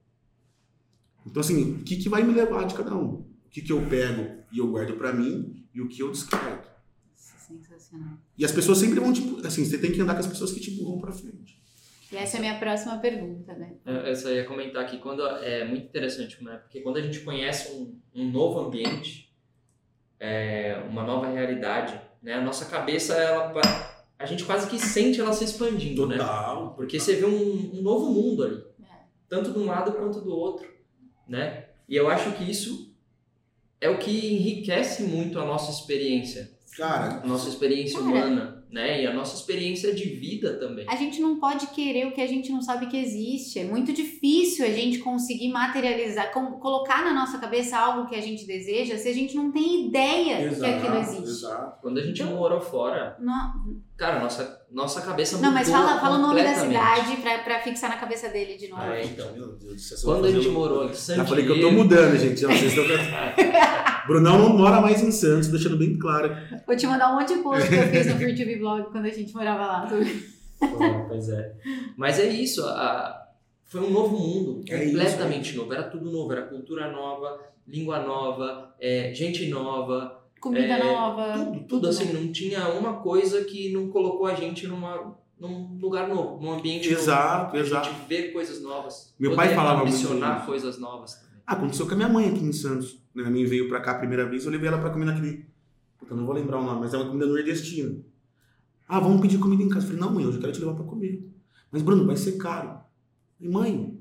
[SPEAKER 3] Então, assim, o que, que vai me levar de cada um? O que, que eu pego e eu guardo pra mim e o que eu descarto?
[SPEAKER 2] É sensacional.
[SPEAKER 3] E as pessoas sempre vão, tipo, assim, você tem que andar com as pessoas que te empurram pra frente.
[SPEAKER 2] E essa é a minha próxima pergunta, né?
[SPEAKER 1] Eu eu só ia comentar aqui, quando é muito interessante, né? porque quando a gente conhece um, um novo ambiente, é, uma nova realidade, né? a nossa cabeça, ela, a gente quase que sente ela se expandindo, né?
[SPEAKER 3] Total.
[SPEAKER 1] Porque você vê um, um novo mundo ali,
[SPEAKER 2] É.
[SPEAKER 1] tanto de um lado quanto do outro, né? E eu acho que isso é o que enriquece muito a nossa experiência,
[SPEAKER 3] Cara,
[SPEAKER 1] a nossa experiência
[SPEAKER 2] Cara.
[SPEAKER 1] humana, né? E a nossa experiência de vida também.
[SPEAKER 2] A gente não pode querer o que a gente não sabe que existe. É muito difícil a gente conseguir materializar, com- colocar na nossa cabeça algo que a gente deseja se a gente não tem ideia que aquilo existe.
[SPEAKER 3] exato.
[SPEAKER 1] Quando a gente
[SPEAKER 2] Então-
[SPEAKER 1] morou fora,
[SPEAKER 2] Não,
[SPEAKER 1] cara, nossa, nossa cabeça
[SPEAKER 2] não, mas
[SPEAKER 1] mudou
[SPEAKER 2] fala, fala o nome da cidade pra, pra fixar na cabeça dele de novo.
[SPEAKER 1] Ah, é, então.
[SPEAKER 3] Meu Deus do céu,
[SPEAKER 1] Quando a gente morou em San
[SPEAKER 3] Já falei que eu tô mudando, gente. Não, vocês estão... Brunão não mora mais em Santos, deixando bem claro.
[SPEAKER 2] Vou te mandar um monte de post que eu fiz no TV Blog quando a gente morava lá.
[SPEAKER 1] Pô, pois é. Mas é isso, a- foi um novo mundo,
[SPEAKER 3] É
[SPEAKER 1] completamente novo. Era tudo novo, era cultura nova, língua nova, é, gente nova,
[SPEAKER 2] Comida
[SPEAKER 1] É,
[SPEAKER 2] nova.
[SPEAKER 1] tudo, tudo assim, não tinha uma coisa que não colocou a gente numa, num lugar novo, num ambiente
[SPEAKER 3] Exato,
[SPEAKER 1] novo.
[SPEAKER 3] Exato.
[SPEAKER 1] gente ver coisas novas.
[SPEAKER 3] Meu
[SPEAKER 1] poder
[SPEAKER 3] pai falava muito
[SPEAKER 1] ambicionar
[SPEAKER 3] isso.
[SPEAKER 1] coisas novas também.
[SPEAKER 3] Ah, aconteceu com a minha mãe aqui em Santos. Né? A minha veio pra cá a primeira vez, eu levei ela pra comer naquele. Puta, eu não vou lembrar o nome, mas é uma comida nordestina. Ah, vamos pedir comida em casa. Eu falei, não, mãe, hoje eu quero te levar pra comer. Mas, Bruno, vai ser caro. Falei, mãe,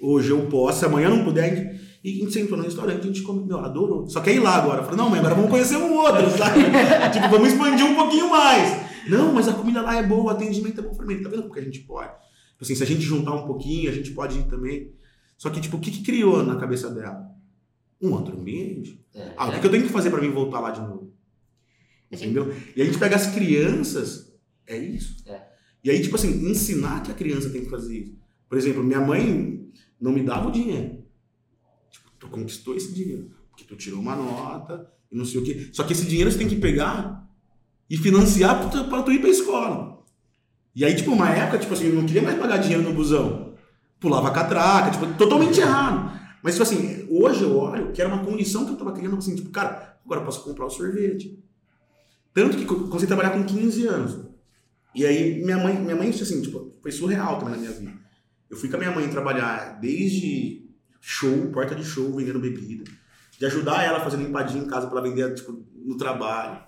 [SPEAKER 3] hoje eu posso, se amanhã eu não puder. E a gente sentou no restaurante, a gente come, meu, adorou. Só quer ir lá agora. Falei, não, mãe, agora vamos conhecer um outro, sabe? tipo, vamos expandir um pouquinho mais. Não, mas a comida lá é boa, o atendimento é bom. Falei, tá vendo porque a gente pode? Tipo Assim, se a gente juntar um pouquinho, a gente pode ir também. Só que, tipo, o que, que criou na cabeça dela? Um outro ambiente.
[SPEAKER 1] É,
[SPEAKER 3] Ah, o que, que eu tenho que fazer pra mim voltar lá de novo?
[SPEAKER 2] Gente-
[SPEAKER 3] Entendeu? E a gente pega as crianças, é isso.
[SPEAKER 1] É.
[SPEAKER 3] E aí, tipo assim, ensinar que a criança tem que fazer isso. Por exemplo, minha mãe não me dava o dinheiro. Tu conquistou esse dinheiro. Porque tu tirou uma nota e não sei o quê. Só que esse dinheiro você tem que pegar e financiar pra tu, pra tu ir pra escola. E aí, tipo, uma época, tipo assim, eu não queria mais pagar dinheiro no busão. Pulava catraca, tipo, totalmente errado. Mas, tipo assim, hoje eu olho que era uma condição que eu tava criando, assim, tipo, cara, agora eu posso comprar o sorvete. Tanto que comecei a trabalhar com 15 anos. E aí, minha mãe, minha mãe, assim, tipo, foi surreal também na minha vida. Eu fui com a minha mãe trabalhar desde show, porta de show, vendendo bebida. De ajudar ela fazendo empadinha em casa pra ela vender, tipo, no trabalho.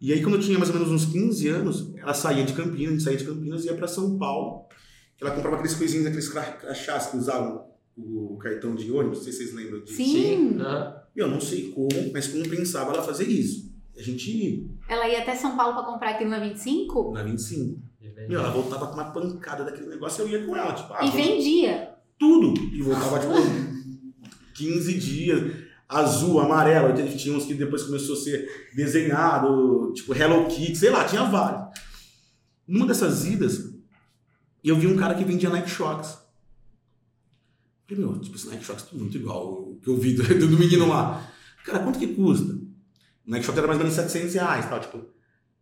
[SPEAKER 3] E aí, quando eu tinha mais ou menos uns 15 anos, ela saía de Campinas, a gente saía de Campinas e ia pra São Paulo. Ela comprava aqueles coisinhos, aqueles cra- crachás que usavam o cartão de ônibus, não sei se vocês lembram disso.
[SPEAKER 2] Sim.
[SPEAKER 1] Aham.
[SPEAKER 3] Eu não sei como, mas compensava ela fazer isso. A gente ia
[SPEAKER 2] Ela ia até São Paulo pra comprar aquilo na 25
[SPEAKER 3] na 25. Meu, ela voltava com uma pancada daquele negócio, eu ia com ela, tipo, ah,
[SPEAKER 2] e
[SPEAKER 3] vamos-
[SPEAKER 2] vendia.
[SPEAKER 3] Tudo. E voltava, tipo, 15 dias. Azul, amarelo, tinha uns que depois começou a ser desenhado, tipo Hello Kitty, sei lá, tinha vários. Numa dessas idas, eu vi um cara que vendia Nike Shocks. Falei, meu, tipo, esse Nike Shocks é muito igual o que eu vi do, do menino lá. Cara, quanto que custa? O Nike Shocks era mais ou menos 700 reais, tal, tipo,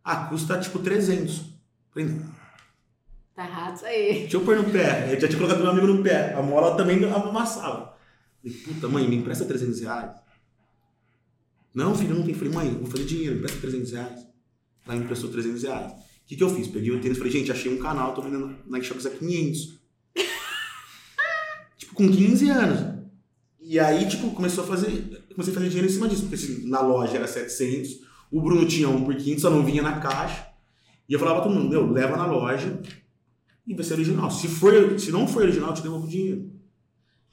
[SPEAKER 3] ah, custa tipo 300. Falei, não,
[SPEAKER 2] Tá errado isso aí.
[SPEAKER 3] Deixa eu pôr no pé. Eu já tinha colocado meu amigo no pé. A mola também amassava. Falei, puta, mãe, me empresta 300 reais. Não, filho, não tem. Falei, mãe, vou fazer dinheiro, me empresta 300 reais. Ela me emprestou 300 reais. O que, que eu fiz? Peguei o tênis e falei, gente, achei um canal, tô vendendo Nike Shops a 500. tipo, com 15 anos. E aí, tipo, começou a fazer. Comecei a fazer dinheiro em cima disso. Porque assim, na loja era 700, o Bruno tinha um por 500, só não vinha na caixa. E eu falava pra todo mundo, meu, leva na loja e vai ser original. Se, for, se não for original, eu te devolvo o dinheiro.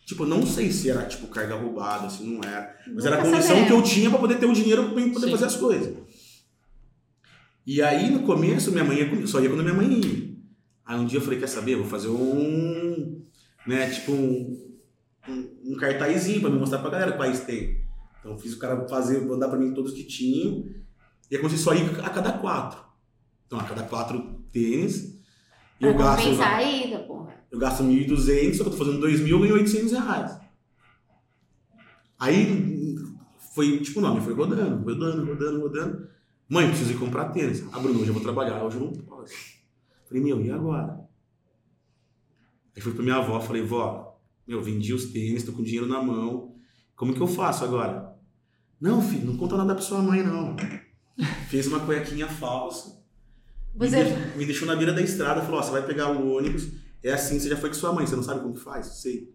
[SPEAKER 3] Tipo, não sei se era tipo carga roubada, se não era. Mas era a
[SPEAKER 2] Nunca
[SPEAKER 3] condição que eu tinha pra poder ter o dinheiro pra poder
[SPEAKER 1] Sim.
[SPEAKER 3] fazer as coisas. E aí, no começo, minha mãe ia só ia quando minha mãe ia. Aí um dia eu falei, quer saber, vou fazer um, né, tipo um, um, um cartazinho pra me mostrar pra galera quais tem. Então eu fiz o cara fazer, mandar pra mim todos que tinham. E aí comecei só ir a cada quatro. Então, a cada quatro tênis. E
[SPEAKER 2] Pra
[SPEAKER 3] eu gasto,
[SPEAKER 2] compensar a ida, porra.
[SPEAKER 3] eu gasto 1.200, só que eu tô fazendo 2.000, eu ganho 800 reais. Aí, foi, tipo, não, me foi rodando, rodando, rodando, rodando. Mãe, preciso ir comprar tênis. Ah, Bruno, hoje eu vou trabalhar, hoje eu não posso. Falei, meu, e agora? Aí fui pra minha avó, falei, vó, meu, vendi os tênis, tô com dinheiro na mão. Como que eu faço agora? Não, filho, não conta nada pra sua mãe, não. Fez uma cuequinha falsa. Me,
[SPEAKER 2] Você-
[SPEAKER 3] de- me deixou na beira da estrada, falou, ó, você vai pegar o ônibus, é assim, você já foi com sua mãe, você não sabe como que faz? Sei.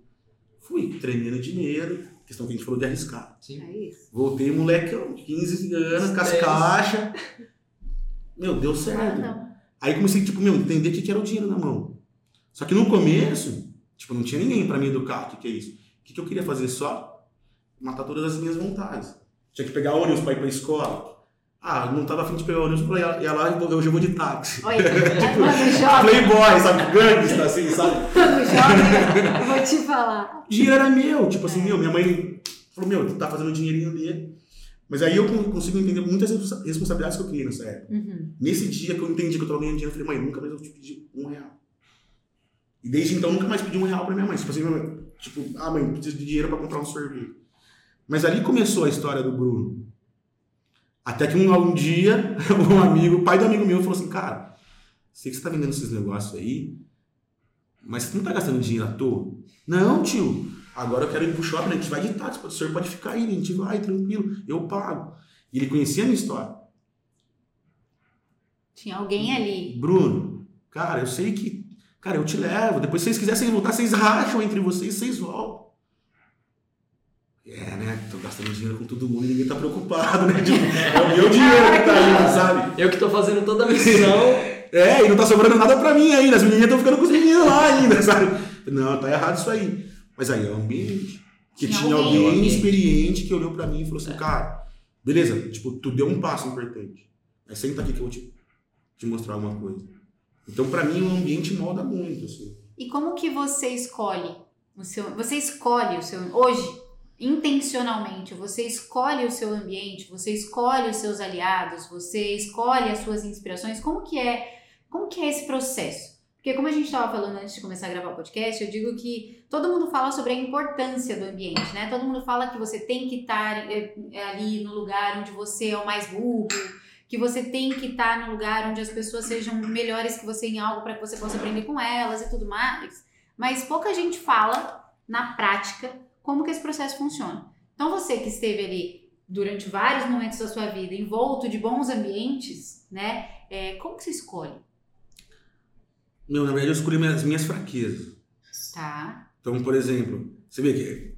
[SPEAKER 3] Fui, tremendo dinheiro, questão que a gente falou de arriscar.
[SPEAKER 1] Sim.
[SPEAKER 2] É isso.
[SPEAKER 3] Voltei, moleque, ó, 15 anos, com as caixas. Meu, deu
[SPEAKER 2] Ah,
[SPEAKER 3] certo.
[SPEAKER 2] não.
[SPEAKER 3] Aí comecei, tipo, meu, entender o que era o dinheiro na mão. Só que no começo, tipo, não tinha ninguém pra me educar, o que que é isso? O que que eu queria fazer só? Matar todas as minhas vontades. Tinha que pegar ônibus pra ir pra escola. Ah, não tava afim de pegar ônibus pra ir, ia lá e hoje eu vou de táxi.
[SPEAKER 2] Olha, mano, jovem,
[SPEAKER 3] Playboy, sabe? Gangsta, assim, sabe?
[SPEAKER 2] mano, jovem, eu vou te falar.
[SPEAKER 3] O dinheiro era meu. Tipo assim, meu, minha mãe falou, meu, tu tá fazendo o dinheirinho dele. Mas aí eu con- consigo entender muitas responsa- responsabilidades que eu criei nessa época.
[SPEAKER 2] Uhum.
[SPEAKER 3] Nesse dia que eu entendi que eu tava ganhando dinheiro, eu falei, mãe, nunca mais eu te pedi um real. E desde então, nunca mais pedi um real pra minha mãe. Tipo assim, tipo, ah, mãe, preciso de dinheiro pra comprar um sorvete. Mas ali começou a história do Bruno. Até que um, um dia, um amigo, o pai do amigo meu, falou assim, cara, sei que você tá vendendo esses negócios aí, mas você não tá gastando dinheiro à toa? Não, tio. Agora eu quero ir pro shopping, a gente vai de táxi, o senhor pode ficar aí, a gente vai, tranquilo, eu pago. E ele conhecia a minha história.
[SPEAKER 2] Tinha alguém ali.
[SPEAKER 3] Bruno, cara, eu sei que. Cara, eu te levo. Depois, se vocês quiserem voltar, vocês racham entre vocês, vocês voltam. É, né? Tô gastando dinheiro com todo mundo e ninguém tá preocupado, né? Tipo, é o meu dinheiro que tá indo, sabe?
[SPEAKER 1] Eu que tô fazendo toda a missão.
[SPEAKER 3] É, e não tá sobrando nada pra mim ainda. As menininhas estão ficando com os meninos lá ainda, sabe? Não, tá errado isso aí. Mas aí é o ambiente. Que
[SPEAKER 2] Tinha
[SPEAKER 3] tinha,
[SPEAKER 2] alguém.
[SPEAKER 3] alguém, experiente que olhou pra mim e falou assim, cara, beleza, tipo, tu deu um passo importante. Mas senta aqui que eu vou te, te mostrar alguma coisa. Então, pra mim, o ambiente molda muito, assim.
[SPEAKER 2] E como que você escolhe o seu. Você escolhe o seu. Hoje, intencionalmente, você escolhe o seu ambiente, você escolhe os seus aliados, você escolhe as suas inspirações. Como que é? Como que é esse processo? Porque como a gente estava falando antes de começar a gravar o podcast, eu digo que todo mundo fala sobre a importância do ambiente, né? Todo mundo fala que você tem que estar eh, ali no lugar onde você é o mais burro, que você tem que estar no lugar onde as pessoas sejam melhores que você em algo para que você possa aprender com elas e tudo mais. Mas pouca gente fala na prática como que esse processo funciona. Então você que esteve ali durante vários momentos da sua vida envolto de bons ambientes, né? É, como que você escolhe?
[SPEAKER 3] Meu, na verdade, eu escolhi minhas, minhas fraquezas.
[SPEAKER 2] Tá?
[SPEAKER 3] Então, por exemplo, você vê que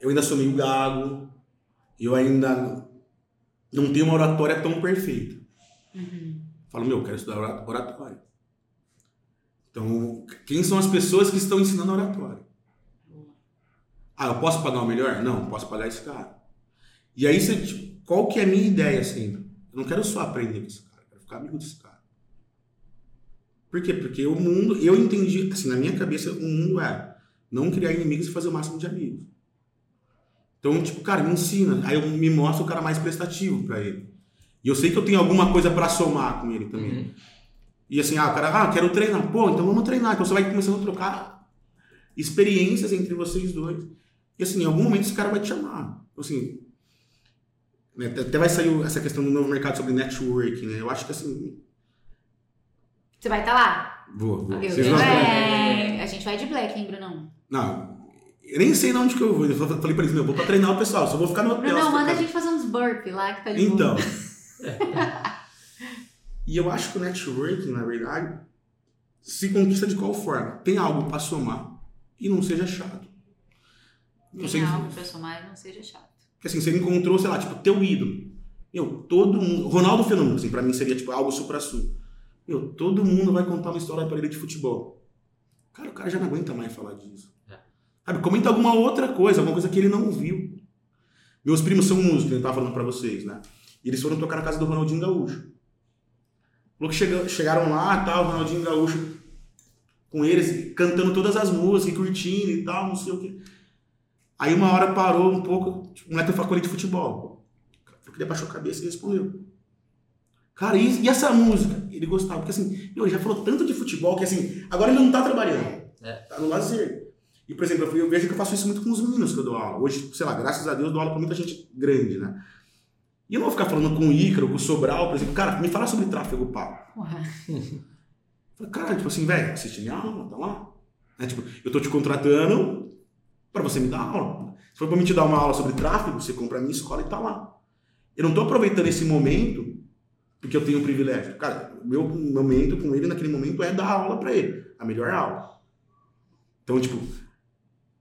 [SPEAKER 3] eu ainda sou meio gago, eu ainda não tenho uma oratória tão perfeita.
[SPEAKER 2] Uhum.
[SPEAKER 3] Falo, meu, eu quero estudar ora- oratória. Então, quem são as pessoas que estão ensinando oratória? Ah, eu posso pagar o melhor? Não, eu posso pagar esse cara. E aí, você, tipo, qual que é a minha ideia sempre? Eu não quero só aprender com esse cara, eu quero ficar amigo desse cara. Por quê? Porque o mundo, eu entendi, assim, na minha cabeça, o mundo é não criar inimigos e fazer o máximo de amigos. Então, tipo, cara, me ensina. Aí eu me mostro o cara mais prestativo pra ele. E eu sei que eu tenho alguma coisa pra somar com ele também.
[SPEAKER 1] Uhum.
[SPEAKER 3] E assim, ah, o cara, ah, quero treinar. Pô, então vamos treinar. Então você vai começando a trocar experiências entre vocês dois. E assim, em algum momento esse cara vai te chamar. Então, assim, né, até vai sair essa questão do novo mercado sobre networking, né? Eu acho que assim,
[SPEAKER 2] Você vai estar lá?
[SPEAKER 3] Vou, vou. Vocês vão-
[SPEAKER 2] também. A gente vai de black, hein, Brunão?
[SPEAKER 3] Não, eu nem sei onde que eu vou. Eu falei pra eles, meu, eu vou pra treinar o pessoal, só vou ficar no hotel. Se
[SPEAKER 2] manda a gente fazer uns burpee lá que tá de
[SPEAKER 3] Então. e eu acho que o networking, na verdade, se conquista de qual forma? Tem algo pra somar e não seja chato. Não sei,
[SPEAKER 2] Tem algo e não seja chato.
[SPEAKER 3] porque assim, você encontrou, sei lá, tipo, teu ídolo. Meu, todo mundo. Ronaldo Fenômeno, assim, pra mim seria tipo algo supra-sul. Meu, todo mundo vai contar uma história pra ele de futebol. Cara, o cara já não aguenta mais falar disso.
[SPEAKER 1] É.
[SPEAKER 3] Sabe, comenta alguma outra coisa, alguma coisa que ele não viu. Meus primos são músicos, eu tava falando pra vocês, né? E eles foram tocar na casa do Ronaldinho Gaúcho. Falou que chega- chegaram lá, tal, o Ronaldinho Gaúcho com eles, cantando todas as músicas, e curtindo e tal, não sei o quê. Aí uma hora parou um pouco, tipo, o moleque falou com ele de futebol. Ele abaixou a cabeça e respondeu. Cara, e, e essa música? Ele gostava, porque assim, meu, ele já falou tanto de futebol que assim, agora ele não tá trabalhando.
[SPEAKER 1] É.
[SPEAKER 3] Tá no lazer. E, por exemplo, eu vejo que eu faço isso muito com os meninos que eu dou aula. Hoje, sei lá, graças a Deus, eu dou aula pra muita gente grande, né? E eu não vou ficar falando com o Ícaro, com o Sobral, por exemplo, cara, me fala sobre tráfego pago. Falei, cara, tipo assim, velho, assiste minha aula, tá lá. Né, tipo, eu tô te contratando pra você me dar aula. Se for pra mim te dar uma aula sobre tráfego, você compra a minha escola e tá lá. Eu não tô aproveitando esse momento porque eu tenho um privilégio. Cara, o meu momento com ele naquele momento é dar aula pra ele. A melhor aula. Então, tipo,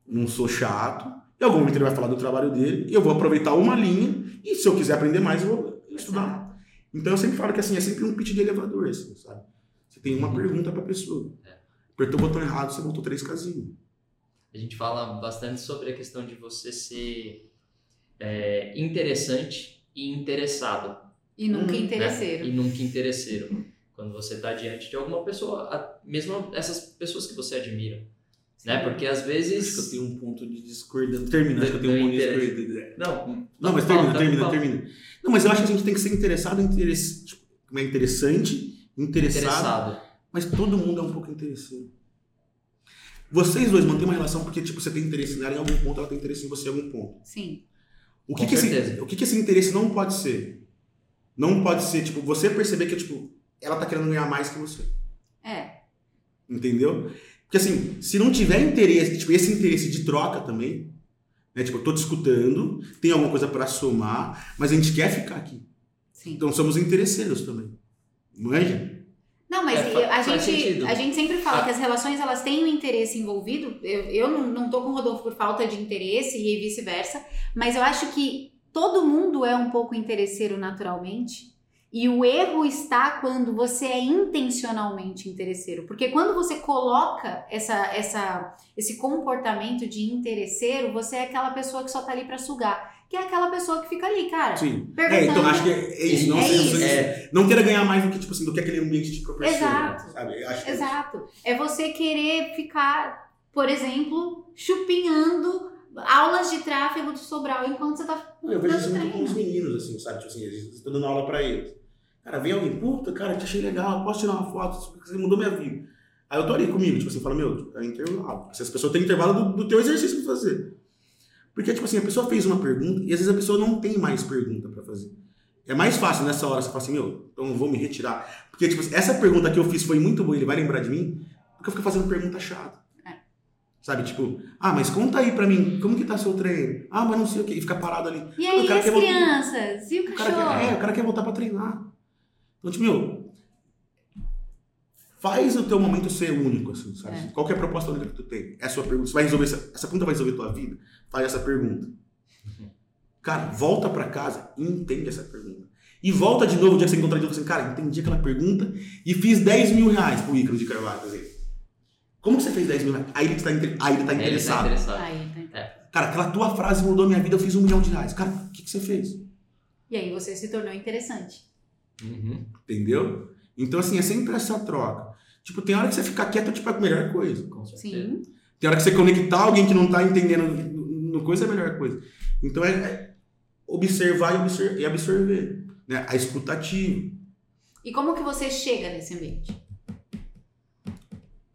[SPEAKER 3] não sou chato. Em algum momento ele vai falar do trabalho dele e eu vou aproveitar uma linha e se eu quiser aprender mais, eu vou estudar. Então eu sempre falo que assim, é sempre um pitch de elevador, assim, sabe? Você tem uma pergunta pra pessoa.
[SPEAKER 1] É.
[SPEAKER 3] Apertou o botão errado, você voltou três casinhas.
[SPEAKER 1] A gente fala bastante sobre a questão de você ser é, interessante e interessado.
[SPEAKER 2] E nunca
[SPEAKER 3] Hum,
[SPEAKER 2] interesseiro.
[SPEAKER 1] Né? E nunca interesseiro. Quando você está diante de alguma pessoa, a- mesmo essas pessoas que você admira. Né? Porque às
[SPEAKER 3] Acho que eu
[SPEAKER 1] vezes.
[SPEAKER 3] tenho um ponto de discordância. Termina, acho que eu tenho um ponto de
[SPEAKER 1] Interesse.
[SPEAKER 3] discordância.
[SPEAKER 1] Não,
[SPEAKER 3] Não, mas
[SPEAKER 1] fala,
[SPEAKER 3] termina,
[SPEAKER 1] tá,
[SPEAKER 3] termina, termina. Não, mas eu acho que a gente tem que ser interessado, interess... tipo, é interessante, interessado,
[SPEAKER 1] Interessado.
[SPEAKER 3] mas todo mundo é um pouco interesseiro. Vocês dois mantêm uma relação porque, tipo, você tem interesse nela em algum ponto, ela tem interesse em você em algum ponto.
[SPEAKER 2] Sim.
[SPEAKER 3] O que,
[SPEAKER 1] Com
[SPEAKER 3] que, esse,
[SPEAKER 1] certeza.
[SPEAKER 3] o que, que esse interesse não pode ser? Não pode ser, tipo, você perceber que, tipo, ela tá querendo ganhar mais que você.
[SPEAKER 2] É.
[SPEAKER 3] Entendeu? Porque assim, se não tiver interesse, tipo, esse interesse de troca também, né? Tipo, eu tô te escutando, tem alguma coisa pra somar, mas a gente quer ficar aqui.
[SPEAKER 2] Sim.
[SPEAKER 3] Então somos interesseiros também. Manja?
[SPEAKER 2] Não, mas
[SPEAKER 1] É,
[SPEAKER 2] a, gente, a gente sempre fala
[SPEAKER 1] Ah.
[SPEAKER 2] que as relações elas têm um interesse envolvido. Eu, eu não, não tô com o Rodolfo por falta de interesse e vice-versa, mas eu acho que todo mundo é um pouco interesseiro naturalmente. E o erro está quando você é intencionalmente interesseiro. Porque quando você coloca essa, essa, esse comportamento de interesseiro, você é aquela pessoa que só tá ali pra sugar. Que é aquela pessoa que fica ali, cara.
[SPEAKER 3] Sim.
[SPEAKER 2] Perguntando.
[SPEAKER 3] É, então acho que é isso. Não,
[SPEAKER 2] É isso.
[SPEAKER 3] seja- não queira ganhar mais do que, tipo assim, do que aquele ambiente te proporciona.
[SPEAKER 2] Exato.
[SPEAKER 3] Sabe? Eu acho que é.
[SPEAKER 2] Exato. É você querer ficar, por exemplo, chupinhando aulas de tráfego de Sobral enquanto você tá.
[SPEAKER 3] Eu vejo isso muito com os meninos, assim, sabe? Tipo assim, eles estão dando aula pra eles. Cara, vem alguém, puta, cara, te achei legal, posso tirar uma foto, você mudou minha vida. Aí eu tô ali comigo, tipo assim, fala, meu, é intervalo. Se as pessoas têm intervalo do, do teu exercício pra fazer. Porque, tipo assim, a pessoa fez uma pergunta e às vezes a pessoa não tem mais pergunta pra fazer. É mais fácil nessa hora você falar assim, meu, então eu vou me retirar. Porque, tipo essa pergunta que eu fiz foi muito boa, ele vai lembrar de mim, porque eu fico fazendo pergunta chata.
[SPEAKER 2] É.
[SPEAKER 3] Sabe, tipo, ah, mas conta aí pra mim, como que tá seu treino? Ah, mas não sei o que, e fica parado ali.
[SPEAKER 2] E aí,
[SPEAKER 3] O cara
[SPEAKER 2] as
[SPEAKER 3] quer voltar-
[SPEAKER 2] crianças? E o
[SPEAKER 3] O cara,
[SPEAKER 2] cachorro?
[SPEAKER 3] quer, é, o cara quer voltar pra treinar. Então, tipo, meu, faz o teu momento ser único, assim, sabe?
[SPEAKER 2] É.
[SPEAKER 3] Qual que é a proposta única que tu tem? É a sua pergunta. Você vai resolver essa, essa pergunta vai resolver tua vida? Faz essa pergunta. Cara, volta pra casa e entende essa pergunta. E volta de novo o dia que você encontrar de novo assim, cara, entendi aquela pergunta e fiz 10 mil reais pro Ícaro de Carvalho, exemplo. Como que você fez 10 mil reais? Aí ele tá, inter- aí ele tá
[SPEAKER 1] Ele tá
[SPEAKER 3] interessado.
[SPEAKER 1] interessado.
[SPEAKER 2] Aí, tá.
[SPEAKER 3] Cara, aquela tua frase mudou minha vida, eu fiz um milhão de reais. Cara, o que, que você fez?
[SPEAKER 2] E aí você se tornou interessante.
[SPEAKER 1] Uhum.
[SPEAKER 3] Entendeu? Então, assim, é sempre essa troca. Tipo, tem hora que você ficar quieto, tipo, é a melhor coisa.
[SPEAKER 1] Com certeza.
[SPEAKER 2] Sim.
[SPEAKER 3] Tem hora que você conectar alguém que não tá entendendo no, coisa é a melhor coisa. Então, é, é observar e, e absorver. Né? A escutativa.
[SPEAKER 2] E como que você chega nesse ambiente?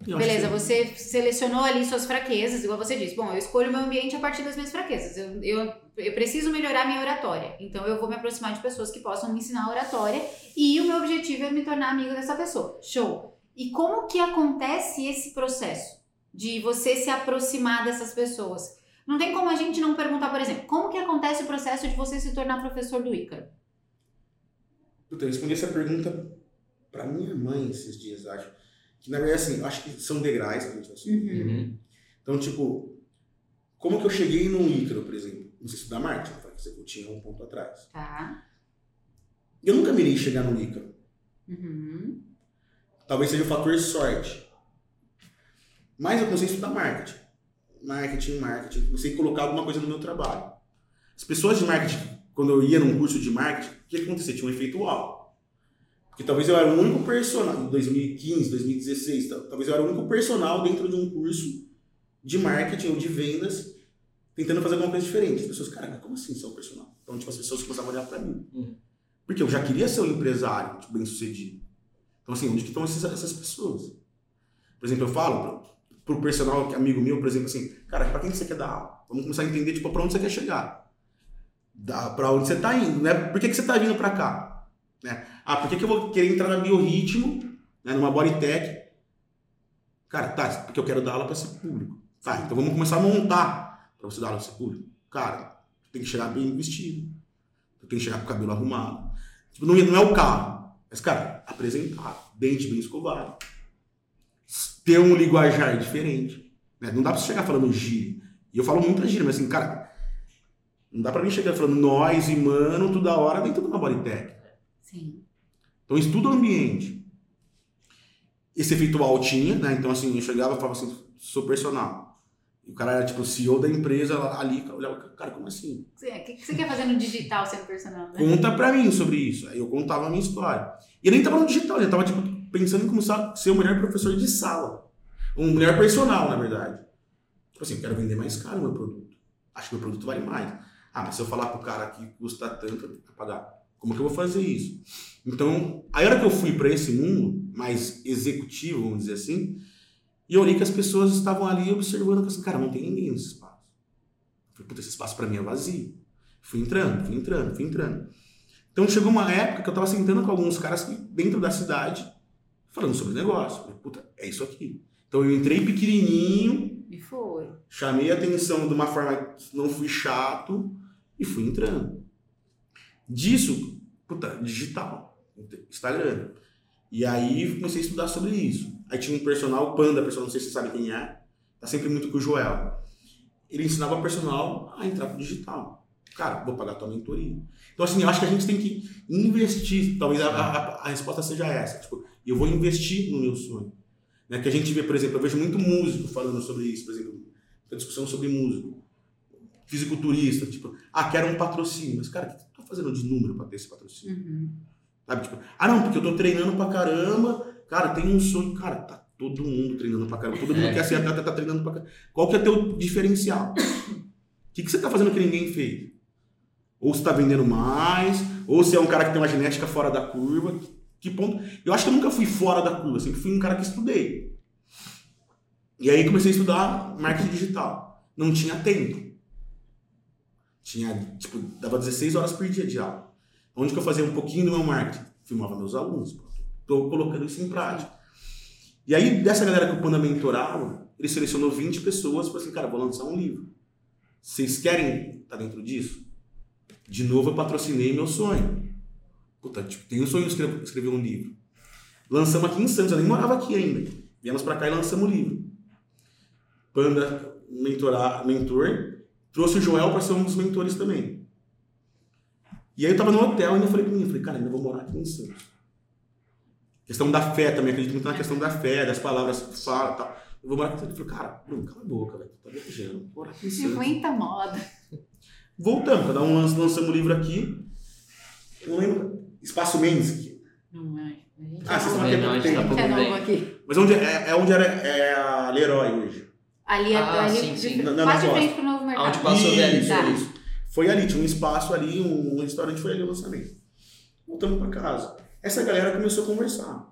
[SPEAKER 3] Eu
[SPEAKER 2] Beleza,
[SPEAKER 3] que-
[SPEAKER 2] você selecionou ali suas fraquezas, igual você disse. Bom, eu escolho meu ambiente a partir das minhas fraquezas. Eu, eu, eu preciso melhorar minha oratória. Então eu vou me aproximar de pessoas que possam me ensinar oratória. E o meu objetivo é me tornar amigo dessa pessoa. Show. E como que acontece esse processo de você se aproximar dessas pessoas? Não tem como a gente não perguntar, por exemplo, como que acontece o processo de você se tornar professor do Ícaro?
[SPEAKER 3] Puta, eu respondi essa pergunta pra minha mãe esses dias, acho. Que na verdade, assim, acho que são degraus que a gente vai subir.
[SPEAKER 1] Uhum.
[SPEAKER 3] Então, tipo, como que eu cheguei no Ícaro, por exemplo? Não sei estudar marketing, eu falei que eu tinha um ponto atrás.
[SPEAKER 2] Tá.
[SPEAKER 3] Eu nunca mirei chegar no Ícaro.
[SPEAKER 2] Uhum.
[SPEAKER 3] Talvez seja o fator sorte. Mas eu comecei a estudar marketing. Marketing, marketing. Comecei a colocar alguma coisa no meu trabalho. As pessoas de marketing, quando eu ia num curso de marketing, o que acontecia? Tinha um efeito uau. Porque talvez eu era o único personal, em 2015, 2016, tal- talvez eu era o único personal dentro de um curso de marketing ou de vendas, tentando fazer alguma coisa diferente. As pessoas, cara, como assim ser um personal? Então, tipo, as pessoas começavam a olhar pra mim.
[SPEAKER 1] Uhum.
[SPEAKER 3] Porque eu já queria ser um empresário tipo, bem sucedido. Então, assim, onde que estão esses- essas pessoas? Por exemplo, eu falo pro, pro personal que é amigo meu, por exemplo, assim, cara, pra quem que você quer dar aula? Vamos começar a entender, tipo, pra onde você quer chegar. Da, pra onde você tá indo, né? Por que, que você tá vindo pra cá? Né? Ah, por que, que eu vou querer entrar na biorritmo, né, numa bodytech? Cara, tá, porque eu quero dar aula pra esse público. Tá, então vamos começar a montar pra você dar aula pra esse público. Cara, tem que chegar bem vestido. Tem que chegar com o cabelo arrumado. Tipo, não, é- não é o carro. Mas, cara, apresentar, dente bem escovado. Ter um linguajar diferente. né? Não dá pra você chegar falando gíria. E eu falo muita gíria, mas assim, cara, não dá pra mim chegar falando nós e mano toda hora dentro de uma bodytech.
[SPEAKER 2] Sim.
[SPEAKER 3] Então, estuda o ambiente. Esse efeito altinha, né? Então, assim, eu chegava e falava assim, sou personal. E o cara era, tipo, CEO da empresa ali, eu olhava, cara, como assim?
[SPEAKER 2] O que, que você quer fazer no digital sendo personal, né?
[SPEAKER 3] Conta pra mim sobre isso. Aí eu contava a minha história. E eu nem tava no digital, eu tava tipo, pensando em começar a ser o melhor professor de sala. Um melhor personal, na verdade. Tipo assim, eu quero vender mais caro o meu produto. Acho que meu produto vale mais. Ah, mas se eu falar pro cara que custa tanto, eu tenho que pagar. Como que eu vou fazer isso? Então, a hora que eu fui pra esse mundo mais executivo, vamos dizer assim, e eu olhei que as pessoas estavam ali observando, assim, cara, não tem ninguém nesse espaço. Eu falei, puta, esse espaço pra mim é vazio. Fui entrando, fui entrando, fui entrando. Então chegou uma época que eu tava sentando com alguns caras dentro da cidade, falando sobre negócio. Falei, puta, é isso aqui. Então eu entrei pequenininho,
[SPEAKER 2] E foi.
[SPEAKER 3] chamei a atenção de uma forma que não fui chato e fui entrando. Disso, puta, digital, Instagram. E aí comecei a estudar sobre isso. Aí tinha um personal, o Panda, personal, não sei se você sabe quem é, tá sempre muito com o Joel. Ele ensinava o personal a entrar pro digital. Cara, vou pagar tua mentoria. Então, assim, eu acho que a gente tem que investir. Talvez a, a- a resposta seja essa. Tipo, eu vou investir no meu sonho. Né? Que a gente vê, por exemplo, eu vejo muito músico falando sobre isso. Por exemplo, a discussão sobre músico. Fisiculturista, tipo, ah, quero um patrocínio. Mas, cara, o que tu tá fazendo de número pra ter esse patrocínio?
[SPEAKER 2] Uhum.
[SPEAKER 3] Sabe? Tipo, ah, não, porque eu tô treinando pra caramba. Cara, tem um sonho. Cara, tá todo mundo treinando pra caramba. Todo mundo
[SPEAKER 1] É.
[SPEAKER 3] quer ser atleta, tá treinando pra caramba. Qual que é teu diferencial? O que, que você tá fazendo que ninguém fez? Ou você tá vendendo mais, ou você é um cara que tem uma genética fora da curva. Que ponto? Eu acho que eu nunca fui fora da curva, sempre fui um cara que estudei. E aí comecei a estudar marketing digital. Não tinha tempo. Tinha, tipo, dava 16 horas por dia de aula. Onde que eu fazia um pouquinho do meu marketing? Filmava meus alunos. Tô colocando isso em prática. E aí, dessa galera que o Panda mentorava, ele selecionou 20 pessoas e falou assim, cara, vou lançar um livro. Vocês querem estar dentro disso? De novo, eu patrocinei meu sonho. Puta, tipo, tenho um sonho de escrever, um livro. Lançamos aqui em Santos, eu nem morava aqui ainda. Viemos pra cá e lançamos o livro. Panda, mentorar, mentor, trouxe o Joel para ser um dos mentores também. E aí eu tava no hotel e ainda falei pra mim, eu falei, cara, ainda vou morar aqui em Santos. Questão da fé também, acredito muito na questão da fé, das palavras que fala e tal. Eu vou morar aqui em Santos. Eu falei, cara, Bruno, cala a boca, velho. Tá viajando. Vou morar aqui em Santos.
[SPEAKER 2] muita moda.
[SPEAKER 3] Voltamos, cada um lança- lançamos o livro aqui. Eu não lembro. Espaço Mendes.
[SPEAKER 2] Não é. Gente
[SPEAKER 3] Ah,
[SPEAKER 2] é
[SPEAKER 3] vocês estão aqui
[SPEAKER 1] Não, a gente tá
[SPEAKER 2] é
[SPEAKER 1] bem.
[SPEAKER 2] aqui.
[SPEAKER 3] Mas onde é, é onde era é a Leroy hoje.
[SPEAKER 2] Ali,
[SPEAKER 1] Ah,
[SPEAKER 2] ali
[SPEAKER 1] sim,
[SPEAKER 2] de-
[SPEAKER 1] sim.
[SPEAKER 3] Na- na
[SPEAKER 2] quase de frente pro novo mercado.
[SPEAKER 1] Onde passou o
[SPEAKER 3] Isso.
[SPEAKER 2] Tá.
[SPEAKER 3] isso. Foi ali, tinha um espaço ali, um, restaurante foi ali o lançamento. Voltamos pra casa. Essa galera começou a conversar.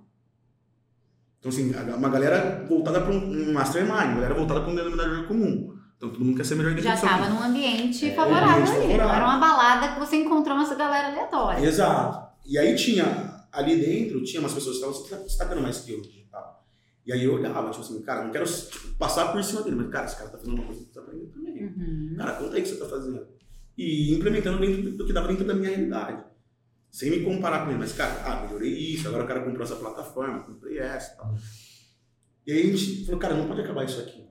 [SPEAKER 3] Então, assim, uma galera voltada para um mastermind, uma galera voltada para um denominador comum. Então, todo mundo quer ser melhor que
[SPEAKER 2] Já
[SPEAKER 3] pessoa.
[SPEAKER 2] tava num ambiente
[SPEAKER 3] É,
[SPEAKER 2] favorável
[SPEAKER 3] ambiente
[SPEAKER 2] ali. Não
[SPEAKER 3] favorável.
[SPEAKER 2] era uma balada que você encontrou essa galera aleatória.
[SPEAKER 3] Exato. E aí tinha, ali dentro, tinha umas pessoas que estavam se destacando mais que eu digital. E aí eu olhava, tipo assim, cara, não quero tipo, passar por cima dele, mas, cara, esse cara tá fazendo uma coisa que tá aprendendo também.
[SPEAKER 2] Uhum.
[SPEAKER 3] Cara, conta aí o que você tá fazendo. E implementando dentro do que dava dentro da minha realidade. Sem me comparar com ele, mas, cara, ah, melhorei isso, agora o cara comprou essa plataforma, comprei essa e tal. E aí a gente falou, cara, não pode acabar isso aqui.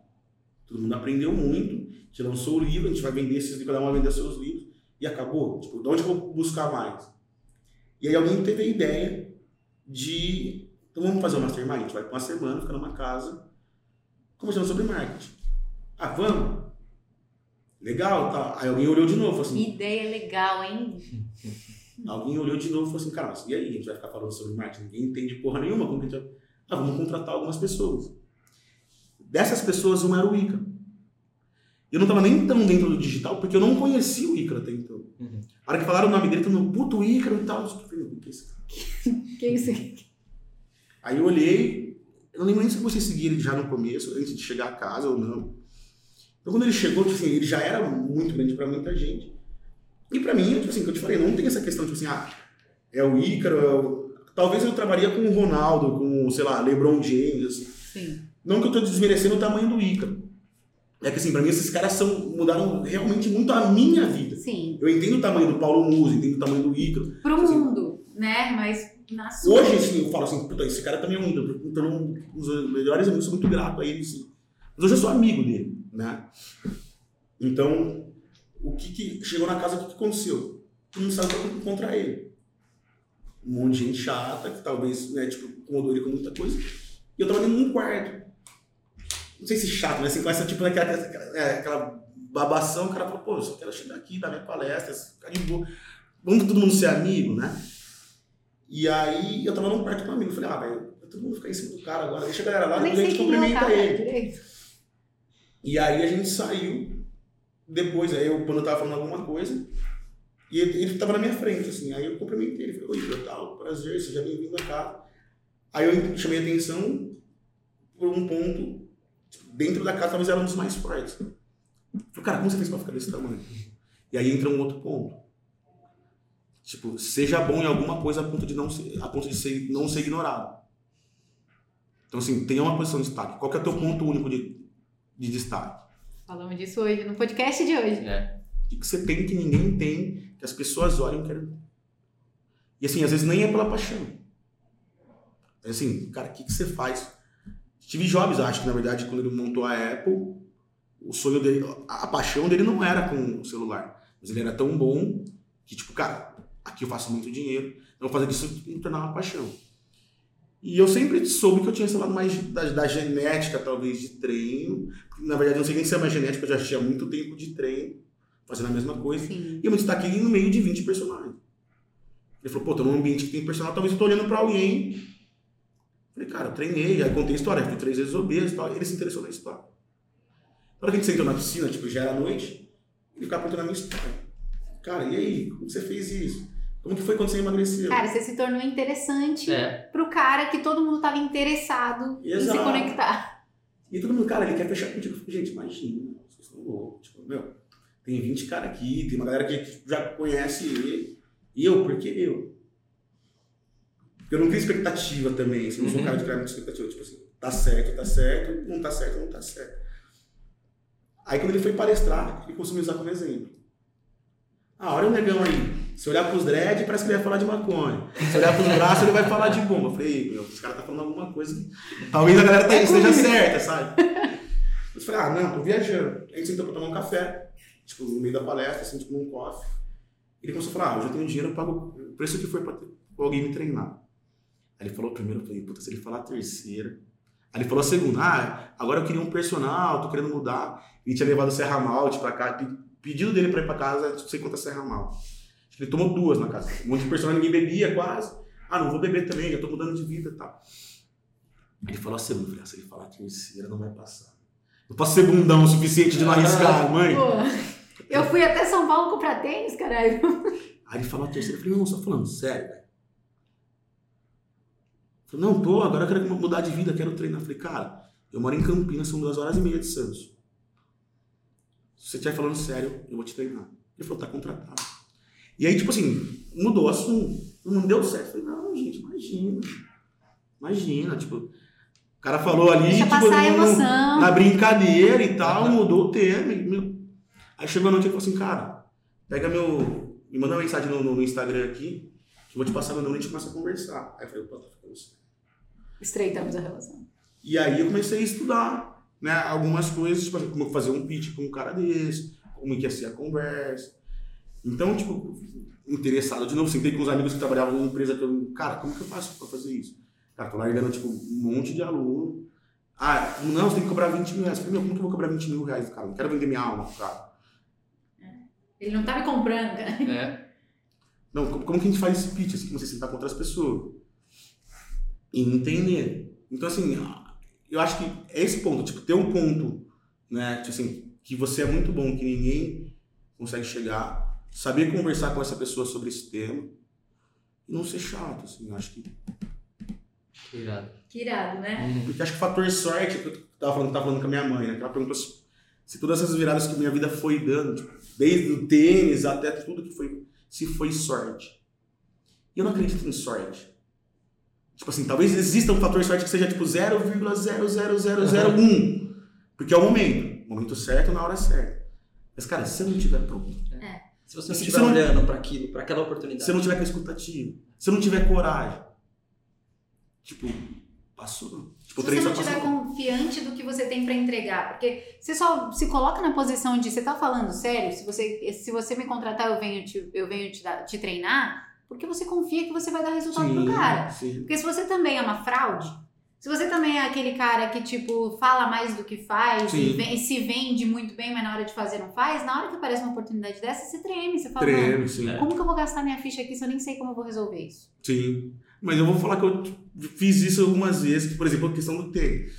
[SPEAKER 3] Todo mundo aprendeu muito, a gente lançou o livro, a gente vai vender esses livros, cada um vai vender seus livros, e acabou. Tipo, de onde eu vou buscar mais? E aí alguém teve a ideia de, então vamos fazer um mastermind? A gente vai para uma semana, ficar numa casa, conversando sobre marketing. Ah, vamos? Legal, tá. Aí alguém olhou de novo, falou assim,
[SPEAKER 2] Ideia legal, hein?
[SPEAKER 3] Alguém olhou de novo e falou assim, cara, mas e aí? A gente vai ficar falando sobre marketing? Ninguém entende porra nenhuma. Como que a gente vai... Ah, vamos contratar algumas pessoas. Dessas pessoas, uma era o Ícaro. Eu não estava nem tão dentro do digital, porque eu não conhecia o Ícaro até então.
[SPEAKER 1] Uhum.
[SPEAKER 3] A hora que falaram o nome dele, eu falei, puto Ícaro e tal. Eu falei, o que é esse cara?
[SPEAKER 2] Que isso?
[SPEAKER 3] Aí eu olhei, eu não lembro nem se você seguia ele já no começo, antes de chegar a casa ou não. Então quando ele chegou, tipo assim, ele já era muito grande para muita gente. E para mim, tipo assim, que eu te falei, não tem essa questão, tipo assim, ah, é o Ícaro, é o... talvez eu trabalharia com o Ronaldo, com, sei lá, LeBron James, assim.
[SPEAKER 2] Sim.
[SPEAKER 3] Não que eu tô desmerecendo o tamanho do Ícaro. É que assim, pra mim esses caras são, mudaram realmente muito a minha vida.
[SPEAKER 2] Sim.
[SPEAKER 3] Eu entendo o tamanho do Paulo Musi, entendo o tamanho do Ícaro.
[SPEAKER 2] Pro
[SPEAKER 3] Assim,
[SPEAKER 2] mundo, né? Mas na sua.
[SPEAKER 3] Hoje, assim, eu falo assim, puta, esse cara também é um ídolo. Então, um dos melhores amigos, sou muito grato a ele, sim. Mas hoje eu sou amigo dele, né? Então, o que que chegou na casa, o que que aconteceu? Todo mundo saiu pra- contra ele. Um monte de gente chata, que talvez, né, tipo, incomodou ele com muita coisa. E eu tava dentro de um quarto. Não sei se chato, mas assim, com essa, tipo, aquela, aquela, é, aquela babação, o cara falou, pô, eu só quero chegar aqui, dar minha palestra, ficar de boa. Vamos todo mundo ser amigo, né? E aí eu tava num quarto com um amigo, falei, ah, velho, todo mundo ficar em cima do cara agora, deixa a galera lá, depois a gente
[SPEAKER 2] é o
[SPEAKER 3] cumprimenta ele.
[SPEAKER 2] direito.
[SPEAKER 3] E aí a gente saiu, depois, aí eu, quando eu tava falando alguma coisa, e ele, tava na minha frente, assim, aí eu cumprimentei ele, falei, oi, tal, prazer, seja bem-vindo a casa. Aí eu chamei atenção por um ponto, dentro da casa talvez era um dos mais fortes. Falei, cara, como você fez pra ficar desse tamanho? E aí entra um outro ponto. Tipo, seja bom em alguma coisa a ponto de não ser, a ponto de ser, não ser ignorado. Então, assim, tenha uma posição de destaque. Qual que é o teu ponto único de, de destaque?
[SPEAKER 2] Falamos disso hoje, no podcast de hoje.
[SPEAKER 1] É.
[SPEAKER 3] O que que você tem que ninguém tem, que as pessoas olham e querem. E assim, às vezes nem é pela paixão. É assim, cara, o que, que você faz? Steve Jobs, acho que na verdade, quando ele montou a Apple, o sonho dele, a paixão dele não era com o celular. Mas ele era tão bom que, tipo, cara, aqui eu faço muito dinheiro, então eu vou fazer disso me tornar uma paixão. E eu sempre soube que eu tinha lado mais da, da genética, talvez, de treino. Na verdade, eu não sei nem se é mais genética, eu já tinha muito tempo de treino, fazendo a mesma coisa.
[SPEAKER 2] Sim.
[SPEAKER 3] E eu me destaquei no meio de 20 personagens. Ele falou, pô, tô num ambiente que tem personagem, talvez eu tô olhando pra alguém. Falei, cara, eu treinei, aí contei a história, fui três vezes obeso e tal. Ele se interessou na história. Na hora que a gente sentou na piscina, tipo, já era noite, ele ficava perguntando a minha história. Cara, e aí, como você fez isso? Como que foi quando você emagreceu?
[SPEAKER 2] Cara, você se tornou interessante
[SPEAKER 1] É.
[SPEAKER 2] pro cara que todo mundo tava interessado em se
[SPEAKER 3] Exato.
[SPEAKER 2] conectar.
[SPEAKER 3] E todo mundo, cara, ele quer fechar contigo. Eu falei, gente, imagina, vocês estão loucos. Tipo, meu, tem 20 caras aqui, tem uma galera que já conhece ele. E eu, por que eu? Porque eu não tenho expectativa também. Assim, eu não sou um cara de criar muita expectativa. Tipo assim, tá certo, tá certo, não tá certo, não tá certo. Aí quando ele foi palestrar, ele me usar como exemplo. Ah, olha o negão aí. Se olhar pros dread, parece que ele vai falar de maconha. Se olhar pros braços, ele vai falar de bomba. Eu falei, meu, esse cara tá falando alguma coisa que talvez a galera tá, esteja certa, sabe? Eu falei, ah, não, tô viajando. Aí a gente sentou pra tomar um café, tipo, no meio da palestra, assim, tipo, num coffee. Ele começou a falar, ah, eu já tenho dinheiro, eu pago o preço que for pra, ter- pra alguém me treinar. Aí ele falou a primeira, eu falei, puta, se ele falar a terceira. Aí ele falou a segunda, ah, agora eu queria um personal, tô querendo mudar. Ele tinha levado o Serra Malte pra cá, pe- pedido dele pra ir pra casa, não sei quantas Serra Malte. Ele tomou duas na casa. Um monte de personal, ninguém bebia quase. Ah, não vou beber também, já tô mudando de vida e tal. Ele falou a segunda, eu falei, ah, se ele falar a terceira, não vai passar. Não posso ser bundão o suficiente de não arriscar, mãe.
[SPEAKER 2] Pô, eu fui até São Paulo comprar tênis, caralho.
[SPEAKER 3] Aí ele falou a terceira, eu falei, não, tá falando sério, velho? Eu falei, não, tô, agora eu quero mudar de vida, quero treinar. Eu falei, cara, eu moro em Campinas, são duas horas e meia de Santos. Se você estiver falando sério, eu vou te treinar. Ele falou, tá contratado. E aí, tipo assim, mudou o assunto. Não deu certo. Falei, não, gente, imagina. Imagina, tipo. O cara falou ali,
[SPEAKER 2] Deixa
[SPEAKER 3] tipo,
[SPEAKER 2] passar a emoção.
[SPEAKER 3] na brincadeira e tal, mudou o tema. e, meu, Aí chegou a noite e falou assim, cara, pega meu. Me manda uma mensagem no, no- Instagram aqui, que eu vou te passar meu número e a gente começa a conversar. Aí eu falei, pô, tá ficando.
[SPEAKER 2] Estreitamos a relação.
[SPEAKER 3] E aí eu comecei a estudar, né, algumas coisas, tipo, como fazer um pitch com um cara desse, como que ia ser a conversa. Então, tipo, interessado de novo, sentei com uns amigos que trabalhavam numa empresa que eu, cara, como que eu faço pra fazer isso? Cara, tô largando, tipo, um monte de aluno. Ah, não, você tem que cobrar 20 mil reais. Eu falei, meu, como que eu vou cobrar 20 mil reais, cara? Não quero vender minha alma, cara.
[SPEAKER 2] Ele não tá me comprando, cara.
[SPEAKER 1] É.
[SPEAKER 3] Não, como, como que a gente faz esse pitch? Assim, você sentar com outras pessoas. E entender. Então, assim, eu acho que é esse ponto, tipo, ter um ponto, né, tipo assim, que você é muito bom, que ninguém consegue chegar, saber conversar com essa pessoa sobre esse tema e não ser chato, assim, eu acho que...
[SPEAKER 1] Que irado.
[SPEAKER 2] Que irado, né?
[SPEAKER 1] Uhum.
[SPEAKER 3] Porque acho que o fator sorte, que eu tava falando, tava falando com a minha mãe, né, que ela perguntou se, se todas essas viradas que minha vida foi dando, tipo, desde o tênis até tudo que foi, se foi sorte. E eu não acredito em sorte. Tipo assim, talvez exista um fator sorte que seja tipo 0,00001. Porque é o momento. O momento certo na hora certa. Mas, cara, se você não tiver pronto,
[SPEAKER 1] Se você não
[SPEAKER 3] Se
[SPEAKER 1] estiver olhando para aquilo, para aquela oportunidade.
[SPEAKER 3] se você não tiver com a escutativa, se você não tiver coragem, tipo, passou. Tipo,
[SPEAKER 2] Se você não estiver confiante do que você tem pra entregar, porque você só se coloca na posição de você tá falando sério, se você, se você me contratar, eu venho te, eu venho te, dar- te treinar, porque você confia que você vai dar resultado pro cara.
[SPEAKER 3] sim.
[SPEAKER 2] Porque se você também é uma fraude, se você também é aquele cara que, tipo, fala mais do que faz e, vem- e se vende muito bem, mas na hora de fazer não faz, na hora que aparece uma oportunidade dessa, você treme, você fala,
[SPEAKER 3] Treme,
[SPEAKER 2] "Mano,
[SPEAKER 3] sim.
[SPEAKER 1] É.
[SPEAKER 2] como que eu vou gastar minha ficha aqui se eu nem sei como eu vou resolver isso?
[SPEAKER 3] Sim. Mas eu vou falar que eu fiz isso algumas vezes, que, por exemplo, a questão do tênis.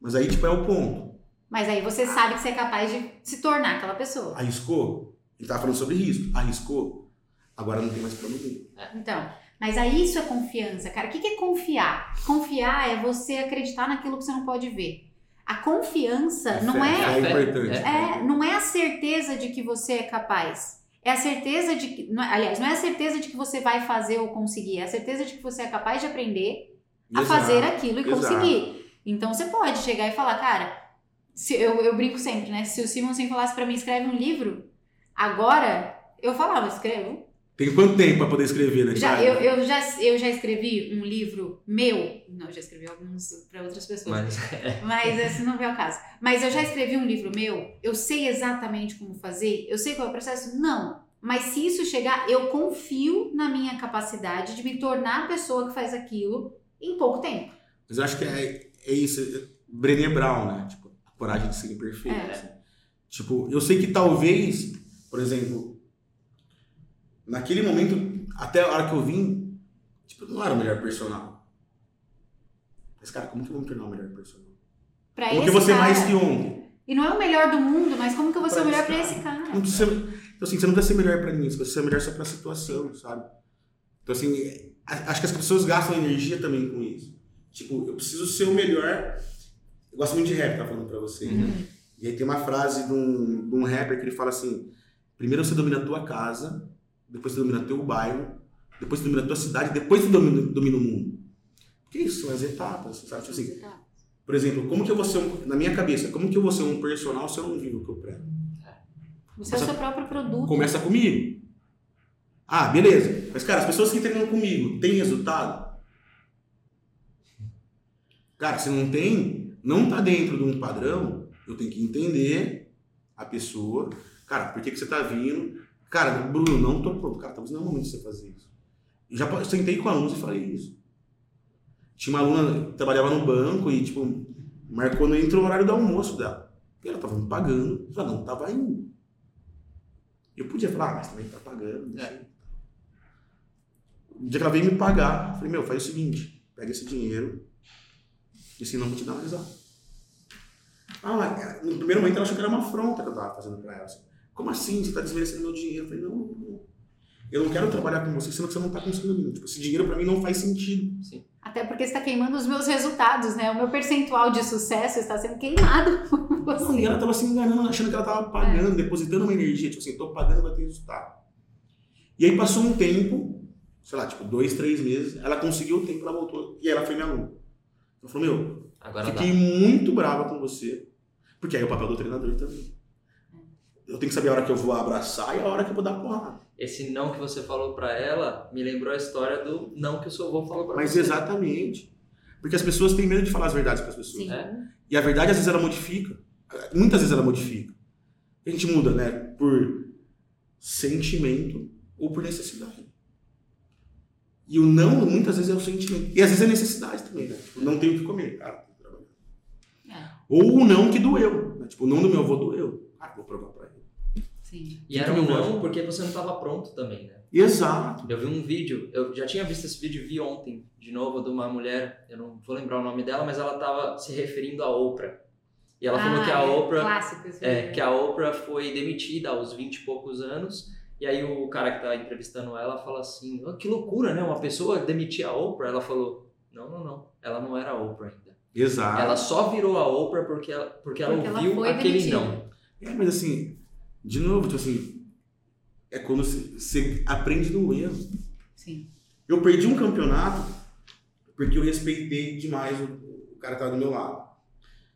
[SPEAKER 3] Mas aí, tipo, é o ponto.
[SPEAKER 2] Mas aí você sabe que você é capaz de se tornar aquela pessoa.
[SPEAKER 3] Arriscou? Ele tava falando sobre risco. Arriscou? Agora não tem mais plano B.
[SPEAKER 2] Então, mas aí isso é confiança, cara. O que é confiar? Confiar é você acreditar naquilo que você não pode ver. A confiança não
[SPEAKER 3] fé,
[SPEAKER 2] é,
[SPEAKER 3] É importante.
[SPEAKER 2] é, não é a certeza de que você é capaz. É a certeza de que, não é- aliás, não é a certeza de que você vai fazer ou conseguir, é a certeza de que você é capaz de aprender a
[SPEAKER 3] Exato.
[SPEAKER 2] fazer aquilo e
[SPEAKER 3] exato.
[SPEAKER 2] conseguir. Então você pode chegar e falar, cara, se, eu, eu brinco sempre, né? Se o Simonsen falasse pra mim, escreve um livro, agora, eu falava, escrevo.
[SPEAKER 3] Tem quanto tempo pra poder escrever, né?
[SPEAKER 2] Já, eu, eu, já, eu já escrevi um livro meu, não, eu já escrevi alguns pra outras pessoas,
[SPEAKER 1] Mas
[SPEAKER 2] mas esse não é o caso. Mas eu já escrevi um livro meu, eu sei exatamente como fazer, eu sei qual é o processo? Não. Mas se isso chegar, eu confio na minha capacidade de me tornar a pessoa que faz aquilo em pouco tempo.
[SPEAKER 3] Mas eu acho que é, é isso. é Brené Brown, né? Tipo, a coragem de ser imperfeito.
[SPEAKER 2] É.
[SPEAKER 3] assim. Tipo, eu sei que talvez, por exemplo, naquele momento, até a hora que eu vim, tipo, não era o melhor personal. Mas, cara, como que eu vou me tornar o melhor personal?
[SPEAKER 2] Pra
[SPEAKER 3] Como que eu vou ser
[SPEAKER 2] cara.
[SPEAKER 3] mais que ontem?
[SPEAKER 2] E não é o melhor do mundo, mas como que eu vou ser o
[SPEAKER 3] Pra
[SPEAKER 2] melhor
[SPEAKER 3] esse
[SPEAKER 2] pra
[SPEAKER 3] cara.
[SPEAKER 2] esse cara?
[SPEAKER 3] Não precisa então, assim, você não precisa ser melhor pra mim, você precisa ser melhor só pra situação, sabe? Então, assim, é, acho que as pessoas gastam energia também com isso. Tipo, eu preciso ser o melhor. Eu gosto muito de rap, tá falando pra você.
[SPEAKER 1] Uhum.
[SPEAKER 3] E aí tem uma frase de um, de um rapper que ele fala assim: primeiro você domina a tua casa, depois você domina teu bairro, depois você domina a tua cidade, depois você domina, domina o mundo. Porque isso são as etapas, sabe? Tipo assim, por exemplo, como que eu vou ser, um, na minha cabeça, como que eu vou ser um personal se eu não vivo o que eu prego?
[SPEAKER 2] Você é o seu próprio produto.
[SPEAKER 3] Começa comigo. Ah, beleza. Mas, cara, as pessoas que treinam comigo têm resultado? Cara, se não tem, não tá dentro de um padrão, eu tenho que entender a pessoa. Cara, por que, que você tá vindo? Cara, Bruno, não tô pronto. Cara, talvez não é o momento de você fazer isso. Eu já sentei com alunos e falei isso. Tinha uma aluna que trabalhava no banco e, tipo, marcou no entrou o horário do almoço dela. E ela tava me pagando, já não tava indo. Eu podia falar, ah, mas também tá pagando. deixa
[SPEAKER 1] É.
[SPEAKER 3] O dia que ela veio me pagar, falei, meu, faz o seguinte, pega esse dinheiro e senão eu vou te dar risada. Ah, no primeiro momento ela achou que era uma afronta que eu tava fazendo pra ela. assim, Como assim? Você tá desmerecendo meu dinheiro? Eu falei, não, não. Eu não quero trabalhar com você, sendo que você não tá conseguindo. Tipo, esse dinheiro pra mim não faz sentido.
[SPEAKER 2] Até porque você está queimando os meus resultados, né? O meu percentual de sucesso está sendo queimado por
[SPEAKER 3] Não, e ela tava se enganando, achando que ela tava pagando, depositando uma energia, tipo assim, tô pagando, vai ter resultado. E aí passou um tempo, sei lá, tipo, dois, três meses, ela conseguiu o tempo, ela voltou, e ela foi minha aluna. Ela falou, meu,
[SPEAKER 1] Agora
[SPEAKER 3] Fiquei
[SPEAKER 1] dá.
[SPEAKER 3] muito brava com você. Porque aí é o papel do treinador também. Eu tenho que saber a hora que eu vou abraçar e a hora que eu vou dar porrada.
[SPEAKER 1] Esse não que você falou pra ela me lembrou a história do não que o seu avô falou pra
[SPEAKER 3] Mas
[SPEAKER 1] você.
[SPEAKER 3] exatamente. Porque as pessoas têm medo de falar as verdades para as pessoas.
[SPEAKER 2] Sim.
[SPEAKER 1] É.
[SPEAKER 3] E a verdade, às vezes, ela modifica. Muitas vezes ela modifica. A gente muda, né? Por sentimento ou por necessidade. E o não, muitas vezes, é o sentimento. E às vezes é necessidade também, né? Tipo, não tenho o que comer, cara. tem que trabalhar.
[SPEAKER 2] É,
[SPEAKER 3] Ou o não que doeu. Né? Tipo, o não do meu avô doeu. Cara, vou provar pra ele.
[SPEAKER 2] sim.
[SPEAKER 1] E era
[SPEAKER 3] que
[SPEAKER 1] um não porque você não tava pronto também, né?
[SPEAKER 3] Exato.
[SPEAKER 1] Eu vi um vídeo, eu já tinha visto esse vídeo, vi ontem, de novo, de uma mulher, eu não vou lembrar o nome dela, mas ela tava se referindo a Oprah. E ela falou
[SPEAKER 2] Ah,
[SPEAKER 1] que a
[SPEAKER 2] é
[SPEAKER 1] Oprah
[SPEAKER 2] Clássico esse
[SPEAKER 1] É,
[SPEAKER 2] vídeo.
[SPEAKER 1] que a Oprah foi demitida aos 20 e poucos anos. E aí o cara que tá entrevistando ela fala assim: "Ah, que loucura, né? Uma pessoa demitir a Oprah. Ela falou: não, não, não. Ela não era a Oprah ainda.
[SPEAKER 3] Exato.
[SPEAKER 1] Ela só virou a Oprah porque ela, porque ela
[SPEAKER 2] Porque ela
[SPEAKER 1] ouviu
[SPEAKER 2] foi
[SPEAKER 1] aquele
[SPEAKER 2] demitida.
[SPEAKER 1] não.
[SPEAKER 3] É, mas assim, de novo, tipo assim, é quando você- aprende no erro.
[SPEAKER 2] Sim.
[SPEAKER 3] Eu perdi um campeonato porque eu respeitei demais o, o cara que tava do meu lado.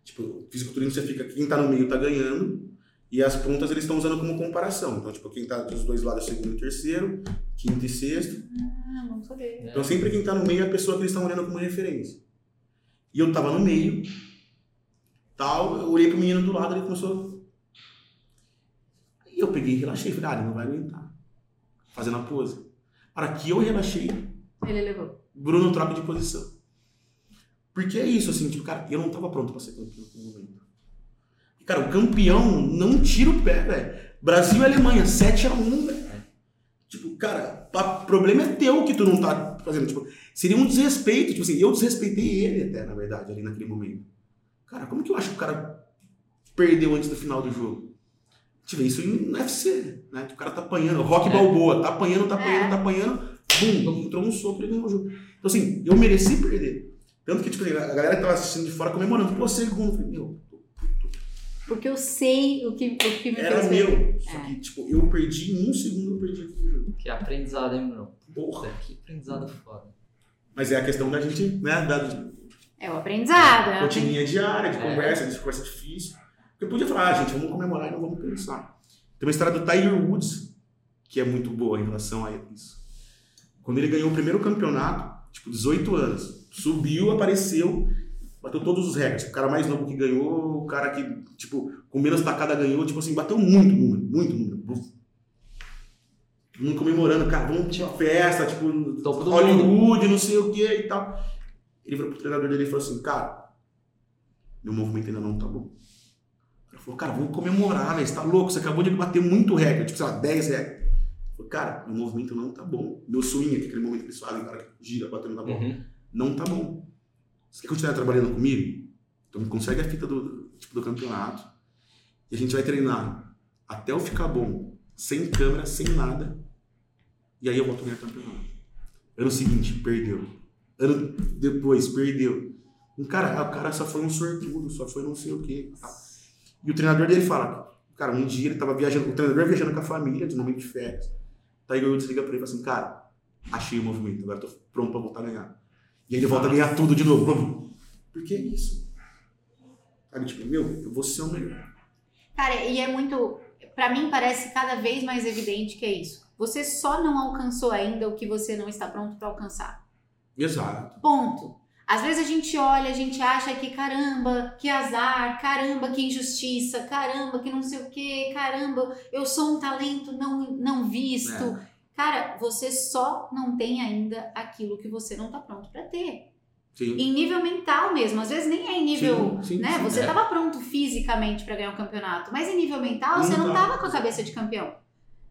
[SPEAKER 3] Tipo, fisiculturismo você fica, quem tá no meio tá ganhando e as pontas eles estão usando como comparação. Então, tipo, quem tá dos dois lados é segundo e terceiro, quinto e sexto.
[SPEAKER 2] Ah, vamos saber.
[SPEAKER 3] Então, sempre quem tá no meio é a pessoa que eles estão olhando como referência. E eu tava no meio, tal, eu olhei pro menino do lado, ele começou. E eu peguei e relaxei, falei, ah, ele não vai aguentar. Fazendo a pose. Para que eu relaxei,
[SPEAKER 2] Ele levou.
[SPEAKER 3] Bruno troca de posição. Porque é isso, assim, tipo, cara, eu não tava pronto pra ser campeão naquele momento. E, cara, o campeão não tira o pé, velho. Brasil e Alemanha, 7x1, velho. Tipo, cara, o problema é teu que tu não tá fazendo. Tipo, seria um desrespeito. Tipo assim, eu desrespeitei ele até, na verdade, ali naquele momento. Cara, como que eu acho que o cara perdeu antes do final do jogo? Gente vê isso no UFC, né? O cara tá apanhando, Rock
[SPEAKER 1] É.
[SPEAKER 3] Balboa, tá apanhando, tá apanhando,
[SPEAKER 2] É.
[SPEAKER 3] tá apanhando, bum, entrou um soco e ele ganhou o jogo. Então assim, eu mereci perder. Tanto que, tipo, a galera que tava assistindo de fora comemorando, pô, segundo. Eu falei, meu,
[SPEAKER 2] Porque eu sei o que, o que me
[SPEAKER 3] era
[SPEAKER 2] fez
[SPEAKER 3] meu. Só
[SPEAKER 2] É.
[SPEAKER 3] que, tipo, eu perdi em um segundo, eu perdi aquele jogo.
[SPEAKER 1] Que aprendizado, hein, Bruno?
[SPEAKER 3] Porra.
[SPEAKER 1] Que aprendizado foda.
[SPEAKER 3] Mas é a questão da gente, né, da
[SPEAKER 2] É o aprendizado. É
[SPEAKER 3] rotininha diária, de
[SPEAKER 1] É.
[SPEAKER 3] conversa, de conversa difícil. Porque eu podia falar, ah, gente, vamos comemorar e não vamos pensar. Tem uma história do Tiger Woods, que é muito boa em relação a isso. Quando ele ganhou o primeiro campeonato, tipo, 18 anos, subiu, apareceu, bateu todos os recordes. O cara mais novo que ganhou, o cara que, tipo, com menos tacada ganhou, tipo assim, bateu muito número, muito número. Todo mundo comemorando, cara, vamos tinha festa, tipo,
[SPEAKER 1] do
[SPEAKER 3] Hollywood, não sei o que e tal. Ele falou pro treinador dele e falou assim, cara, meu movimento ainda não tá bom. Ele falou, cara, vamos comemorar, né? Você tá louco? Você acabou de bater muito recorde, tipo, sei lá, 10 recordes. Ele falou, cara, meu movimento não tá bom. Meu swing, aquele momento que eles fazem, cara que gira batendo na bola,
[SPEAKER 1] Uhum.
[SPEAKER 3] não tá bom. Você quer continuar trabalhando comigo? Então me consegue a fita do, tipo, do campeonato. E a gente vai treinar até eu ficar bom, sem câmera, sem nada. E aí eu volto a ganhar campeonato. Ano seguinte, perdeu. Ano depois, perdeu. Um cara, o cara só foi um sortudo, só foi não sei o quê. tal. E o treinador dele fala, cara, um dia ele tava viajando, o treinador viajando com a família, de momento de férias. Tiger Woods liga pra ele e fala assim, cara, achei o movimento, agora tô pronto pra voltar a ganhar. E aí ele volta a ganhar tudo de novo. Por que isso? Sabe, tipo, meu, eu vou ser o melhor.
[SPEAKER 2] Cara, e é muito. Pra mim parece cada vez mais evidente que é isso. Você só não alcançou ainda o que você não está pronto pra alcançar.
[SPEAKER 3] Exato.
[SPEAKER 2] Ponto. Às vezes a gente olha, a gente acha que caramba, que azar, caramba, que injustiça, caramba, que não sei o que, caramba, eu sou um talento não, não visto.
[SPEAKER 3] É.
[SPEAKER 2] Cara, você só não tem ainda aquilo que você não tá pronto pra ter.
[SPEAKER 3] Sim.
[SPEAKER 2] Em nível mental mesmo, às vezes nem é em nível,
[SPEAKER 3] Sim, sim,
[SPEAKER 2] né? você
[SPEAKER 1] É.
[SPEAKER 2] tava pronto fisicamente pra ganhar o campeonato, mas em nível mental você não tava
[SPEAKER 3] tava.
[SPEAKER 2] com a cabeça de campeão,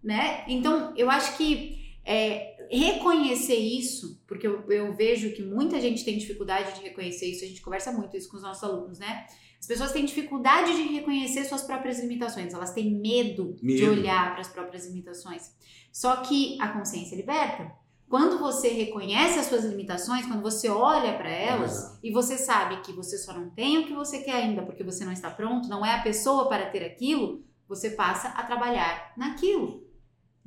[SPEAKER 2] né? Então, eu acho que é, reconhecer isso, porque eu, eu vejo que muita gente tem dificuldade de reconhecer isso, a gente conversa muito isso com os nossos alunos, né? As pessoas têm dificuldade de reconhecer suas próprias limitações, elas têm medo, de
[SPEAKER 3] Medo.
[SPEAKER 2] olhar para as próprias limitações. Só que a consciência liberta. Quando você reconhece as suas limitações, quando você olha para elas e você sabe que você só não tem o que você quer ainda porque você não está pronto, não é a pessoa para ter aquilo, você passa a trabalhar naquilo.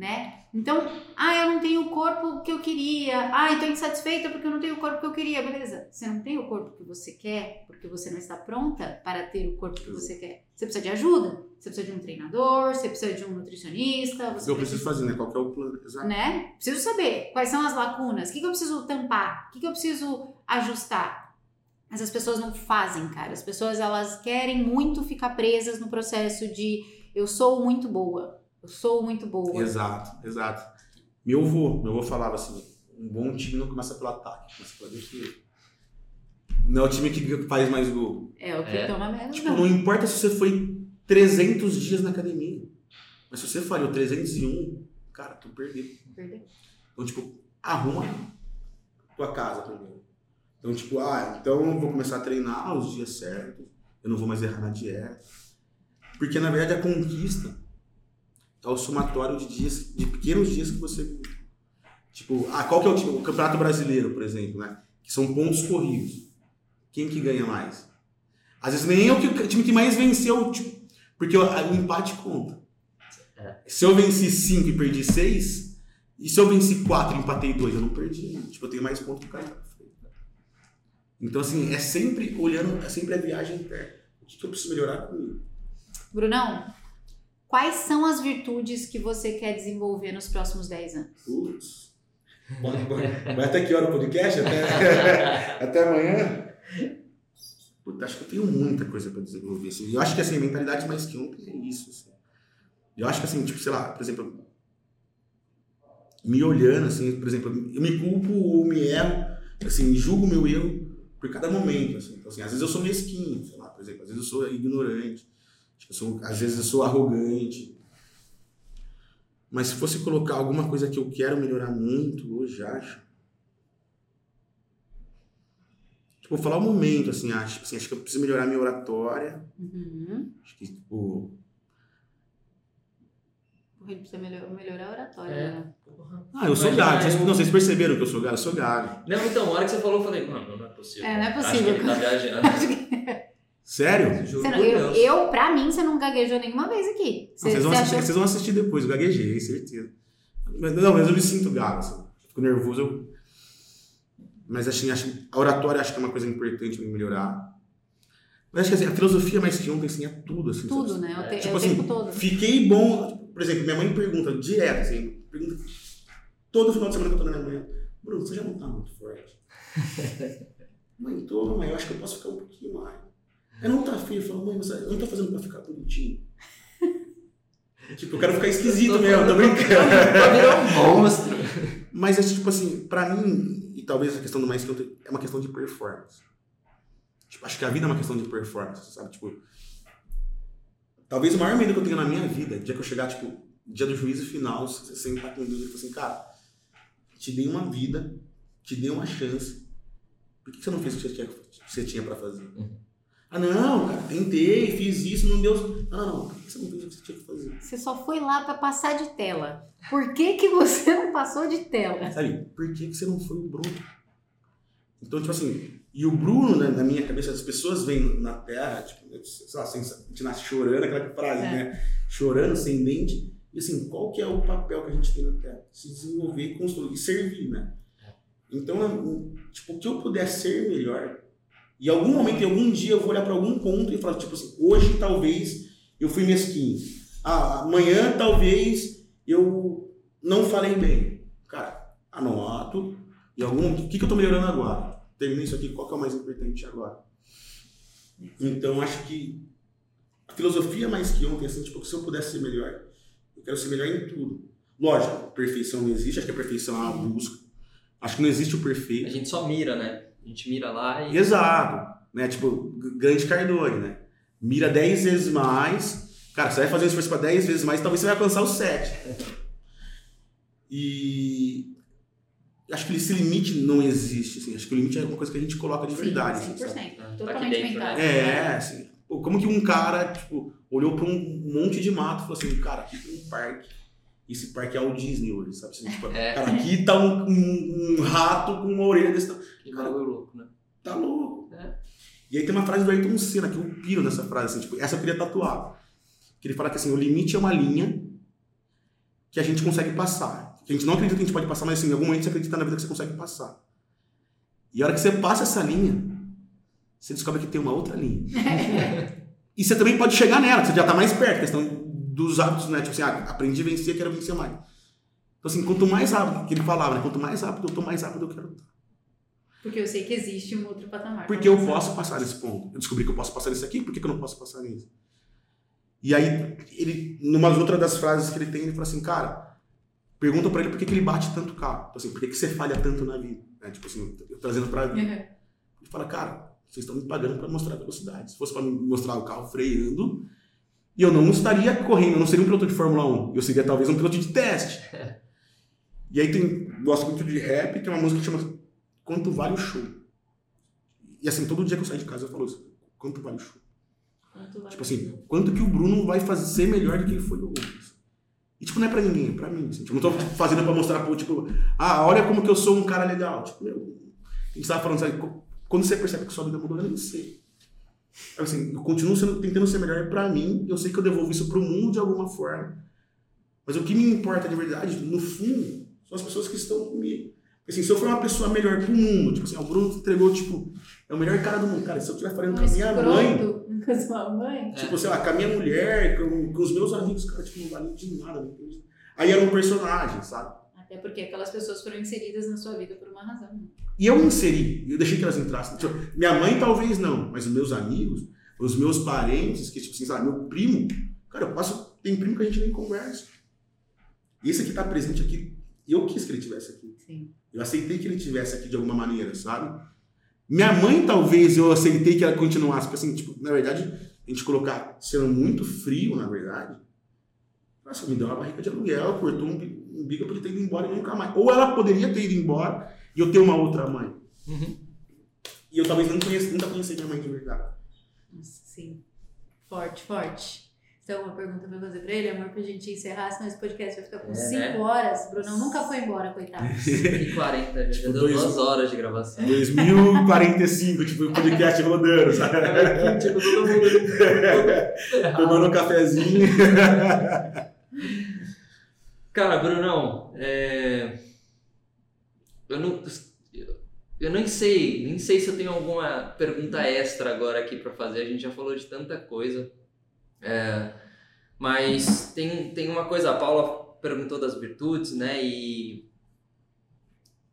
[SPEAKER 2] Né? Então, ah, eu não tenho o corpo que eu queria. Ah, estou insatisfeita porque eu não tenho o corpo que eu queria. Beleza. Você não tem o corpo que você quer porque você não está pronta para ter o corpo que você quer. Você precisa de ajuda. Você precisa de um treinador, você precisa de um nutricionista. Você
[SPEAKER 3] eu preciso fazer, né? Qual que é o plano? Exato.
[SPEAKER 2] né? Preciso saber quais são as lacunas, o que, que eu preciso tampar, o que, que eu preciso ajustar. Mas as pessoas não fazem, cara. As pessoas elas querem muito ficar presas no processo de eu sou muito boa, eu sou muito boa.
[SPEAKER 3] Exato, exato. Meu avô, meu avô falava assim, um bom time não começa pelo ataque, começa pela defesa. Não é o time que faz mais gol.
[SPEAKER 2] É o que
[SPEAKER 1] É.
[SPEAKER 2] toma menos.
[SPEAKER 3] Tipo,
[SPEAKER 2] não.
[SPEAKER 3] não importa se você foi 300 dias na academia. Mas se você falhou 301, cara, tu perdeu.
[SPEAKER 2] Perdeu.
[SPEAKER 3] Então, tipo, arruma tua casa primeiro. Então, tipo, ah, então eu vou começar a treinar os dias certos. Eu não vou mais errar na dieta. Porque, na verdade, a conquista é o somatório de dias, de pequenos dias que você... Tipo, ah, qual que é o time? O Campeonato Brasileiro, por exemplo, né? Que são pontos corridos. Quem que ganha mais? Às vezes nem é o, que, o time que mais venceu, tipo, porque o, o empate conta.
[SPEAKER 1] É.
[SPEAKER 3] Se eu venci 5 e perdi 6, e se eu venci 4 e empatei 2, eu não perdi. Tipo, eu tenho mais pontos que o cara. Então, assim, é sempre olhando, é sempre a viagem interna. O que, que eu preciso melhorar comigo?
[SPEAKER 2] Brunão, quais são as virtudes que você quer desenvolver nos próximos 10 anos?
[SPEAKER 3] Putz. Vai até que hora o podcast? Até, até amanhã? Puta, acho que eu tenho muita coisa pra desenvolver. Assim. Eu acho que, assim, a mentalidade mais que ontem é isso. Assim. Eu acho que, assim, tipo, sei lá, por exemplo, me olhando, assim, por exemplo, eu me culpo ou me erro, assim, julgo meu erro por cada momento, assim. Então, assim, às vezes eu sou mesquinho, sei lá, por exemplo, às vezes eu sou ignorante, eu sou, às vezes eu sou arrogante. Mas se fosse colocar alguma coisa que eu quero melhorar muito hoje, acho. Tipo, vou falar um momento, assim, acho, assim, acho que eu preciso melhorar minha oratória.
[SPEAKER 2] Uhum.
[SPEAKER 3] Acho que, tipo,
[SPEAKER 2] ele precisa melhor- melhorar a oratória.
[SPEAKER 1] É.
[SPEAKER 2] né?
[SPEAKER 3] Ah, eu sou gago. Vocês,
[SPEAKER 1] eu-
[SPEAKER 3] não, vocês perceberam que eu sou gago? Eu sou gago.
[SPEAKER 1] Não, então, a hora que você falou, eu falei, mano, não é possível.
[SPEAKER 2] É, não é
[SPEAKER 1] Acho
[SPEAKER 2] possível.
[SPEAKER 1] que ele tá viajando.
[SPEAKER 3] Sério?
[SPEAKER 2] Você não- eu, eu, pra mim, você não gaguejou nenhuma vez aqui.
[SPEAKER 3] Não,
[SPEAKER 2] Você,
[SPEAKER 3] vocês, vão
[SPEAKER 2] você
[SPEAKER 3] assistir,
[SPEAKER 2] achou-
[SPEAKER 3] vocês vão assistir depois, eu gaguejei, certeza. Mas, não, mas eu me sinto gago, assim. Fico nervoso, eu... Mas assim, acho, a oratória acho que é uma coisa importante pra melhorar. Mas acho que assim, a filosofia mais que ontem, assim, é tudo, assim.
[SPEAKER 2] Tudo,
[SPEAKER 3] sabe?
[SPEAKER 2] né? Te- é
[SPEAKER 3] Tipo
[SPEAKER 2] o
[SPEAKER 3] assim,
[SPEAKER 2] tempo todo.
[SPEAKER 3] Fiquei bom. Por exemplo, minha mãe pergunta direto, assim, pergunta todo final de semana que eu tô na minha mãe. Bruno, você já não tá muito forte? mãe, tô, mãe, eu acho que eu posso ficar um pouquinho mais. Eu não tá feio, eu falo, mãe, você eu não tá fazendo pra ficar bonitinho. tipo, eu quero ficar esquisito mesmo, tô brincando.
[SPEAKER 1] Vai virar um monstro.
[SPEAKER 3] Mas é tipo assim, pra mim, e talvez a questão do mais que eu tenho, é uma questão de performance. Tipo, acho que a vida é uma questão de performance, sabe? Tipo, talvez o maior medo que eu tenho na minha vida, dia que eu chegar, tipo, dia do juízo final, você sentar com Deus e falar assim, cara, te dei uma vida, te dei uma chance, por que você não fez o que você tinha, que você tinha pra fazer?
[SPEAKER 1] Uhum.
[SPEAKER 3] Ah, não, cara, tentei, fiz isso, não deu. Não, não, não, por que você não fez o que você tinha que fazer?
[SPEAKER 2] Você só foi lá pra passar de tela. Por que, que você não passou de tela?
[SPEAKER 3] Sabe, por que, que você não foi o Bruno? Então, tipo assim, e o Bruno, né, na minha cabeça, as pessoas vêm na Terra, tipo, sei lá, sem, a gente nasce chorando, aquela frase,
[SPEAKER 2] É.
[SPEAKER 3] né? Chorando, sem dente. E assim, qual que é o papel que a gente tem na Terra? Se desenvolver e construir, e servir, né? Então, tipo, o que eu puder ser melhor, e em algum momento, em algum dia, eu vou olhar para algum ponto e falar, tipo assim, hoje talvez eu fui mesquinho. Ah, amanhã talvez eu não falei bem. Cara, anoto. E algum. O que, que eu tô melhorando agora? Terminei isso aqui, qual que é o mais importante agora? Então, acho que a filosofia mais que ontem, assim, tipo, se eu pudesse ser melhor, eu quero ser melhor em tudo. Lógico, perfeição não existe, acho que a perfeição é uma busca. Acho que não existe o
[SPEAKER 1] A
[SPEAKER 3] perfeito.
[SPEAKER 1] gente só mira, né? A gente mira lá e.
[SPEAKER 3] Exato. Né? Tipo, grande Cardone, né? Mira 10 vezes mais. Cara, você vai fazer um esforço para 10 vezes mais, talvez você vai alcançar o 7. E acho que esse limite não existe. Assim. Acho que o limite é uma coisa que a gente coloca de verdade. assim,
[SPEAKER 2] 100%.
[SPEAKER 3] sabe?
[SPEAKER 1] Tá aqui
[SPEAKER 2] Totalmente
[SPEAKER 1] dentro,
[SPEAKER 2] mental.
[SPEAKER 3] É, assim. Como que um cara, tipo, olhou para um monte de mato e falou assim, cara, aqui tem um parque. Esse parque é o Disney hoje, sabe? Assim, tipo,
[SPEAKER 1] É.
[SPEAKER 3] Cara, aqui tá um, um- um rato com uma orelha desse tamanho.
[SPEAKER 1] Que bagulho louco, né?
[SPEAKER 3] Tá louco.
[SPEAKER 1] É.
[SPEAKER 3] E aí tem uma frase do Ayrton Senna, que eu piro nessa frase, assim, tipo, essa eu queria tatuar. Que ele fala que assim, o limite é uma linha que a gente consegue passar. Que a gente não acredita que a gente pode passar, mas assim, em algum momento você acredita na vida que você consegue passar. E a hora que você passa essa linha, você descobre que tem uma outra linha. e você também pode chegar nela, você já está mais perto, questão dos hábitos, né? Tipo assim, ah, aprendi a vencer, quero vencer mais. Então assim, quanto mais rápido, que ele falava, né? Quanto mais rápido eu tô, mais rápido eu quero estar.
[SPEAKER 2] Porque eu sei que existe um outro patamar.
[SPEAKER 3] Porque eu posso passar nesse ponto. Eu descobri que eu posso passar nesse aqui, por que, que eu não posso passar nisso? E aí, ele, numa outra das frases que ele tem, ele fala assim, cara, pergunta pra ele por que, que ele bate tanto carro. Tipo assim, por que, que você falha tanto na vida? Né? Tipo assim, trazendo pra vida. Uhum. Ele fala, cara, vocês estão me pagando pra mostrar a velocidade. Se fosse pra me mostrar o carro freando, e eu não estaria correndo, eu não seria um piloto de Fórmula 1. Eu seria talvez um piloto de teste. e aí tem, gosto muito de rap, tem uma música que chama quanto vale o show. E assim, todo dia que eu saio de casa eu falo isso. Quanto vale o show? Vale tipo assim, quanto que o Bruno vai fazer melhor do que ele foi hoje? E tipo, não é pra ninguém, é pra mim. Assim. Tipo, não tô fazendo pra mostrar, tipo, ah, olha como que eu sou um cara legal. Tipo, meu, a gente tava falando, sabe, quando você percebe que sua vida mudou, eu nem sei. Assim, eu continuo sendo, tentando ser melhor pra mim, eu sei que eu devolvo isso pro mundo de alguma forma. Mas o que me importa de verdade, no fundo, são as pessoas que estão comigo. Assim, se eu for uma pessoa melhor pro mundo, tipo assim, o Bruno entregou, tipo, é o melhor cara do mundo. Cara, se eu estiver falando com a minha mãe.
[SPEAKER 2] Com a sua mãe?
[SPEAKER 3] Tipo, sei lá, com a minha mulher, com, com os meus amigos, cara, tipo, não vale de nada. Aí era um personagem, sabe?
[SPEAKER 2] Até porque aquelas pessoas foram inseridas na sua vida por uma razão.
[SPEAKER 3] E eu me inseri, eu deixei que elas entrassem. Tipo, minha mãe talvez não, mas os meus amigos, os meus parentes, que, tipo assim, sabe, meu primo, cara, eu passo, tem primo que a gente nem conversa. E esse aqui tá presente aqui, eu quis que ele tivesse aqui.
[SPEAKER 2] Sim.
[SPEAKER 3] Eu aceitei que ele tivesse aqui de alguma maneira, sabe? Minha mãe, talvez, eu aceitei que ela continuasse, porque assim, tipo, na verdade, a gente colocar sendo muito frio, na verdade, nossa, me deu uma barriga de aluguel, cortou um, um bico pra ele ter ido embora e nunca mais. Ou ela poderia ter ido embora e eu ter uma outra mãe. Uhum. E eu talvez não conheci, nunca conheci minha mãe de verdade.
[SPEAKER 2] Nossa, sim. Forte, forte. Então, uma pergunta pra fazer pra ele, amor, pra gente encerrar, senão esse podcast vai ficar com 5 é. horas. Brunão nunca foi embora, coitado.
[SPEAKER 1] 5h40, já deu 2 horas de gravação.
[SPEAKER 3] 2045, tipo, o podcast rodando, sabe?
[SPEAKER 1] É, tipo, todo mundo.
[SPEAKER 3] Tomando um cafezinho.
[SPEAKER 1] Cara, Brunão, é... eu não. Eu nem sei, nem sei se eu tenho alguma pergunta extra agora aqui para fazer. A gente já falou de tanta coisa. É, mas tem, tem uma coisa, a Paula perguntou das virtudes, né? E,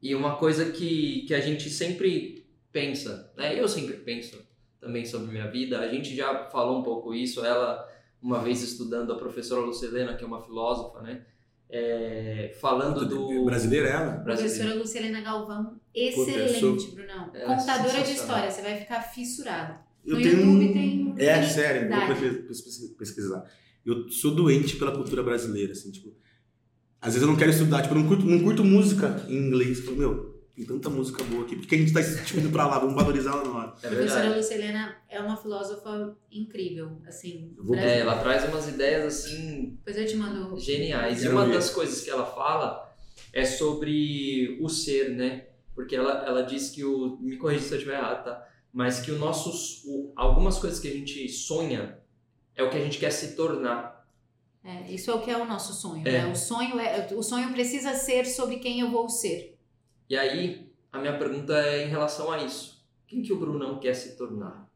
[SPEAKER 1] e uma coisa que, que a gente sempre pensa, né? Eu sempre penso também sobre minha vida. A gente já falou um pouco isso, ela uma vez estudando a professora Lucilena, que é uma filósofa, né? É, falando do.
[SPEAKER 3] Brasileira ela?
[SPEAKER 2] Professora Lucilena Galvão, excelente, Brunão. É, Contadora de história, você vai ficar fissurado.
[SPEAKER 3] Eu no tenho YouTube tem. É, sério, vou pesquisar. Eu sou doente pela cultura brasileira, assim, tipo. Às vezes eu não quero estudar, tipo, eu não curto, não curto música em inglês. Tipo, meu, tem tanta música boa aqui, porque a gente tá tipo, indo pra lá, vamos valorizar ela na hora.
[SPEAKER 2] É a professora Lucilena é uma filósofa incrível, assim.
[SPEAKER 1] É, ela traz umas ideias, assim...
[SPEAKER 2] Depois eu te mando...
[SPEAKER 1] Geniais. E uma das coisas que ela fala é sobre o ser, né? Porque ela, ela diz que o... Me corrija se eu estiver errado, tá? mas que o nosso, o, algumas coisas que a gente sonha é o que a gente quer se tornar.
[SPEAKER 2] É, isso é o que é o nosso sonho. É. Né? O sonho é, o sonho precisa ser sobre quem eu vou ser.
[SPEAKER 1] E aí a minha pergunta é em relação a isso. Quem que o Brunão quer se tornar?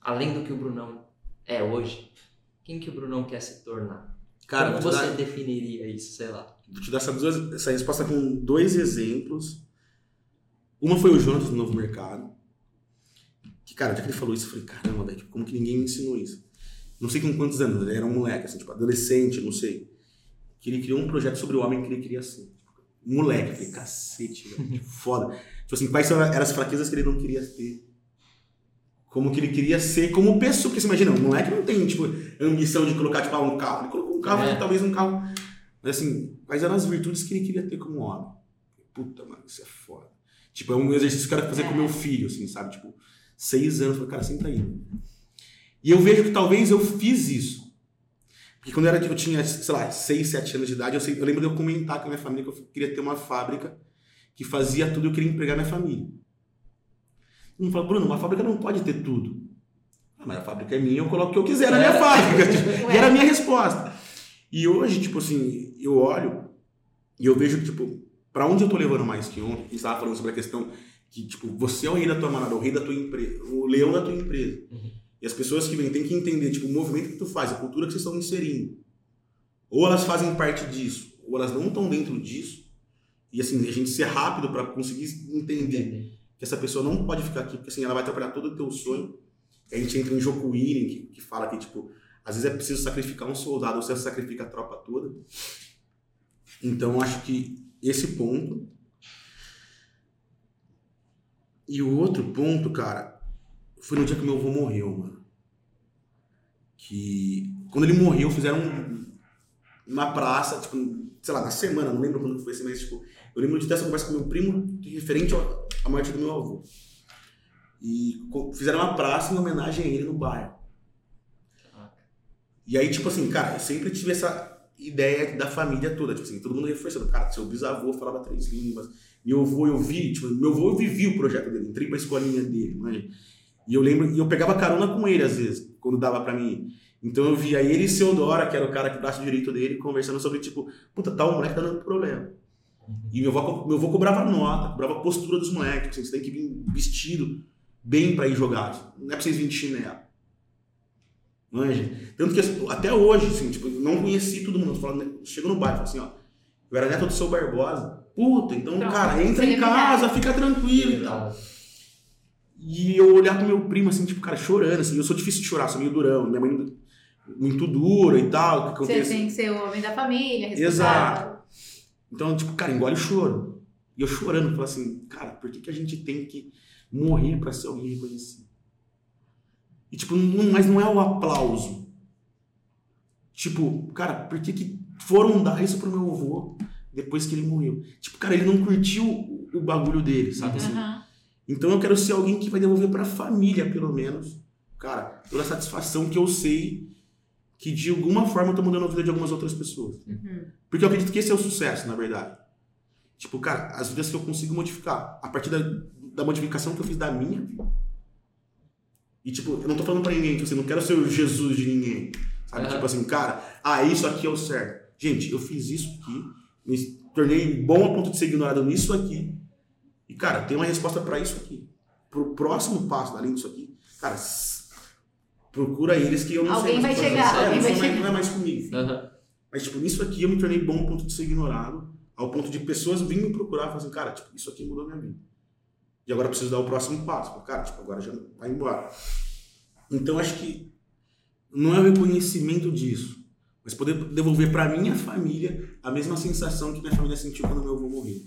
[SPEAKER 1] Além do que o Brunão é hoje, quem que o Brunão quer se tornar? Cara, Como você dar... definiria isso, sei lá?
[SPEAKER 3] Vou te dar essa, duas, essa resposta com dois exemplos. Uma foi o Jonas do Novo Mercado que, cara, já que ele falou isso, eu falei, caramba, velho, tipo, como que ninguém me ensinou isso? Não sei com quantos anos, ele era um moleque, assim, tipo, adolescente, não sei. Que ele criou um projeto sobre o homem que ele queria ser. Moleque, eu falei, cacete, velho, foda. Tipo assim, quais eram as fraquezas que ele não queria ter? Como que ele queria ser como pessoa, porque você imagina, o moleque não tem, tipo, ambição de colocar, tipo, um carro. Ele colocou um carro, é. talvez um carro. Mas assim, quais eram as virtudes que ele queria ter como homem? Puta, mano, isso é foda. Tipo, é um exercício que eu quero fazer é. com meu filho, assim, sabe? Tipo, seis anos, falei, cara, sempre indo. E eu vejo que talvez eu fiz isso. Porque quando eu, era, eu tinha, sei lá, seis, sete anos de idade, eu, sei, eu lembro de eu comentar com a minha família que eu queria ter uma fábrica que fazia tudo que eu queria empregar minha família. Um falou, Bruno, uma fábrica não pode ter tudo. Ah, mas a fábrica é minha, eu coloco o que eu quiser na minha fábrica. e era a minha resposta. E hoje, tipo assim, eu olho e eu vejo que, tipo, pra onde eu tô levando mais que ontem, a gente tava falando sobre a questão que, tipo, você é o rei da tua manada, o rei da tua empresa, o leão da tua empresa.
[SPEAKER 1] Uhum.
[SPEAKER 3] E as pessoas que vêm têm que entender, tipo, o movimento que tu faz, a cultura que vocês estão inserindo. Ou elas fazem parte disso, ou elas não estão dentro disso. E assim, a gente ser rápido para conseguir entender que essa pessoa não pode ficar aqui, porque assim, ela vai atrapalhar todo o teu sonho. E a gente entra em Joku Willing, que, que fala que, tipo, às vezes é preciso sacrificar um soldado, ou você sacrifica a tropa toda. Então, eu acho que esse ponto. E o outro ponto, cara, foi no dia que meu avô morreu, mano. Que quando ele morreu, fizeram um- uma praça, tipo, sei lá, na semana, não lembro quando foi assim, mas tipo, eu lembro de ter essa conversa com meu primo referente à morte do meu avô. E fizeram uma praça em homenagem a ele no bairro. E aí, tipo assim, cara, eu sempre tive essa ideia da família toda, tipo assim, todo mundo reforçando, cara, seu bisavô falava três línguas, meu avô eu vi, tipo, meu avô eu vivi o projeto dele, entrei pra escolinha dele, manja. E eu lembro, e eu pegava carona com ele às vezes, quando dava pra mim. Então eu via ele e seu Dora, que era o cara que braço direito dele, conversando sobre, tipo, puta, tal moleque tá dando problema. E meu avô, meu avô cobrava nota, cobrava postura dos moleques, assim, você tem que vir vestido bem pra ir jogar. Não é pra vocês virem de chinelo. Manja. Tanto que assim, até hoje, assim, tipo, eu não conheci todo mundo. Falando, chego no bairro, assim, ó. Eu era neto do seu Barbosa. Puta, então,
[SPEAKER 2] Pronto,
[SPEAKER 3] cara, entra em casa, fica tranquilo e tal. E eu olhar pro meu primo, assim, tipo, cara, chorando, assim. Eu sou difícil de chorar, sou meio durão. Minha mãe muito dura e tal. Que
[SPEAKER 2] Você tem que ser o homem da família, responsável.
[SPEAKER 3] Exato. Então, tipo, cara, engole o choro. E eu chorando, falo assim, cara, por que, que a gente tem que morrer pra ser alguém reconhecido? E, tipo, não, mas não é o aplauso. Tipo, cara, por que, que foram dar isso pro meu avô depois que ele morreu? Tipo, cara, ele não curtiu o, bagulho dele, sabe? assim? Então eu quero ser alguém que vai devolver pra família, pelo menos. Cara, toda a satisfação que eu sei que de alguma forma eu tô mudando a vida de algumas outras pessoas.
[SPEAKER 2] Uhum.
[SPEAKER 3] Porque eu acredito que esse é o sucesso, na verdade. Tipo, cara, as vidas que eu consigo modificar. A partir da, da modificação que eu fiz da minha. E, tipo, eu não tô falando pra ninguém, tipo assim, não quero ser o Jesus de ninguém. Sabe?
[SPEAKER 1] Aham.
[SPEAKER 3] Tipo assim, cara, ah, isso aqui é o certo. Gente, eu fiz isso aqui, me tornei bom a ponto de ser ignorado nisso aqui. E, cara, tem uma resposta pra isso aqui. Pro próximo passo, além disso aqui, cara, procura eles que eu não
[SPEAKER 2] Alguém
[SPEAKER 3] sei mais
[SPEAKER 2] vai chegar.
[SPEAKER 3] É,
[SPEAKER 2] alguém
[SPEAKER 3] não
[SPEAKER 2] vai
[SPEAKER 3] sou mais-
[SPEAKER 2] chegar.
[SPEAKER 3] Não é mais comigo.
[SPEAKER 1] Aham.
[SPEAKER 3] Mas, tipo, nisso aqui eu me tornei bom ao ponto de ser ignorado, ao ponto de pessoas virem me procurar e falar assim, cara, tipo, isso aqui mudou minha vida. E agora eu preciso dar o próximo passo. Cara, tipo, agora já vai embora. Então, acho que não é o reconhecimento disso, mas poder devolver pra minha família a mesma sensação que minha família sentiu quando meu avô morreu?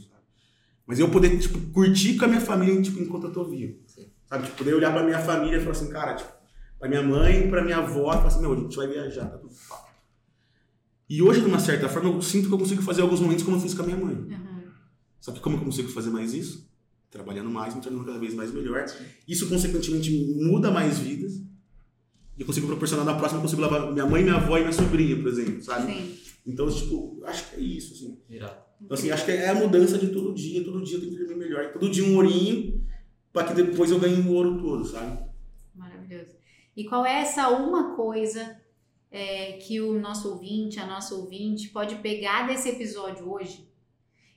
[SPEAKER 3] Mas eu poder, tipo, curtir com a minha família, tipo, enquanto eu tô vivo.
[SPEAKER 1] Sim.
[SPEAKER 3] Sabe? Tipo, poder olhar pra minha família e falar assim, cara, tipo, pra minha mãe, pra minha avó, falar assim, meu, a gente vai viajar, tá tudo papo. E hoje, de uma certa forma, eu sinto que eu consigo fazer alguns momentos como eu fiz com a minha mãe.
[SPEAKER 2] Uhum.
[SPEAKER 3] Só que como eu consigo fazer mais isso? Trabalhando mais, me tornando cada vez mais melhor. Isso, consequentemente, muda mais vidas. E eu consigo proporcionar na próxima, eu consigo levar minha mãe, minha avó e minha sobrinha, por exemplo, sabe?
[SPEAKER 2] Sim.
[SPEAKER 3] Então, tipo, acho que é isso, assim.
[SPEAKER 1] Irado.
[SPEAKER 3] Então, assim, acho que é a mudança de todo dia. Todo dia eu tenho que dormir melhor. Todo dia um ourinho, pra que depois eu ganhe o ouro todo, sabe?
[SPEAKER 2] Maravilhoso. E qual é essa uma coisa é, que o nosso ouvinte, a nossa ouvinte, pode pegar desse episódio hoje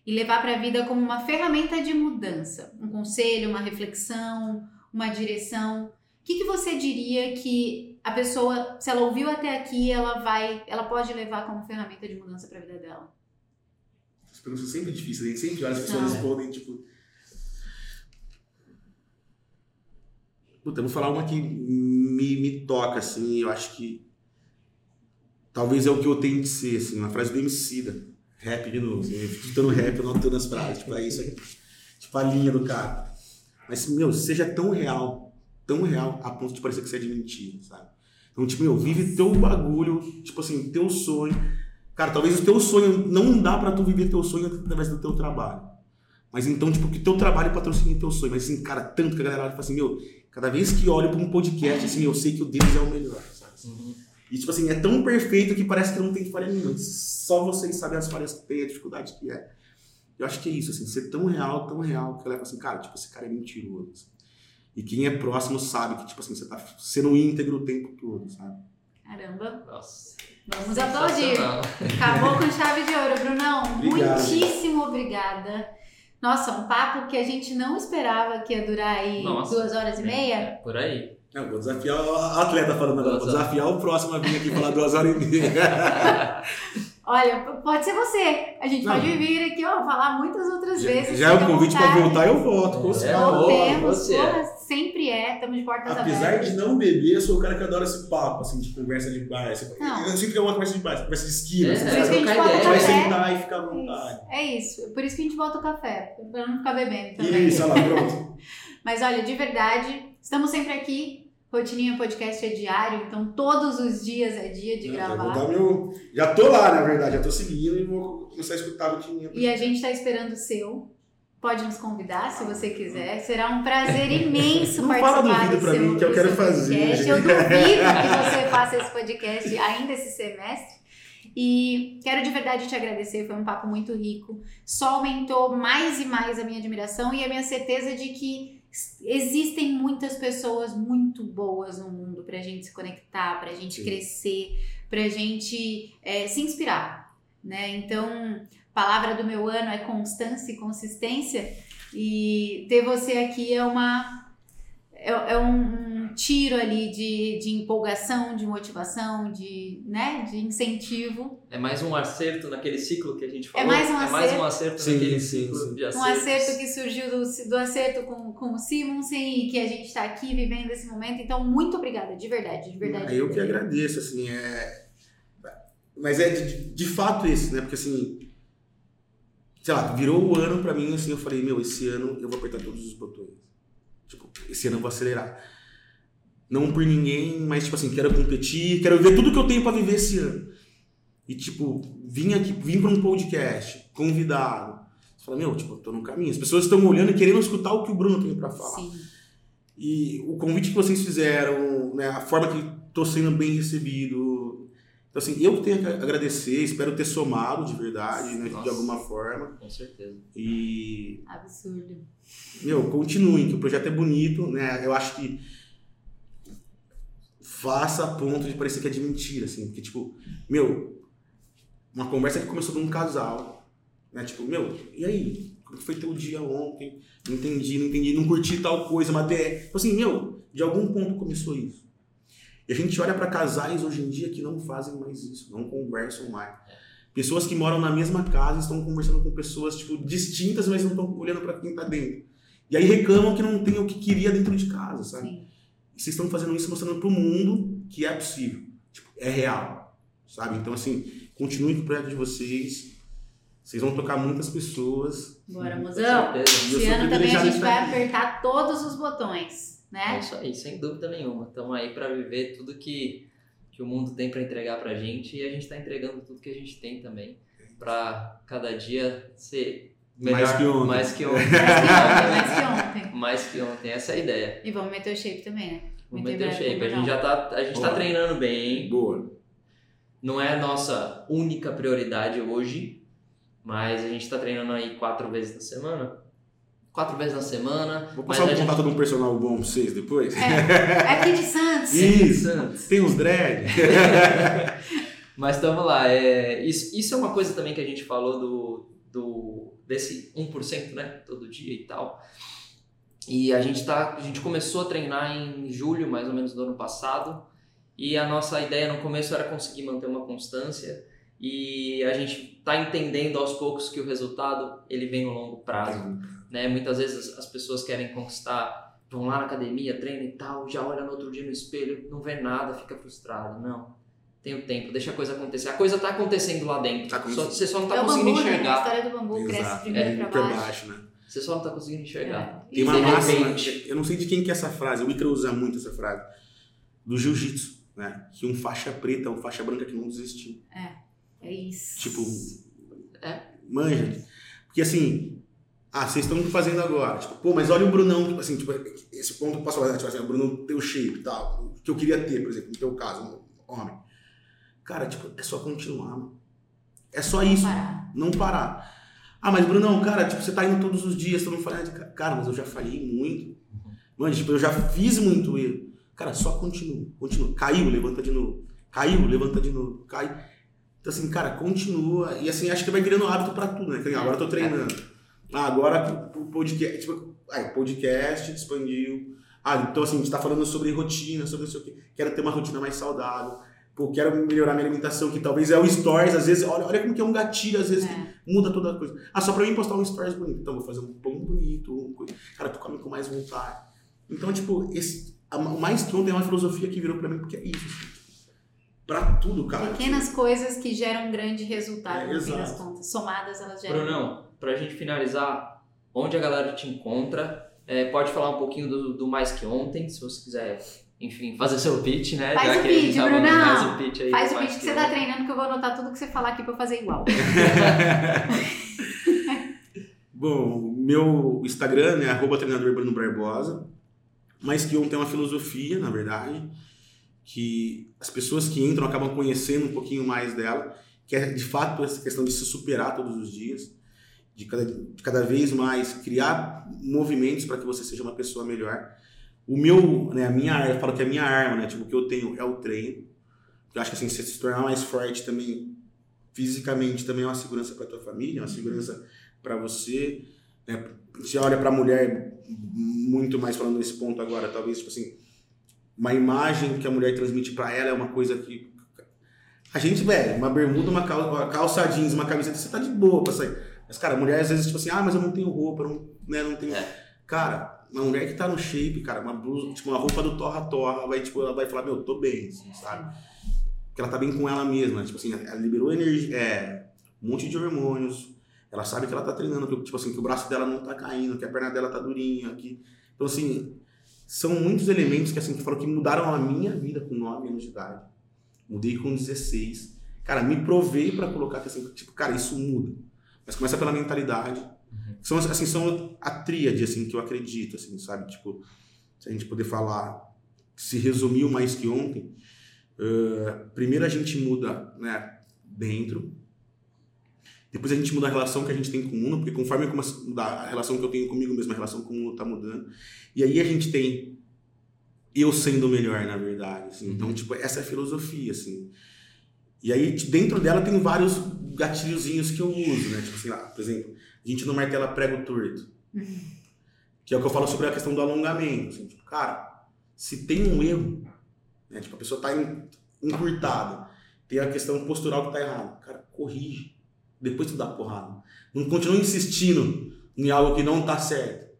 [SPEAKER 2] e levar para a vida como uma ferramenta de mudança? Um conselho, uma reflexão, uma direção? O que, que você diria que a pessoa, se ela ouviu até aqui, ela vai, ela pode levar como ferramenta de mudança para a vida dela?
[SPEAKER 3] As perguntas são sempre difíceis. Gente sempre olha, as pessoas
[SPEAKER 2] Não.
[SPEAKER 3] respondem, tipo... Puta, eu vou falar uma que me, me toca, assim, eu acho que talvez é o que eu tenho de ser, assim, uma frase do Emicida, rap de novo, assim, fico escutando rap, eu anotando as frases, tipo, é isso aqui, tipo a linha do cara. Mas, meu, seja tão real, tão real, a ponto de parecer que você é de mentira, sabe? Então, tipo, meu, vive teu bagulho, tipo assim, teu sonho. Cara, talvez o teu sonho, não dá pra tu viver teu sonho através do teu trabalho. Mas então, tipo, que teu trabalho patrocine teu sonho. Mas assim, cara, tanto que a galera olha e fala assim, meu, cada vez que olho pra um podcast, assim, eu sei que o deles é o melhor, sabe?
[SPEAKER 1] Uhum.
[SPEAKER 3] E, tipo assim, é tão perfeito que parece que não tem falha nenhuma. Só vocês sabem as falhas que tem, a dificuldade que é. Eu acho que é isso, assim, ser tão real, tão real, que ela fala assim, cara, tipo, esse cara é mentiroso. assim. E quem é próximo sabe que, tipo assim, você tá sendo íntegro o tempo todo, sabe?
[SPEAKER 2] Caramba,
[SPEAKER 1] Nossa.
[SPEAKER 2] Vamos aplaudir. Acabou com chave de ouro, Brunão.
[SPEAKER 3] Obrigado.
[SPEAKER 2] Muitíssimo obrigada. Nossa, um papo que a gente não esperava que ia durar aí
[SPEAKER 1] Nossa.
[SPEAKER 2] duas horas e meia.
[SPEAKER 1] É, por aí.
[SPEAKER 3] Não, vou desafiar o atleta falando agora. Vou desafiar o próximo a vir aqui falar duas horas e meia.
[SPEAKER 2] Olha, pode ser você. A gente
[SPEAKER 3] Não.
[SPEAKER 2] pode vir aqui, ó, falar muitas outras vezes.
[SPEAKER 3] Já é um convite pra
[SPEAKER 2] vontade.
[SPEAKER 3] voltar, eu volto. com
[SPEAKER 1] É,
[SPEAKER 3] certeza.
[SPEAKER 1] boa,
[SPEAKER 2] Voltemos,
[SPEAKER 1] você.
[SPEAKER 2] porra, sempre é, estamos de portas
[SPEAKER 3] Apesar
[SPEAKER 2] abertas.
[SPEAKER 3] de não beber, eu sou o cara que adora esse papo, assim, de conversa de bar. Assim,
[SPEAKER 2] Não.
[SPEAKER 3] Eu sinto que é uma conversa de bar, conversa de esquina.
[SPEAKER 1] É,
[SPEAKER 3] assim,
[SPEAKER 2] Por isso que a gente bota
[SPEAKER 1] ideia.
[SPEAKER 3] Vai
[SPEAKER 2] café.
[SPEAKER 3] sentar e ficar à vontade.
[SPEAKER 2] É isso. Por isso que a gente bota o café, pra não ficar bebendo também.
[SPEAKER 3] Isso, olha lá, pronto.
[SPEAKER 2] Mas olha, de verdade, estamos sempre aqui. Rotininha Podcast é diário, então todos os dias é dia de gravar.
[SPEAKER 3] meu... já tô lá, na verdade, já tô seguindo e vou começar a escutar a rotininha.
[SPEAKER 2] E a gente está esperando o seu. Pode nos convidar se você quiser. Será um prazer imenso
[SPEAKER 3] Não
[SPEAKER 2] participar
[SPEAKER 3] fala do vídeo
[SPEAKER 2] do
[SPEAKER 3] pra mim, que eu quero fazer,
[SPEAKER 2] podcast. Eu duvido que você faça esse podcast ainda esse semestre. E quero de verdade te agradecer, foi um papo muito rico. Só aumentou mais e mais a minha admiração e a minha certeza de que existem muitas pessoas muito boas no mundo pra gente se conectar, pra gente
[SPEAKER 3] Sim.
[SPEAKER 2] crescer, pra gente é, se inspirar, né? Então, palavra do meu ano é constância e consistência e ter você aqui é uma é, é um tiro ali de, de empolgação, de motivação, de, né, de incentivo.
[SPEAKER 1] É mais um acerto naquele ciclo que a gente falou.
[SPEAKER 2] mais um
[SPEAKER 1] É mais
[SPEAKER 2] acerto.
[SPEAKER 1] um acerto
[SPEAKER 3] Sim,
[SPEAKER 1] naquele
[SPEAKER 3] sim,
[SPEAKER 1] ciclo
[SPEAKER 3] sim.
[SPEAKER 1] de
[SPEAKER 2] Um
[SPEAKER 1] acertos.
[SPEAKER 2] acerto que surgiu do, do acerto com, com o Simonsen e que a gente está aqui vivendo esse momento. Então, muito obrigada, de verdade, de verdade.
[SPEAKER 3] Eu
[SPEAKER 2] de
[SPEAKER 3] que
[SPEAKER 2] verdade.
[SPEAKER 3] agradeço, assim, é... Mas é de, de fato esse, né? Porque, assim, sei lá, virou o ano pra mim, assim, eu falei, meu, esse ano eu vou apertar todos os botões. Tipo, esse ano eu vou acelerar. Não por ninguém, mas, tipo assim, quero competir, quero ver tudo que eu tenho pra viver esse ano. E, tipo, vim aqui, vim pra um podcast, convidado. Você fala, meu, tipo, eu tô no caminho. As pessoas estão olhando e querendo escutar o que o Bruno tem pra falar.
[SPEAKER 2] Sim.
[SPEAKER 3] E o convite que vocês fizeram, né, a forma que estou sendo bem recebido. Então, assim, eu tenho que agradecer, espero ter somado de verdade, né, de alguma forma.
[SPEAKER 1] Com certeza.
[SPEAKER 3] E,
[SPEAKER 2] Absurdo.
[SPEAKER 3] meu, continuem, que o projeto é bonito, né? Eu acho que faça a ponto de parecer que é de mentira, assim. Porque, tipo, meu, uma conversa que começou de um casal, né? Tipo, meu, e aí? Como foi teu dia ontem? Não entendi, não entendi, não curti tal coisa, mas é. Tipo assim, meu, de algum ponto começou isso. E a gente olha pra casais hoje em dia que não fazem mais isso, não conversam mais. Pessoas que moram na mesma casa estão conversando com pessoas, tipo, distintas, mas não estão olhando pra quem tá dentro. E aí reclamam que não tem o que queria dentro de casa, sabe?
[SPEAKER 2] Sim.
[SPEAKER 3] Vocês estão fazendo isso mostrando pro mundo que é possível. Tipo, é real, sabe? Então, assim, continuem com o projeto de vocês. Vocês vão tocar muitas pessoas.
[SPEAKER 2] Bora, mozão. Esse ano também a gente vai apertar todos os botões,
[SPEAKER 1] É
[SPEAKER 2] né?
[SPEAKER 1] isso aí, sem dúvida nenhuma. Estamos aí para viver tudo que, que o mundo tem para entregar pra gente e a gente está entregando tudo que a gente tem também para cada dia ser melhor,
[SPEAKER 3] Mais que ontem.
[SPEAKER 1] mais que ontem.
[SPEAKER 2] Mais que ontem.
[SPEAKER 1] mais que ontem, essa é a ideia.
[SPEAKER 2] E vamos meter o shape também, né?
[SPEAKER 1] Vamos
[SPEAKER 2] Muito
[SPEAKER 1] meter
[SPEAKER 2] breve,
[SPEAKER 1] shape. A gente já tá, a gente tá treinando bem.
[SPEAKER 3] Boa.
[SPEAKER 1] Não é a nossa única prioridade hoje, mas a gente tá treinando aí quatro vezes na semana. Quatro vezes na semana.
[SPEAKER 3] Vou
[SPEAKER 1] mas
[SPEAKER 3] passar
[SPEAKER 1] a
[SPEAKER 3] o
[SPEAKER 1] gente-
[SPEAKER 3] contato de um personal bom pra vocês depois.
[SPEAKER 2] É aqui de Santos.
[SPEAKER 3] Isso!
[SPEAKER 1] Santos.
[SPEAKER 3] Tem uns dread.
[SPEAKER 1] Mas estamos lá. É, isso, isso é uma coisa também que a gente falou do, do desse 1%, né? Todo dia e tal. E a gente, tá, a gente começou a treinar em julho, mais ou menos, do ano passado. E a nossa ideia no começo era conseguir manter uma constância. E a gente está entendendo aos poucos que o resultado ele vem no longo prazo. Né? Muitas vezes as pessoas querem conquistar, vão lá na academia, treinam e tal, já olha no outro dia no espelho, não vê nada, fica frustrado. Não. Tem o tempo, deixa a coisa acontecer. A coisa tá acontecendo lá dentro.
[SPEAKER 3] Tá
[SPEAKER 1] Só- você só não
[SPEAKER 2] É
[SPEAKER 1] tá
[SPEAKER 2] o
[SPEAKER 1] conseguindo
[SPEAKER 2] bambu, né? A
[SPEAKER 1] enxergar.
[SPEAKER 2] história do bambu cresce
[SPEAKER 3] Exato.
[SPEAKER 2] primeiro
[SPEAKER 1] É,
[SPEAKER 2] Pra baixo.
[SPEAKER 3] baixo, né?
[SPEAKER 1] Você só não tá conseguindo enxergar.
[SPEAKER 2] É.
[SPEAKER 3] Tem uma
[SPEAKER 2] de
[SPEAKER 3] máxima,
[SPEAKER 2] repente-
[SPEAKER 3] eu não sei de quem que é essa frase, o Icaro usa muito essa frase, do jiu-jitsu, né? Que um faixa preta, um faixa branca que não desistiu.
[SPEAKER 2] É isso.
[SPEAKER 3] Tipo,
[SPEAKER 1] É.
[SPEAKER 3] manja. Porque assim, ah, vocês estão fazendo agora. Tipo, pô, mas olha o Brunão, tipo assim, tipo, esse ponto que eu posso falar, tipo assim, o Brunão tem o shape e tal, que eu queria ter, por exemplo, no teu caso, um homem. Cara, tipo, é só continuar, mano. É só isso.
[SPEAKER 2] Parar.
[SPEAKER 3] não parar. Ah, mas Brunão, cara, tipo, você tá indo todos os dias, você não falha. Cara, mas eu já falhei muito. Mano, tipo, eu já fiz muito erro. Cara, só continua, continua. Caiu, levanta de novo. Caiu, levanta de novo. Cai. Então, assim, cara, continua. E assim, acho que vai virando hábito pra tudo, né? Agora eu tô treinando. Ah, agora o podcast. Tipo, ah, podcast expandiu. Ah, então assim, a gente tá falando sobre rotina, sobre não sei o quê. Quero ter uma rotina mais saudável. Pô, quero melhorar minha alimentação, que talvez é o stories, às vezes, olha, olha como que é um gatilho, às vezes,
[SPEAKER 2] É.
[SPEAKER 3] que muda toda a coisa. Ah, só pra mim postar um stories bonito. Então, vou fazer um pão bonito, um coisa. Cara, tu come com mais vontade. Então, tipo, esse, a, o mais que ontem é uma filosofia que virou pra mim, porque é isso. Assim, tipo, pra tudo, cara.
[SPEAKER 2] Pequenas coisas que geram um grande resultado,
[SPEAKER 3] É,
[SPEAKER 2] no fim das contas. Somadas, elas geram.
[SPEAKER 1] Brunão, pra gente finalizar, onde a galera te encontra? É, pode falar um pouquinho do, do Mais Que Ontem, se você quiser, enfim, fazer seu pitch, né?
[SPEAKER 2] Faz
[SPEAKER 1] Já
[SPEAKER 2] o pitch,
[SPEAKER 1] tá
[SPEAKER 2] Brunão.
[SPEAKER 1] Faz o pitch aí.
[SPEAKER 2] Faz
[SPEAKER 1] do
[SPEAKER 2] o vídeo que você tá treinando que eu vou anotar tudo que você falar aqui pra eu fazer igual.
[SPEAKER 3] Bom, meu Instagram é arroba treinador Bruno Barbosa, mas que ontem é uma filosofia, na verdade, que as pessoas que entram acabam conhecendo um pouquinho mais dela, que é de fato essa questão de se superar todos os dias, de cada, de cada vez mais criar movimentos para que você seja uma pessoa melhor. O meu, né, a minha arma, eu falo que a minha arma, né, tipo, o que eu tenho é o treino. Eu acho que assim, você se tornar mais forte também, fisicamente, também é uma segurança para tua família, é uma segurança para você. Né? Você olha para a mulher, muito mais falando nesse ponto agora, talvez, tipo assim, uma imagem que a mulher transmite para ela é uma coisa que. A gente, velho, uma bermuda, uma calça, uma calça jeans, uma camiseta, você tá de boa pra sair. Mas, cara, a mulher às vezes, tipo assim, ah, mas eu não tenho roupa, não, né, não tenho. Cara, uma mulher que tá no shape, cara, uma blusa, tipo, uma roupa do torra-torra, vai, tipo, ela vai falar, meu, tô bem, assim, sabe? Porque ela tá bem com ela mesma, tipo assim, ela liberou energia, é, um monte de hormônios, ela sabe que ela tá treinando, que, tipo assim, que o braço dela não tá caindo, que a perna dela tá durinha, que... Então, assim, são muitos elementos que, assim, que falam que mudaram a minha vida com 9 anos de idade. Mudei com 16. Cara, me provei pra colocar que, assim, tipo, cara, isso muda. Mas começa pela mentalidade. São, assim, são a tríade, assim, que eu acredito, assim, sabe? Tipo, se a gente poder falar, se resumiu mais que ontem, eh, primeiro a gente muda, né, dentro, depois a gente muda a relação que a gente tem com o mundo, porque conforme eu começo a mudar a relação que eu tenho comigo mesmo, a relação com o mundo tá mudando. E aí a gente tem eu sendo melhor, na verdade. Assim. Então, tipo, essa é a filosofia, assim. E aí, t- dentro dela tem vários gatilhozinhos que eu uso, né? Tipo, sei lá, por exemplo, a gente não martela prego torto. Que é o que eu falo sobre a questão do alongamento. Assim, tipo, cara, se tem um erro, né? Tipo, a pessoa tá en- encurtada, tem a questão postural que tá errada. Cara, corrige. Depois tu dá porrada. Não continua insistindo em algo que não tá certo.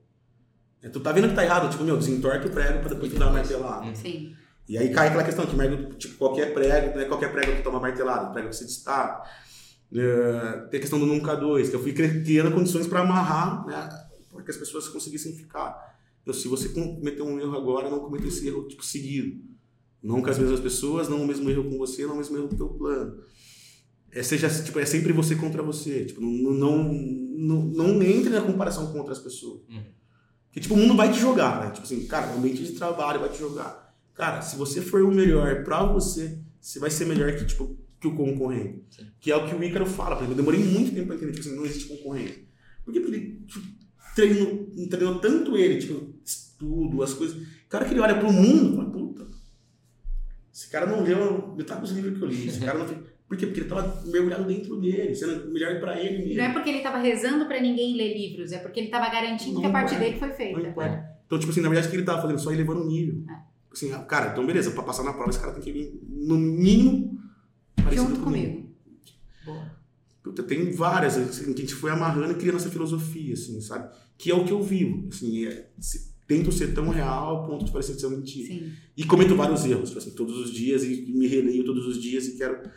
[SPEAKER 3] É, Tu tá vendo que tá errado, tipo, meu, desentorta o prego pra depois tu dar uma martelada.
[SPEAKER 2] Sim.
[SPEAKER 3] E aí cai aquela questão que tipo, qualquer prego, não é qualquer prego que toma martelada, prego que se destaca. É, tem a questão do nunca dois, que eu fui cri- criando condições para amarrar, né, para que as pessoas conseguissem ficar. Então, se você cometeu um erro agora, não cometa esse erro, tipo, seguido. Não com as mesmas pessoas, não o mesmo erro com você, não o mesmo erro com o teu plano. É, seja, tipo, é sempre você contra você. Tipo, não, não, não, não entre na comparação com outras pessoas.
[SPEAKER 1] Uhum.
[SPEAKER 3] Porque, tipo, o mundo vai te jogar, né? Tipo assim, cara, o ambiente de trabalho vai te jogar. Cara, se você for o melhor pra você, você vai ser melhor que, tipo, que o concorrente.
[SPEAKER 1] Sim.
[SPEAKER 3] Que é o que o Ícaro fala. Por exemplo, eu demorei muito tempo pra entender, tipo assim, não existe concorrente. Por? Porque ele tipo, treinou, treinou tanto ele, tipo, estudo, as coisas. O cara que ele olha pro mundo, fala, puta, esse cara não leu metade dos livros que eu li. Esse cara não fez. Por quê? Porque ele tava mergulhado dentro dele, sendo melhor pra ele mesmo.
[SPEAKER 2] Não é porque ele estava rezando para ninguém ler livros, é porque ele estava garantindo
[SPEAKER 3] Não
[SPEAKER 2] que a parte
[SPEAKER 3] é.
[SPEAKER 2] dele foi
[SPEAKER 3] Não
[SPEAKER 2] feita.
[SPEAKER 3] importa. Então, tipo assim, na verdade, o que ele tava fazendo? Só elevando o nível.
[SPEAKER 2] É.
[SPEAKER 3] Assim, cara, então beleza, pra passar na prova, esse cara tem que vir, no mínimo, parecido
[SPEAKER 2] Junto comigo. Boa.
[SPEAKER 3] Puta, tem várias, assim, que a gente foi amarrando e criando essa filosofia, assim, sabe? Que é o que eu vivo, assim, é, se- tento ser tão real ao ponto de parecer ser uma mentira.
[SPEAKER 2] Sim.
[SPEAKER 3] E cometo vários erros, assim, todos os dias, e me releio todos os dias e quero...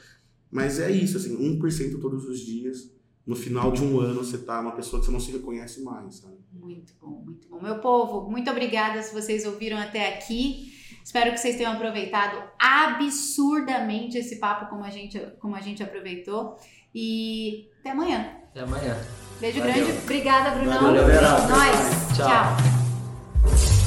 [SPEAKER 3] Mas é isso, assim, 1% todos os dias, no final de um ano você tá uma pessoa que você não se reconhece mais, sabe?
[SPEAKER 2] Muito bom, muito bom. Meu povo, muito obrigada se vocês ouviram até aqui. Espero que vocês tenham aproveitado absurdamente esse papo como a gente, como a gente aproveitou. E até amanhã.
[SPEAKER 1] Até amanhã.
[SPEAKER 2] Beijo
[SPEAKER 1] Valeu.
[SPEAKER 2] grande. Obrigada, Brunão.
[SPEAKER 3] Valeu, galera.
[SPEAKER 2] Nós.
[SPEAKER 1] Tchau.
[SPEAKER 2] Tchau.